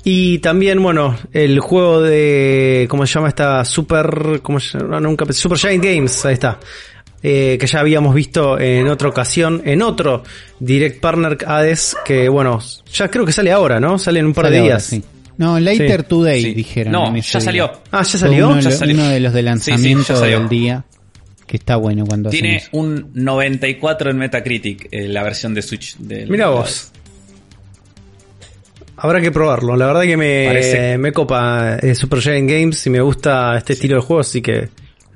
Y también, bueno, el juego de. ¿Cómo se llama esta? Super. ¿Cómo se llama? Nunca pensé- Super Giant Games, ahí está. Eh, que ya habíamos visto en otra ocasión, en otro Direct Partner Hades, que bueno, ya creo que sale ahora, ¿no? Sale en un par Sale de ahora, días. sí. No, Later Sí. Today Sí. dijeron. No, en ya salió. día. Ah, ya salió. Uno, de Ya los- salió. uno de los de Sí, sí, ya lanzamiento del día. Que está bueno cuando Tiene un 94 en Metacritic, eh, la versión de Switch. Del, Mira vos. Habrá que probarlo. La verdad que me, Parece- me copa eh, Super Giant Games y me gusta este estilo de juego, así que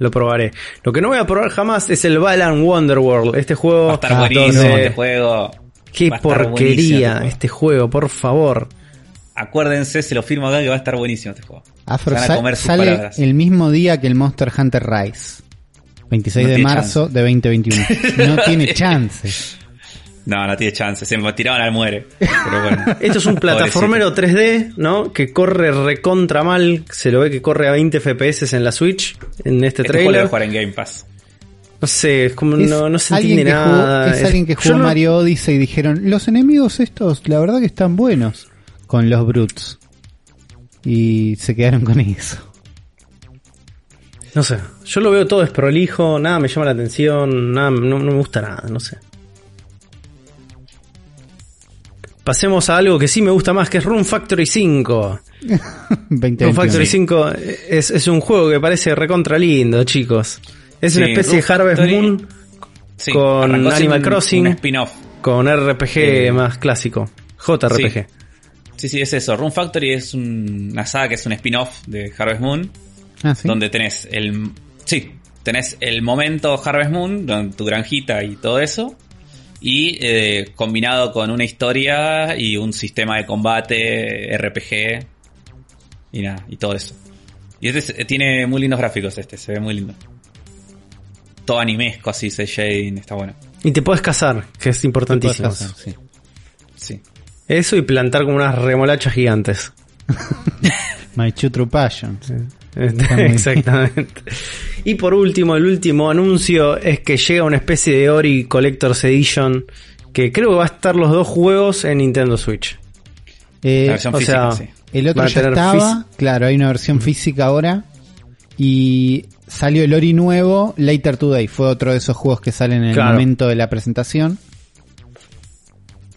lo probaré. Lo que no voy a probar jamás es el Balan Wonderworld. Este juego. Va a estar Ah, buenísimo donde- este juego. Qué buenísimo porquería este juego. este juego, por favor. acuérdense, se lo firmo acá que va a estar buenísimo este juego. Afro Se van a sa- comer sus sale palabras. el mismo día que el Monster Hunter Rise. 26 No de marzo de 2021. No tiene chance. No, no tiene chance, se me tiraban al muere. Pero bueno. Esto es un plataformero 3D, ¿no? Que corre recontra mal. Se lo ve que corre a 20 FPS en la Switch. En este, Este juego lo voy a trailer. jugar en Game Pass. No sé, es como Es no, no se entiende que jugó- nada. es alguien que jugó no- Mario Odyssey y dijeron, los enemigos estos, la verdad que están buenos con los brutes. Y se quedaron con eso. No sé, yo lo veo todo desprolijo, nada me llama la atención, nada, no, no me gusta nada, no sé. Pasemos a algo que sí me gusta más, que es Room Factory 5. 2021. Room Factory Sí. 5 es, es un juego que parece recontra lindo, chicos. Es una Sí, especie de Harvest Factory- Moon Sí, Con Animal un- Crossing. Un spin-off. con RPG Eh, más clásico. JRPG. Sí, sí, es eso. Room Factory es un- una saga que es un spin-off de Harvest Moon. Ah, ¿sí? Donde tenés el. Sí, tenés el momento Harvest Moon, tu granjita y todo eso. Y eh, combinado con una historia y un sistema de combate, RPG. Y nada, y todo eso. Y este es- tiene muy lindos gráficos, este, se ve muy lindo. Todo animesco, así, se shading, está bueno. Y te puedes casar, que es importantísimo. Sí. Sí. Eso y plantar como unas remolachas gigantes. My True True Passion. muy Exactamente. Y por último, el último anuncio es que llega una especie de Ori Collector's Edition que creo que va a estar los dos juegos en Nintendo Switch. Eh, La versión o física, sea, sí. El otro ya estaba, claro, hay una versión física ahora. Y salió el Ori nuevo, Later Today. Fue otro de esos juegos que salen en el Claro. momento de la presentación.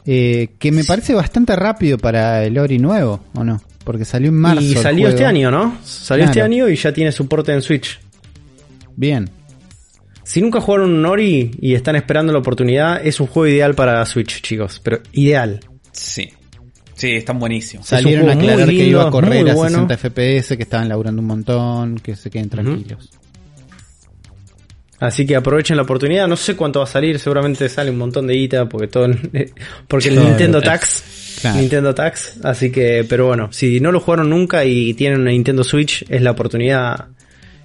Eh, que me parece bastante rápido para el Ori nuevo, ¿o no? Porque salió en marzo. y salió este año, ¿no? Salió Claro. este año y ya tiene soporte en Switch. Bien. Si nunca jugaron un Ori y están esperando la oportunidad, es un juego ideal para Switch, chicos. Pero ideal. Sí. Sí, están buenísimos. Salieron a aclarar que iba a correr a bueno. 60 FPS, que estaban laburando un montón, que se queden tranquilos. Así que aprovechen la oportunidad. No sé cuánto va a salir, seguramente sale un montón de guita porque todo porque el Nintendo Tax, claro. Nintendo Tax, así que pero bueno, si no lo jugaron nunca y tienen una Nintendo Switch es la oportunidad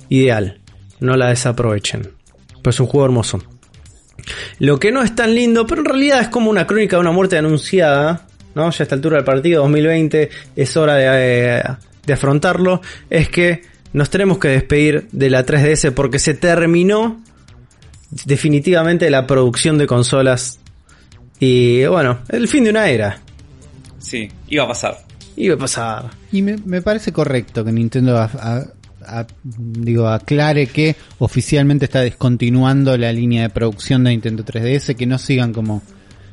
ideal. No la desaprovechen. Pues es un juego hermoso. Lo que no es tan lindo, pero en realidad es como una crónica de una muerte anunciada, ¿no? Ya a esta altura del partido 2020 es hora de, eh, de afrontarlo, es que nos tenemos que despedir de la 3DS porque se terminó definitivamente la producción de consolas y bueno, el fin de una era. Sí, iba a pasar. Iba a pasar. Y me, me parece correcto que Nintendo a- a- a- digo, aclare que oficialmente está descontinuando la línea de producción de Nintendo 3DS, que no sigan como...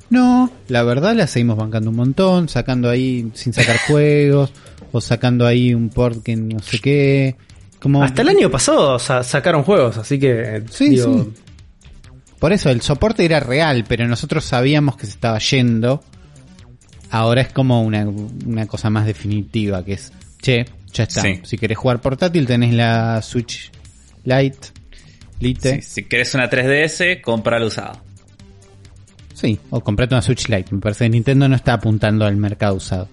No, la verdad la seguimos bancando un montón, sacando ahí sin sacar juegos, o sacando ahí un port que no sé qué. Como, Hasta el año pasado sa- sacaron juegos, así que Sí, digo, sí. Por eso, el soporte era real, pero nosotros sabíamos que se estaba yendo. Ahora es como una, una cosa más definitiva, que es, che, ya está. Sí. Si querés jugar portátil, tenés la Switch Lite. Lite. Sí, si querés una 3DS, compra usado. Sí, o comprate una Switch Lite. Me parece que Nintendo no está apuntando al mercado usado.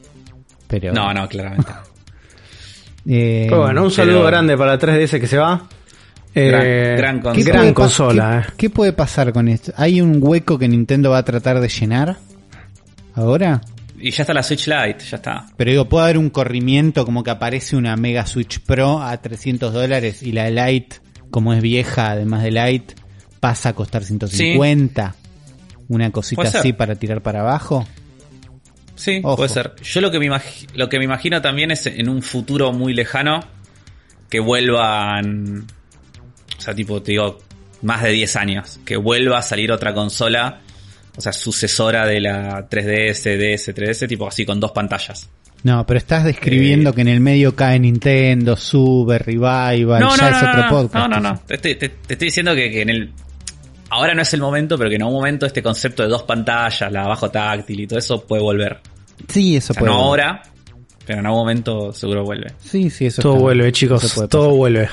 Pero, No, no, claramente. Eh, pero bueno, un saludo pero- grande para la 3DS que se va. Gran- Eh, gran ¿qué consola. gran ¿qué, eh. qué puede pasar con esto? ¿Hay un hueco que Nintendo va a tratar de llenar? ¿Ahora? Y ya está la Switch Lite, ya está. Pero digo, puede haber un corrimiento como que aparece una Mega Switch Pro a 300 dólares y la Lite, como es vieja, además de Lite, pasa a costar 150. Una cosita así para tirar para abajo. Sí, Ojo. puede ser. Yo lo que, me imagi- lo que me imagino también es en un futuro muy lejano que vuelvan. O sea, tipo, te digo, más de 10 años. Que vuelva a salir otra consola. O sea, sucesora de la 3DS, DS, 3DS, tipo así con dos pantallas. No, pero estás describiendo Eh. que en el medio cae Nintendo, sube, Revival, ya es otro no, podcast. No, no, no. Te, te- te estoy diciendo que, que en el. Ahora no es el momento, pero que en algún momento este concepto de dos pantallas, la abajo táctil y todo eso puede volver. Sí, eso O sea, puede. no ahora, pero en algún momento seguro vuelve. Sí, sí, eso Todo está- vuelve, eso chicos. puede Todo pasar. vuelve.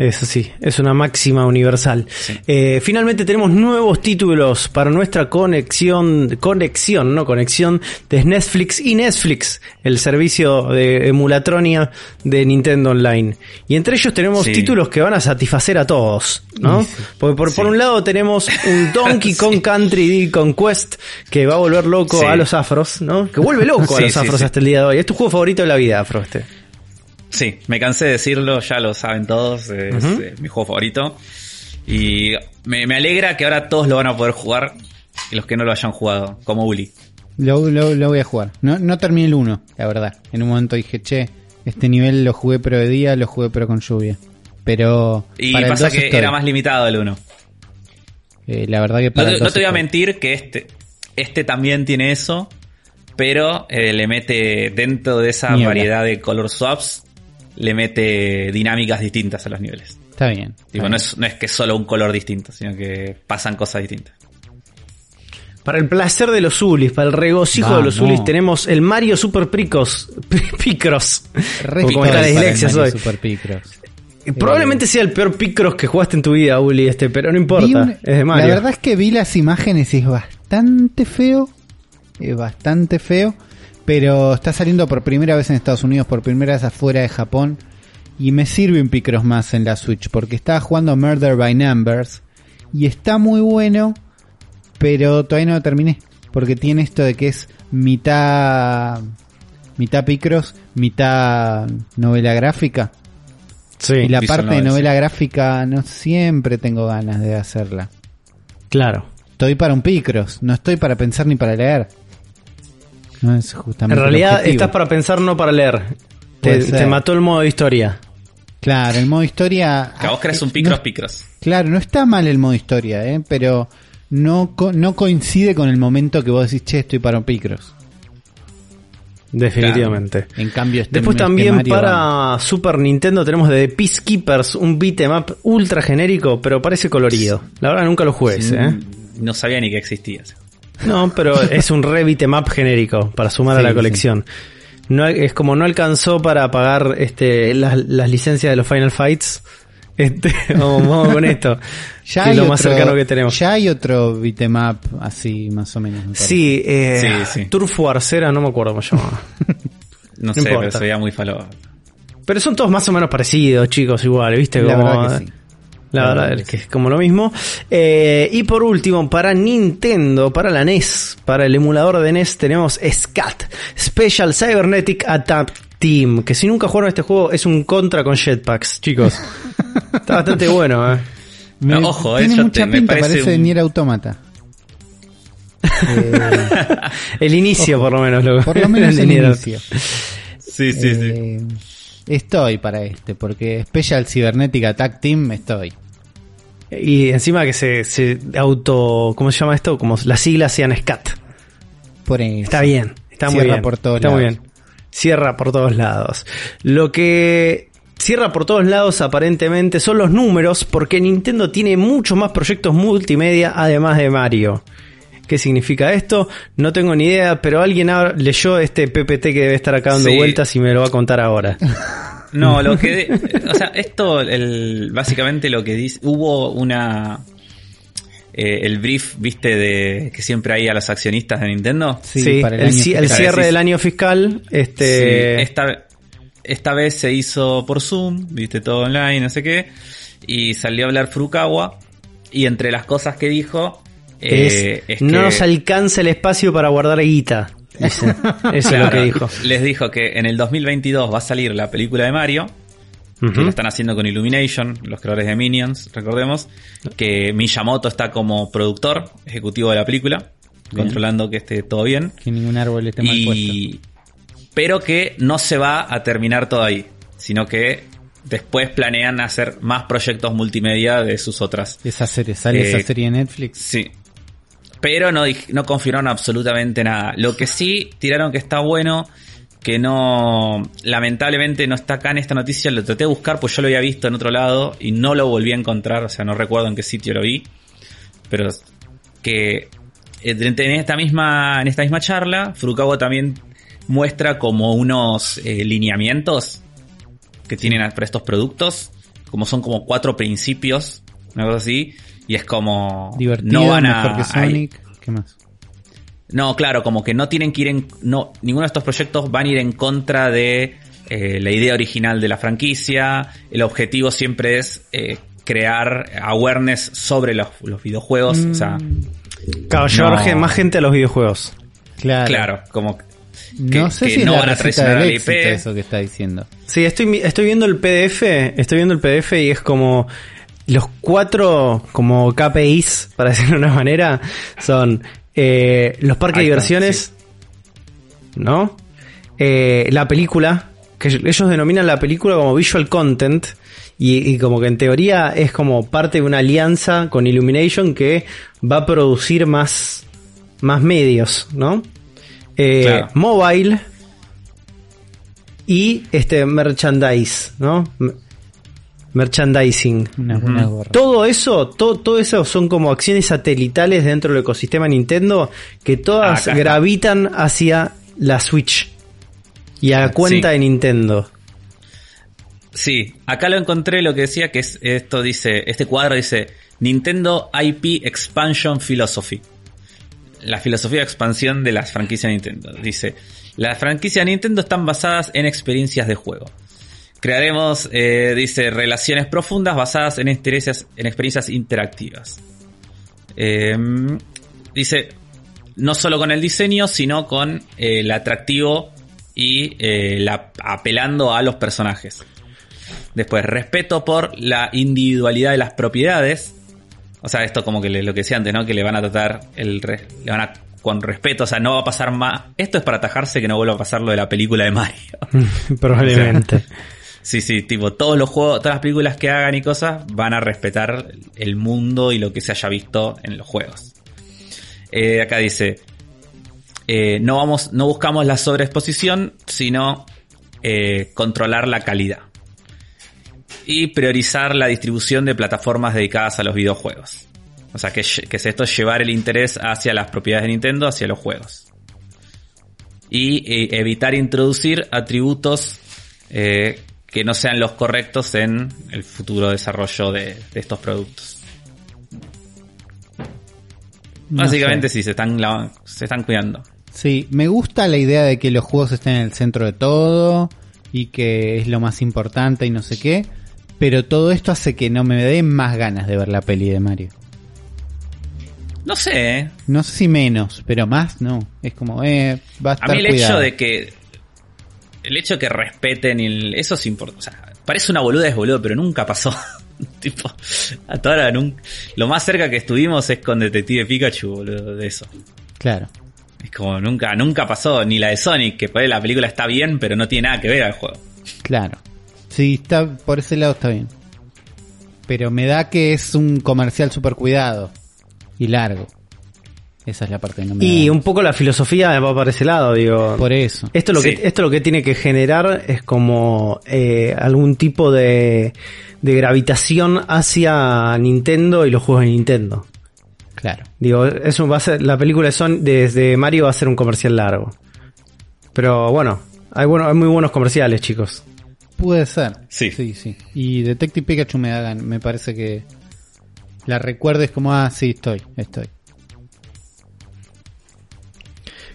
Eso sí, es una máxima universal. Eh, finalmente tenemos nuevos títulos para nuestra conexión, conexión, no conexión de Netflix y Netflix, el servicio de emulatronia de Nintendo Online. Y entre ellos tenemos títulos que van a satisfacer a todos, ¿no? Porque por, un lado tenemos un Donkey Kong Country D Conquest que va a volver loco a los afros, ¿no? Que vuelve loco a los afros hasta el día de hoy. Es tu juego favorito de la vida, Afro, este. Sí, me cansé de decirlo, ya lo saben todos, es eh, mi juego favorito. Y me, alegra que ahora todos lo van a poder jugar, y los que no lo hayan jugado, como Uli. Lo, voy a jugar. No, no terminé el 1, la verdad. En un momento dije, che, este nivel lo jugué pero de día, lo jugué pero con lluvia. Pero... Y pasa que era más limitado el 1. Eh, la verdad que para No, te voy a mentir que este, este también tiene eso, pero eh, le mete dentro de esa variedad de color swaps, le mete dinámicas distintas a los niveles. Está bien. No, es, no es que solo un color distinto, sino que pasan cosas distintas. Para el placer de los Ulis, para el regocijo de los Ulis, tenemos el Mario Super Picross. Picross. Como está la dislexia hoy. Super Picross. Probablemente sea el peor Picross que jugaste en tu vida, Uli, este, pero no importa. es de Mario. La verdad es que vi las imágenes y es bastante feo. Es bastante feo. Pero está saliendo por primera vez en Estados Unidos, por primera vez afuera de Japón. Y me sirve un Picross más en la Switch, porque estaba jugando Murder by Numbers. Y está muy bueno, pero todavía no lo terminé. Porque tiene esto de que es mitad. mitad Picross, mitad novela gráfica. Sí, y la parte de novela gráfica no siempre tengo ganas de hacerla. Claro. Estoy para un Picross, no estoy para pensar ni para leer. No es justamente. En realidad estás para pensar, no para leer. Te, mató el modo de historia. Claro, el modo historia. Que vos crees un Picross Picross. Claro, no está mal el modo historia, ¿eh? pero no, no coincide con el momento que vos decís, che, estoy para un Picross. Definitivamente. En cambio, este Después también para Super Nintendo tenemos de Peacekeepers un beat'em ultra genérico, pero parece colorido. La verdad nunca lo jugué ¿eh? No sabía ni que existía. No, pero es un re beat'em genérico para sumar a la colección. No, es como no alcanzó para pagar este, las, las licencias de los Final Fights este, vamos, con esto. ya hay lo más cercano que tenemos. Ya hay otro beatmap así, más o menos. Sí, eh, sí, Turf Warcera, no me acuerdo cómo se llama. no, sé, pero se veía muy falo. Pero son todos más o menos parecidos, chicos, igual, ¿viste? La verdad que sí. La verdad es que es como lo mismo. Eh, y por último, para Nintendo, para la NES, para el emulador de NES, tenemos SCAT, Special Cybernetic Attack Team, que si nunca jugaron este juego es un contra con jetpacks, chicos. Está bastante bueno, eh. ojo, tiene mucha pinta, parece un... Nier Automata. el inicio, por lo menos. por lo menos el inicio. Sí, sí, sí. Estoy para este, porque Special Cybernetic Attack Team estoy. Y encima que se, se auto. ¿Cómo se llama esto? Como las siglas sean SCAT. Por eso. Está bien, está muy bien. Por todos está muy bien. Cierra por todos lados. Lo que cierra por todos lados aparentemente son los números porque Nintendo tiene muchos más proyectos multimedia además de Mario. ¿Qué significa esto? No tengo ni idea, pero alguien leyó este PPT que debe estar acá dando vueltas y me lo va a contar ahora. No, lo que... o sea, esto, el, básicamente lo que dice... Hubo una... Eh, el brief, viste, de que siempre hay a los accionistas de Nintendo. Sí, para el, cierre del año fiscal. Este... esta, esta vez se hizo por Zoom, viste, todo online, no sé qué. Y salió a hablar Furukawa. Y entre las cosas que dijo... Eh, es, no nos alcanza el espacio para guardar guita. Eso es lo que dijo. Les dijo que en el 2022 va a salir la película de Mario. Que lo están haciendo con Illumination, los creadores de Minions, recordemos. Que Miyamoto está como productor ejecutivo de la película, controlando que esté todo bien. Que ningún árbol esté mal puesto. Pero que no se va a terminar todo ahí, sino que después planean hacer más proyectos multimedia de sus otras. Esa serie, ¿sale esa eh, serie en Netflix? Sí, pero no, no confirmaron absolutamente nada. Lo que sí tiraron que está bueno, que no, lamentablemente no está acá en esta noticia, lo traté de buscar pues yo lo había visto en otro lado y no lo volví a encontrar, o sea, no recuerdo en qué sitio lo vi, pero que en esta misma, en esta misma charla, Furukawa también muestra como unos eh, lineamientos que tienen para estos productos como son como cuatro principios, una cosa así, y es como Divertido, no van mejor a que Sonic. ¿Qué más? no, claro, como que no tienen que ir en. No, ninguno de estos proyectos van a ir en contra de eh, la idea original de la franquicia. El objetivo siempre es eh, crear awareness sobre los, los videojuegos. O sea, Claro, llevar No. más gente a los videojuegos. Claro. claro, como. No que- sé que si es no la van a traicionar del éxito IP. eso que está diciendo. Sí, estoy, estoy viendo el PDF, estoy viendo el PDF y es como los cuatro como KPIs, para decirlo de una manera, son eh, los parques de diversiones, ¿no? Eh, la película, que ellos denominan la película como visual content y, y como que en teoría es como parte de una alianza con Illumination que va a producir más, más medios, ¿no? Eh, Claro. Mobile y este merchandise, ¿no? Merchandising. Una, Ujú. una gorra. Todo eso, todo, todo eso son como acciones satelitales dentro del ecosistema Nintendo que todas Acá gravitan hacia la Switch y a la cuenta Sí. de Nintendo. Sí, acá lo encontré lo que decía que es esto dice, este cuadro dice Nintendo IP Expansion Philosophy. La filosofía de expansión de las franquicias Nintendo. Dice, las franquicias Nintendo están basadas en experiencias de juego. Crearemos, eh, dice, relaciones profundas basadas en experiencias, en experiencias interactivas. Eh, dice, no solo con el diseño, sino con eh, el atractivo y eh, la, apelando a los personajes. Después, respeto por la individualidad de las propiedades. O sea, esto como que le- lo que decía antes, ¿no? Que le van a tratar el re- le van a con respeto, o sea, no va a pasar más. Esto es para atajarse que no vuelva a pasar lo de la película de Mario. Probablemente. Sí, sí, tipo, todos los juegos, todas las películas que hagan y cosas van a respetar el mundo y lo que se haya visto en los juegos. Eh, acá dice, eh, no vamos, no buscamos la sobreexposición, sino eh, controlar la calidad. Y priorizar la distribución de plataformas dedicadas a los videojuegos. O sea, que, es esto, llevar el interés hacia las propiedades de Nintendo, hacia los juegos. Y eh, evitar introducir atributos eh, que no sean los correctos en el futuro desarrollo de, de estos productos. No Básicamente sé. sí, se están, la- se están cuidando. Sí, me gusta la idea de que los juegos estén en el centro de todo y que es lo más importante y no sé qué, pero todo esto hace que no me dé más ganas de ver la peli de Mario. No sé, ¿eh? No sé si menos, pero más no. Es como, eh, va a a estar mí el cuidado. hecho de que el hecho de que respeten el, eso es importante. O sea, parece una boluda es boludo, pero nunca pasó. tipo, hasta ahora nunca. Lo más cerca que estuvimos es con Detective Pikachu, boludo, de eso. Claro. Es como nunca, nunca pasó, ni la de Sonic, que por ahí la película está bien, pero no tiene nada que ver al juego. Claro. Sí, está, por ese lado está bien. Pero me da que es un comercial super cuidado y largo. Esa es la parte que no me Y da. un poco la filosofía va para ese lado, digo. Por eso. Esto lo, Sí. que, esto lo que tiene que generar es como eh, algún tipo de, de gravitación hacia Nintendo y los juegos de Nintendo. Claro. Digo, eso va a ser, la película de, Son, desde Mario va a ser un comercial largo. Pero bueno, hay, bueno, hay muy buenos comerciales, chicos. Puede ser. Sí. Sí, sí. Y Detective Pikachu me da gan- me parece que la recuerdes como, ah, sí, estoy, estoy.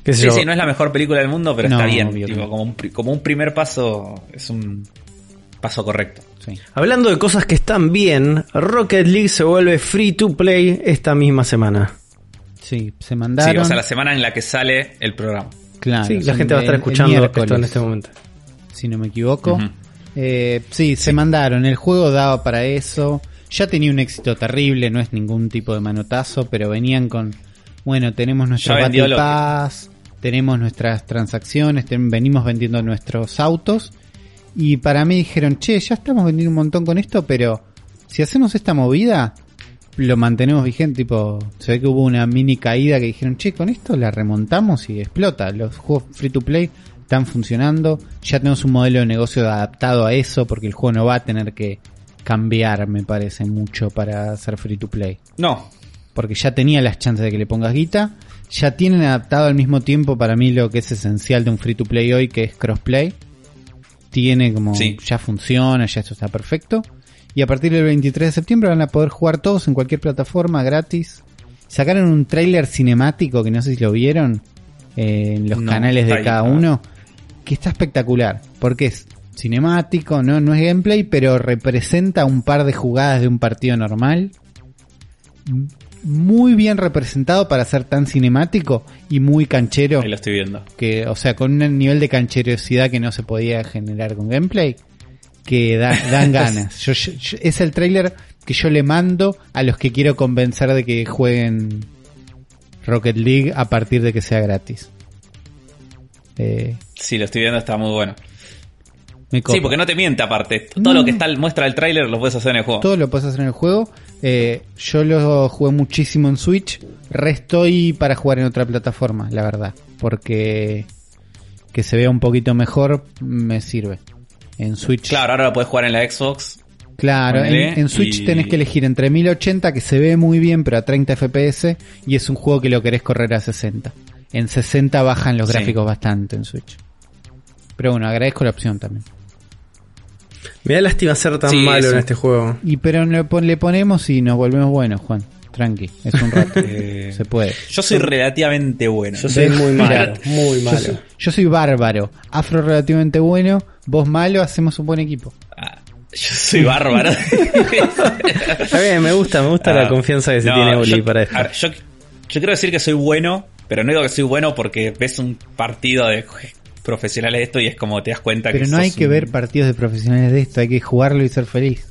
¿Qué sé Sí, yo? sí, no es la mejor película del mundo, pero No, está bien. obvio tipo, como, un, pri- como un primer paso, es un paso correcto. Sí. Hablando de cosas que están bien, Rocket League se vuelve free to play esta misma semana. Sí, se Sí, mandaron. o sea, la semana en la que sale el programa. Claro, sí, la gente va a estar escuchando esto en este momento. Si no me equivoco. Eh, sí, se mandaron. El juego daba para eso. Ya tenía un éxito terrible, no es ningún tipo de manotazo, pero venían con, bueno, tenemos vendió Battle Pass, tenemos nuestras transacciones, ten- venimos vendiendo nuestros autos. Y para mí dijeron, che, ya estamos vendiendo un montón con esto, pero si hacemos esta movida, lo mantenemos vigente. Tipo, se ve que hubo una mini caída que dijeron, che, con esto la remontamos y explota. Los juegos free to play están funcionando. Ya tenemos un modelo de negocio adaptado a eso, porque el juego no va a tener que cambiar, me parece, mucho para hacer free to play. No, Porque ya tenía las chances de que le pongas guita. Ya tienen adaptado al mismo tiempo para mí lo que es esencial de un free to play hoy, que es crossplay. Tiene como, Sí. ya funciona, ya esto está perfecto. Y a partir del 23 de septiembre van a poder jugar todos en cualquier plataforma gratis. Sacaron un tráiler cinemático que no sé si lo vieron eh, en los No, canales de cada uno, que está espectacular, porque es cinemático, no, no es gameplay, pero representa un par de jugadas de un partido normal. Muy bien representado para ser tan cinemático y muy canchero Ahí lo estoy viendo. que, o sea, con un nivel de cancherosidad que no se podía generar con gameplay, que da- dan ganas. Yo- yo- yo- es el trailer que yo le mando a los que quiero convencer de que jueguen Rocket League a partir de que sea gratis. Eh, Sí, lo estoy viendo, está muy bueno. Sí, porque no te miente aparte. Todo No. lo que está muestra el tráiler lo puedes hacer en el juego. Todo lo puedes hacer en el juego. Eh, yo lo jugué muchísimo en Switch. Restoy para jugar en otra plataforma, la verdad. Porque que se vea un poquito mejor me sirve. En Switch Claro, ahora lo puedes jugar en la Xbox. Claro, en, Switch y- tenés que elegir entre 1080, que se ve muy bien, pero a 30 FPS, y es un juego que lo querés correr a 60. En 60 bajan los Sí. gráficos bastante en Switch. Pero bueno, agradezco la opción también. Me da lástima ser tan Sí, malo eso. en este juego. Y pero le, pon- le ponemos y nos volvemos buenos, Juan. Tranqui, es un rato. Eh, se puede. Yo soy relativamente bueno. Yo soy muy malo, muy Yo malo. soy, yo soy bárbaro, afro relativamente bueno, vos malo, hacemos un buen equipo. Ah, Yo soy bárbaro. Está bien, me gusta, me gusta la Ah, confianza que se no, tiene Uli yo, para esto. ver, yo, yo quiero decir que soy bueno, pero no digo que soy bueno porque ves un partido de profesionales de esto y es como te das cuenta Pero que no hay que un- ver partidos de profesionales de esto, hay que jugarlo y ser feliz.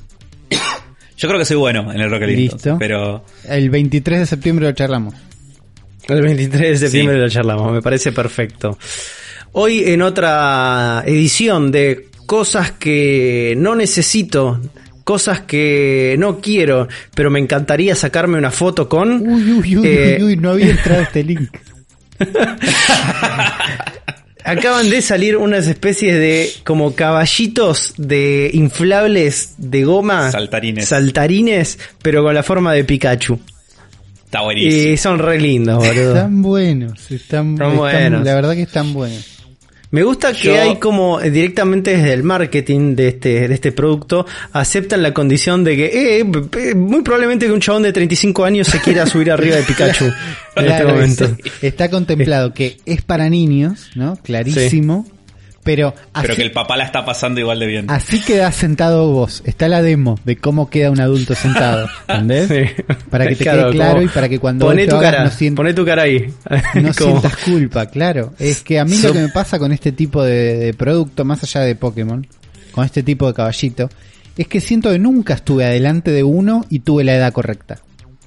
Yo creo que soy bueno en el Rocket League. Listo. pero El 23 de septiembre lo charlamos. El 23 de septiembre Sí. lo charlamos, me parece perfecto. Hoy en otra edición de cosas que no necesito, cosas que no quiero, pero me encantaría sacarme una foto con. Uy, uy, uy, Eh, uy, uy, no había entrado este link. Acaban de salir unas especies de como caballitos de inflables de goma. Saltarines. Saltarines, pero con la forma de Pikachu. está buenísimo. Y son re lindos, boludo. Están buenos, están, están- buenos. La verdad que están buenos. Me gusta que Yo- hay como eh, directamente desde el marketing de este, de este producto aceptan la condición de que eh, p- p- muy probablemente que un chabón de 35 años se quiera subir arriba de Pikachu en este momento. es- está contemplado que es para niños, ¿no? Clarísimo. Pero así, que el papá la está pasando igual de bien. así quedás sentado vos. Está la demo de cómo queda un adulto sentado. ¿Entendés? Sí. Para que te Claro, quede claro como, y para que cuando Poné tu cara, no sientas- poné tu cara ahí. no Como- sientas culpa, claro. Es que a mí So- lo que me pasa con este tipo de, de producto, más allá de Pokémon, con este tipo de caballito, es que siento que nunca estuve adelante de uno y tuve la edad correcta.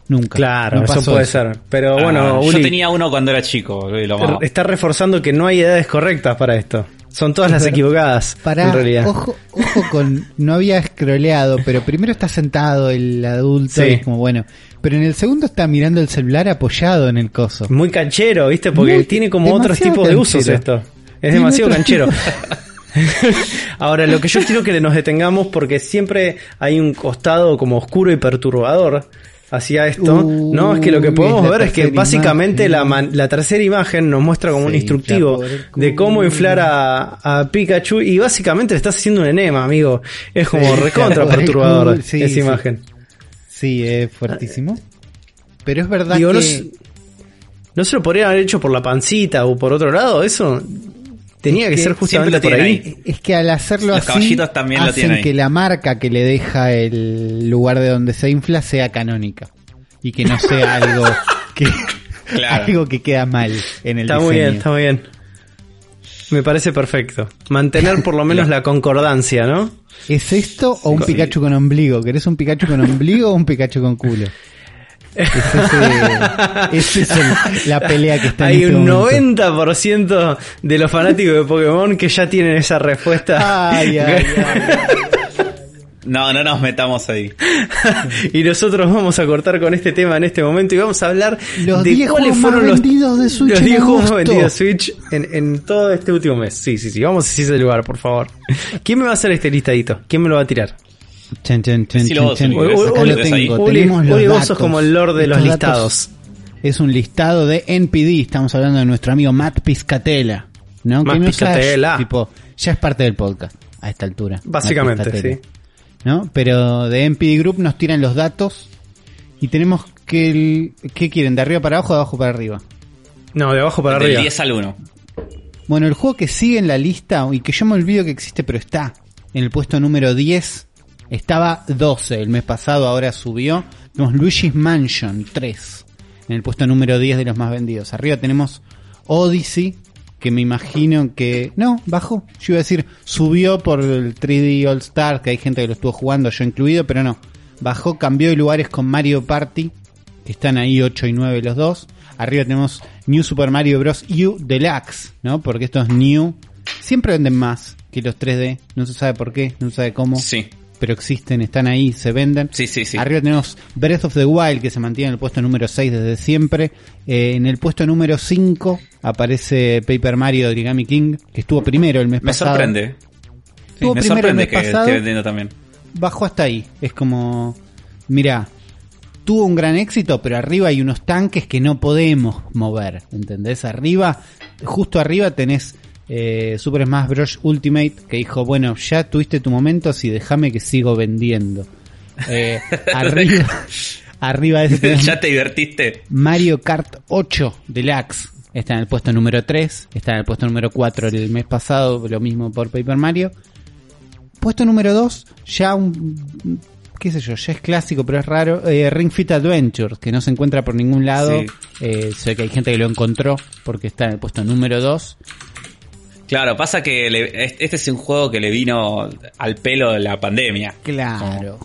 Nunca. Claro, eso puede ser. Pero Ah, bueno, yo Uli tenía uno cuando era chico. y lo está reforzando que no hay edades correctas para esto. Son todas las equivocadas, Pará, en realidad. ojo, ojo con, no había scrolleado, pero primero está sentado el adulto Sí. y es como bueno, pero en el segundo está mirando el celular apoyado en el coso. Muy canchero, ¿viste? Porque Muy- tiene como otros tipos de usos esto. Es Tiene demasiado canchero. Ahora, lo que yo quiero que nos detengamos porque siempre hay un costado como oscuro y perturbador hacia esto, ¿no? Es que lo que podemos ver es que básicamente imagen. la, la tercera imagen nos muestra como un instructivo de cómo inflar a, a Pikachu y básicamente le estás haciendo un enema, amigo. Es como Sí, recontra perturbador sí, esa imagen. Sí, es fuertísimo. Pero es verdad Digo, que no, se- ¿no se lo podrían haber hecho por la pancita o por otro lado? Eso tenía Es que, que ser justamente por ahí. es que al hacerlo Los así caballitos también lo hacen tienen ahí. que la marca que le deja el lugar de donde se infla sea canónica y que no sea algo que Claro. algo que queda mal en el Está diseño. muy bien, está muy bien. Me parece perfecto. Mantener por lo menos la concordancia, ¿no? ¿Es esto o un Sí. Pikachu con ombligo? ¿Querés un Pikachu con ombligo o un Pikachu con culo? Es ese, ese es el- la pelea que está en Hay este un momento. 90% de los fanáticos de Pokémon que ya tienen esa respuesta. Ay, ay, ay. No, no nos metamos ahí. y nosotros vamos a cortar con este tema en este momento y vamos a hablar Los de 10 cuáles juegos fueron más los, vendidos de Switch los en 10 juegos más vendidos de Switch en, en todo este último mes. Sí, sí, sí. Vamos a ese lugar, por favor. ¿Quién me va a hacer este listadito? ¿Quién me lo va a tirar? Uli, ves Acá acá lo tengo. Uli, Tenemos los Uli, vos sos datos. como el lord de los Estos datos listados. Es un listado de NPD. Estamos hablando de nuestro amigo Matt Piscatella. ¿no? Matt Que no. Ash, tipo, ya es parte del podcast a esta altura. Básicamente, sí. ¿no? Pero de MPD Group nos tiran los datos y tenemos que... El, ¿Qué quieren? ¿De arriba para abajo o de abajo para arriba? No, de abajo para Del arriba. 10 al 1. Bueno, el juego que sigue en la lista y que yo me olvido que existe, pero está en el puesto número 10, estaba 12 el mes pasado, ahora subió. Tenemos Luigi's Mansion 3 en el puesto número 10 de los más vendidos. Arriba tenemos Odyssey, que me imagino que... No, bajó. Yo iba a decir, subió por el 3D All Star, que hay gente que lo estuvo jugando, yo incluido, pero no. Bajó, cambió de lugares con Mario Party, que están ahí 8 y 9 los dos. Arriba tenemos New Super Mario Bros. U Deluxe, ¿no? Porque estos New siempre venden más que los 3D. No se sabe por qué, no se sabe cómo. Sí. Pero existen, están ahí, se venden. Sí, sí, sí. Arriba tenemos Breath of the Wild, que se mantiene en el puesto número 6 desde siempre. Eh, en el puesto número 5 aparece Paper Mario de Origami King, que estuvo primero el mes Me pasado. sorprende. Sí, me primero el sorprende que esté vendiendo también. Bajó hasta ahí. Es como, mira, tuvo un gran éxito, pero arriba hay unos tanques que no podemos mover, ¿entendés? Arriba, justo arriba tenés eh, Super Smash Bros. Ultimate que dijo, bueno, ya tuviste tu momento, si déjame que sigo vendiendo. Eh, arriba, arriba de ya te divertiste. Mario Kart 8 Deluxe. Está en el puesto número 3. Está en el puesto número 4 el mes pasado. Lo mismo por Paper Mario. Puesto número 2. Ya un. ¿Qué sé yo? Ya es clásico, pero es raro. eh, Ring Fit Adventure. Que no se encuentra por ningún lado. Sí. Eh, sé que hay gente que lo encontró. Porque está en el puesto número 2. Claro, pasa que le- este es un juego que le vino al pelo de la pandemia. Claro.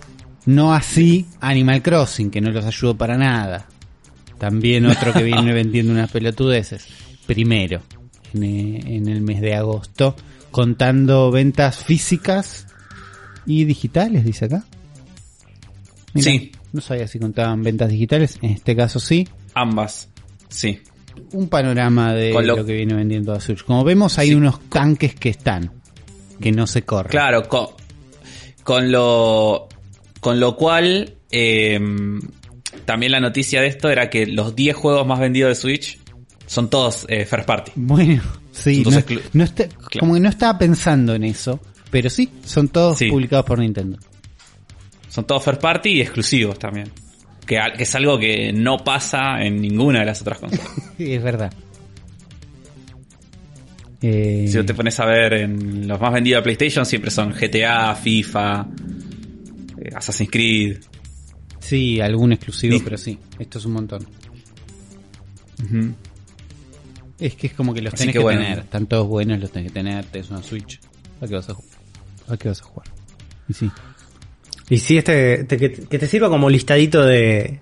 No así Animal Crossing, que no los ayudó para nada. También otro que viene vendiendo unas pelotudeces. Primero, en, eh, en el mes de agosto, contando ventas físicas y digitales, dice acá. Sí. No sabía si contaban ventas digitales, en este caso sí. Ambas. Sí. Un panorama de lo... lo- que viene vendiendo a Switch. Como vemos, hay Sí. unos tanques que están, que no se corren. Claro, con, con lo con lo cual eh, también la noticia de esto era que los 10 juegos más vendidos de Switch son todos eh, first party. Bueno, sí, Entonces, no- cl- no está- como que no estaba pensando en eso, pero sí, son todos Sí. publicados por Nintendo. Son todos first party y exclusivos también. Que, es algo que no pasa en ninguna de las otras consolas. Sí, es verdad. Eh, Si te pones a ver en los más vendidos de PlayStation siempre son GTA, FIFA, eh, Assassin's Creed. sí, algún exclusivo, Sí. pero sí, esto es un montón. Es que es como que los Así tenés que que, bueno. tener, están todos buenos, los tenés que tener, tenés una Switch. ¿A qué vas a, ju- a qué vas a jugar? Y sí. Y sí, este, te- que, que te sirva como listadito de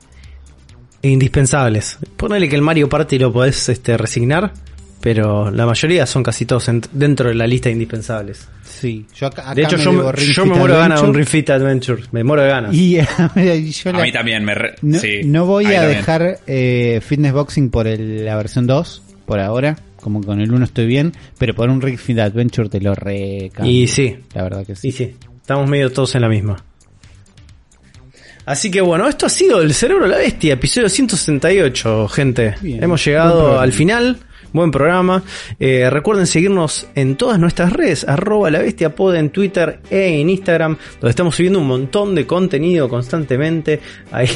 indispensables. Ponele que el Mario Party lo podés este, resignar, pero la mayoría son casi todos en- dentro de la lista de indispensables. Sí, yo acá, acá de hecho, me yo, me- yo me muero de ganas de un. Ring Fit Adventure. Me muero de ganas. Y, y yo A la- mí también me... re- No, sí, no voy a también. dejar eh, Fitness Boxing por el- la versión 2, por ahora. Como con el 1 estoy bien, pero por un Ring Fit Adventure te lo recambio. Y sí. La verdad que sí. Y sí, estamos medio todos en la misma. Así que bueno, esto ha sido El Cerebro de la Bestia, episodio 168, gente. Bien, Hemos llegado al final. Buen programa. Eh, recuerden seguirnos en todas nuestras redes, arroba la bestia pod en Twitter e en Instagram, donde estamos subiendo un montón de contenido constantemente. Ahí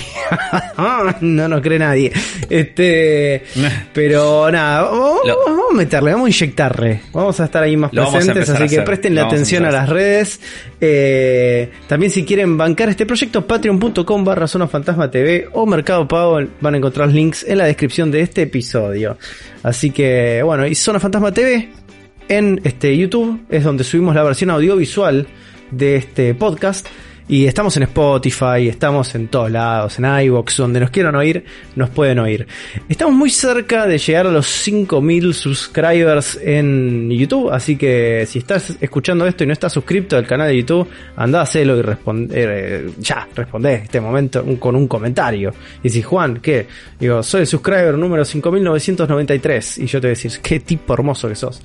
no nos cree nadie. Este, pero nada, vamos, Lo- vamos a meterle, vamos a inyectarle. Vamos a estar ahí más presentes, así que presten la atención a las redes. Eh, también si quieren bancar este proyecto, patreon.com barra Zona Fantasma TV o Mercado Pago, van a encontrar links en la descripción de este episodio. Así que bueno, y Zona Fantasma TV en este YouTube es donde subimos la versión audiovisual de este podcast. Y estamos en Spotify, estamos en todos lados, en iVoox, donde nos quieran oír, nos pueden oír. Estamos muy cerca de llegar a los 5000 subscribers en YouTube, así que si estás escuchando esto y no estás suscrito al canal de YouTube, andá a hacerlo y responder, ya, respondé en este momento con un comentario. Y si Juan, ¿qué? Digo, soy el subscriber número 5993, y yo te voy a decir, qué tipo hermoso que sos.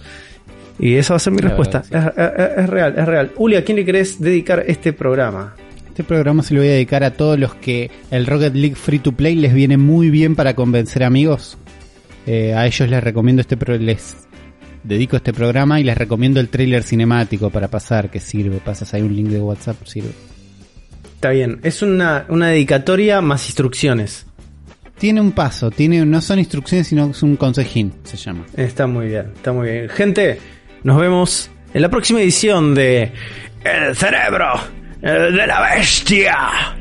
Y esa va a ser mi respuesta. Es, real, es real. Uli, ¿a quién le querés dedicar este programa? Este programa se lo voy a dedicar a todos los que el Rocket League Free to Play les viene muy bien para convencer amigos. Eh, a ellos les recomiendo este pro les dedico este programa y les recomiendo el trailer cinemático para pasar, que sirve, pasas ahí un link de WhatsApp, sirve. Está bien, es una, una dedicatoria más instrucciones. Tiene un paso, tiene, no son instrucciones, sino es un consejín, se llama. Está muy bien, está muy bien. Gente, nos vemos en la próxima edición de El cerebro eh, de la bestia.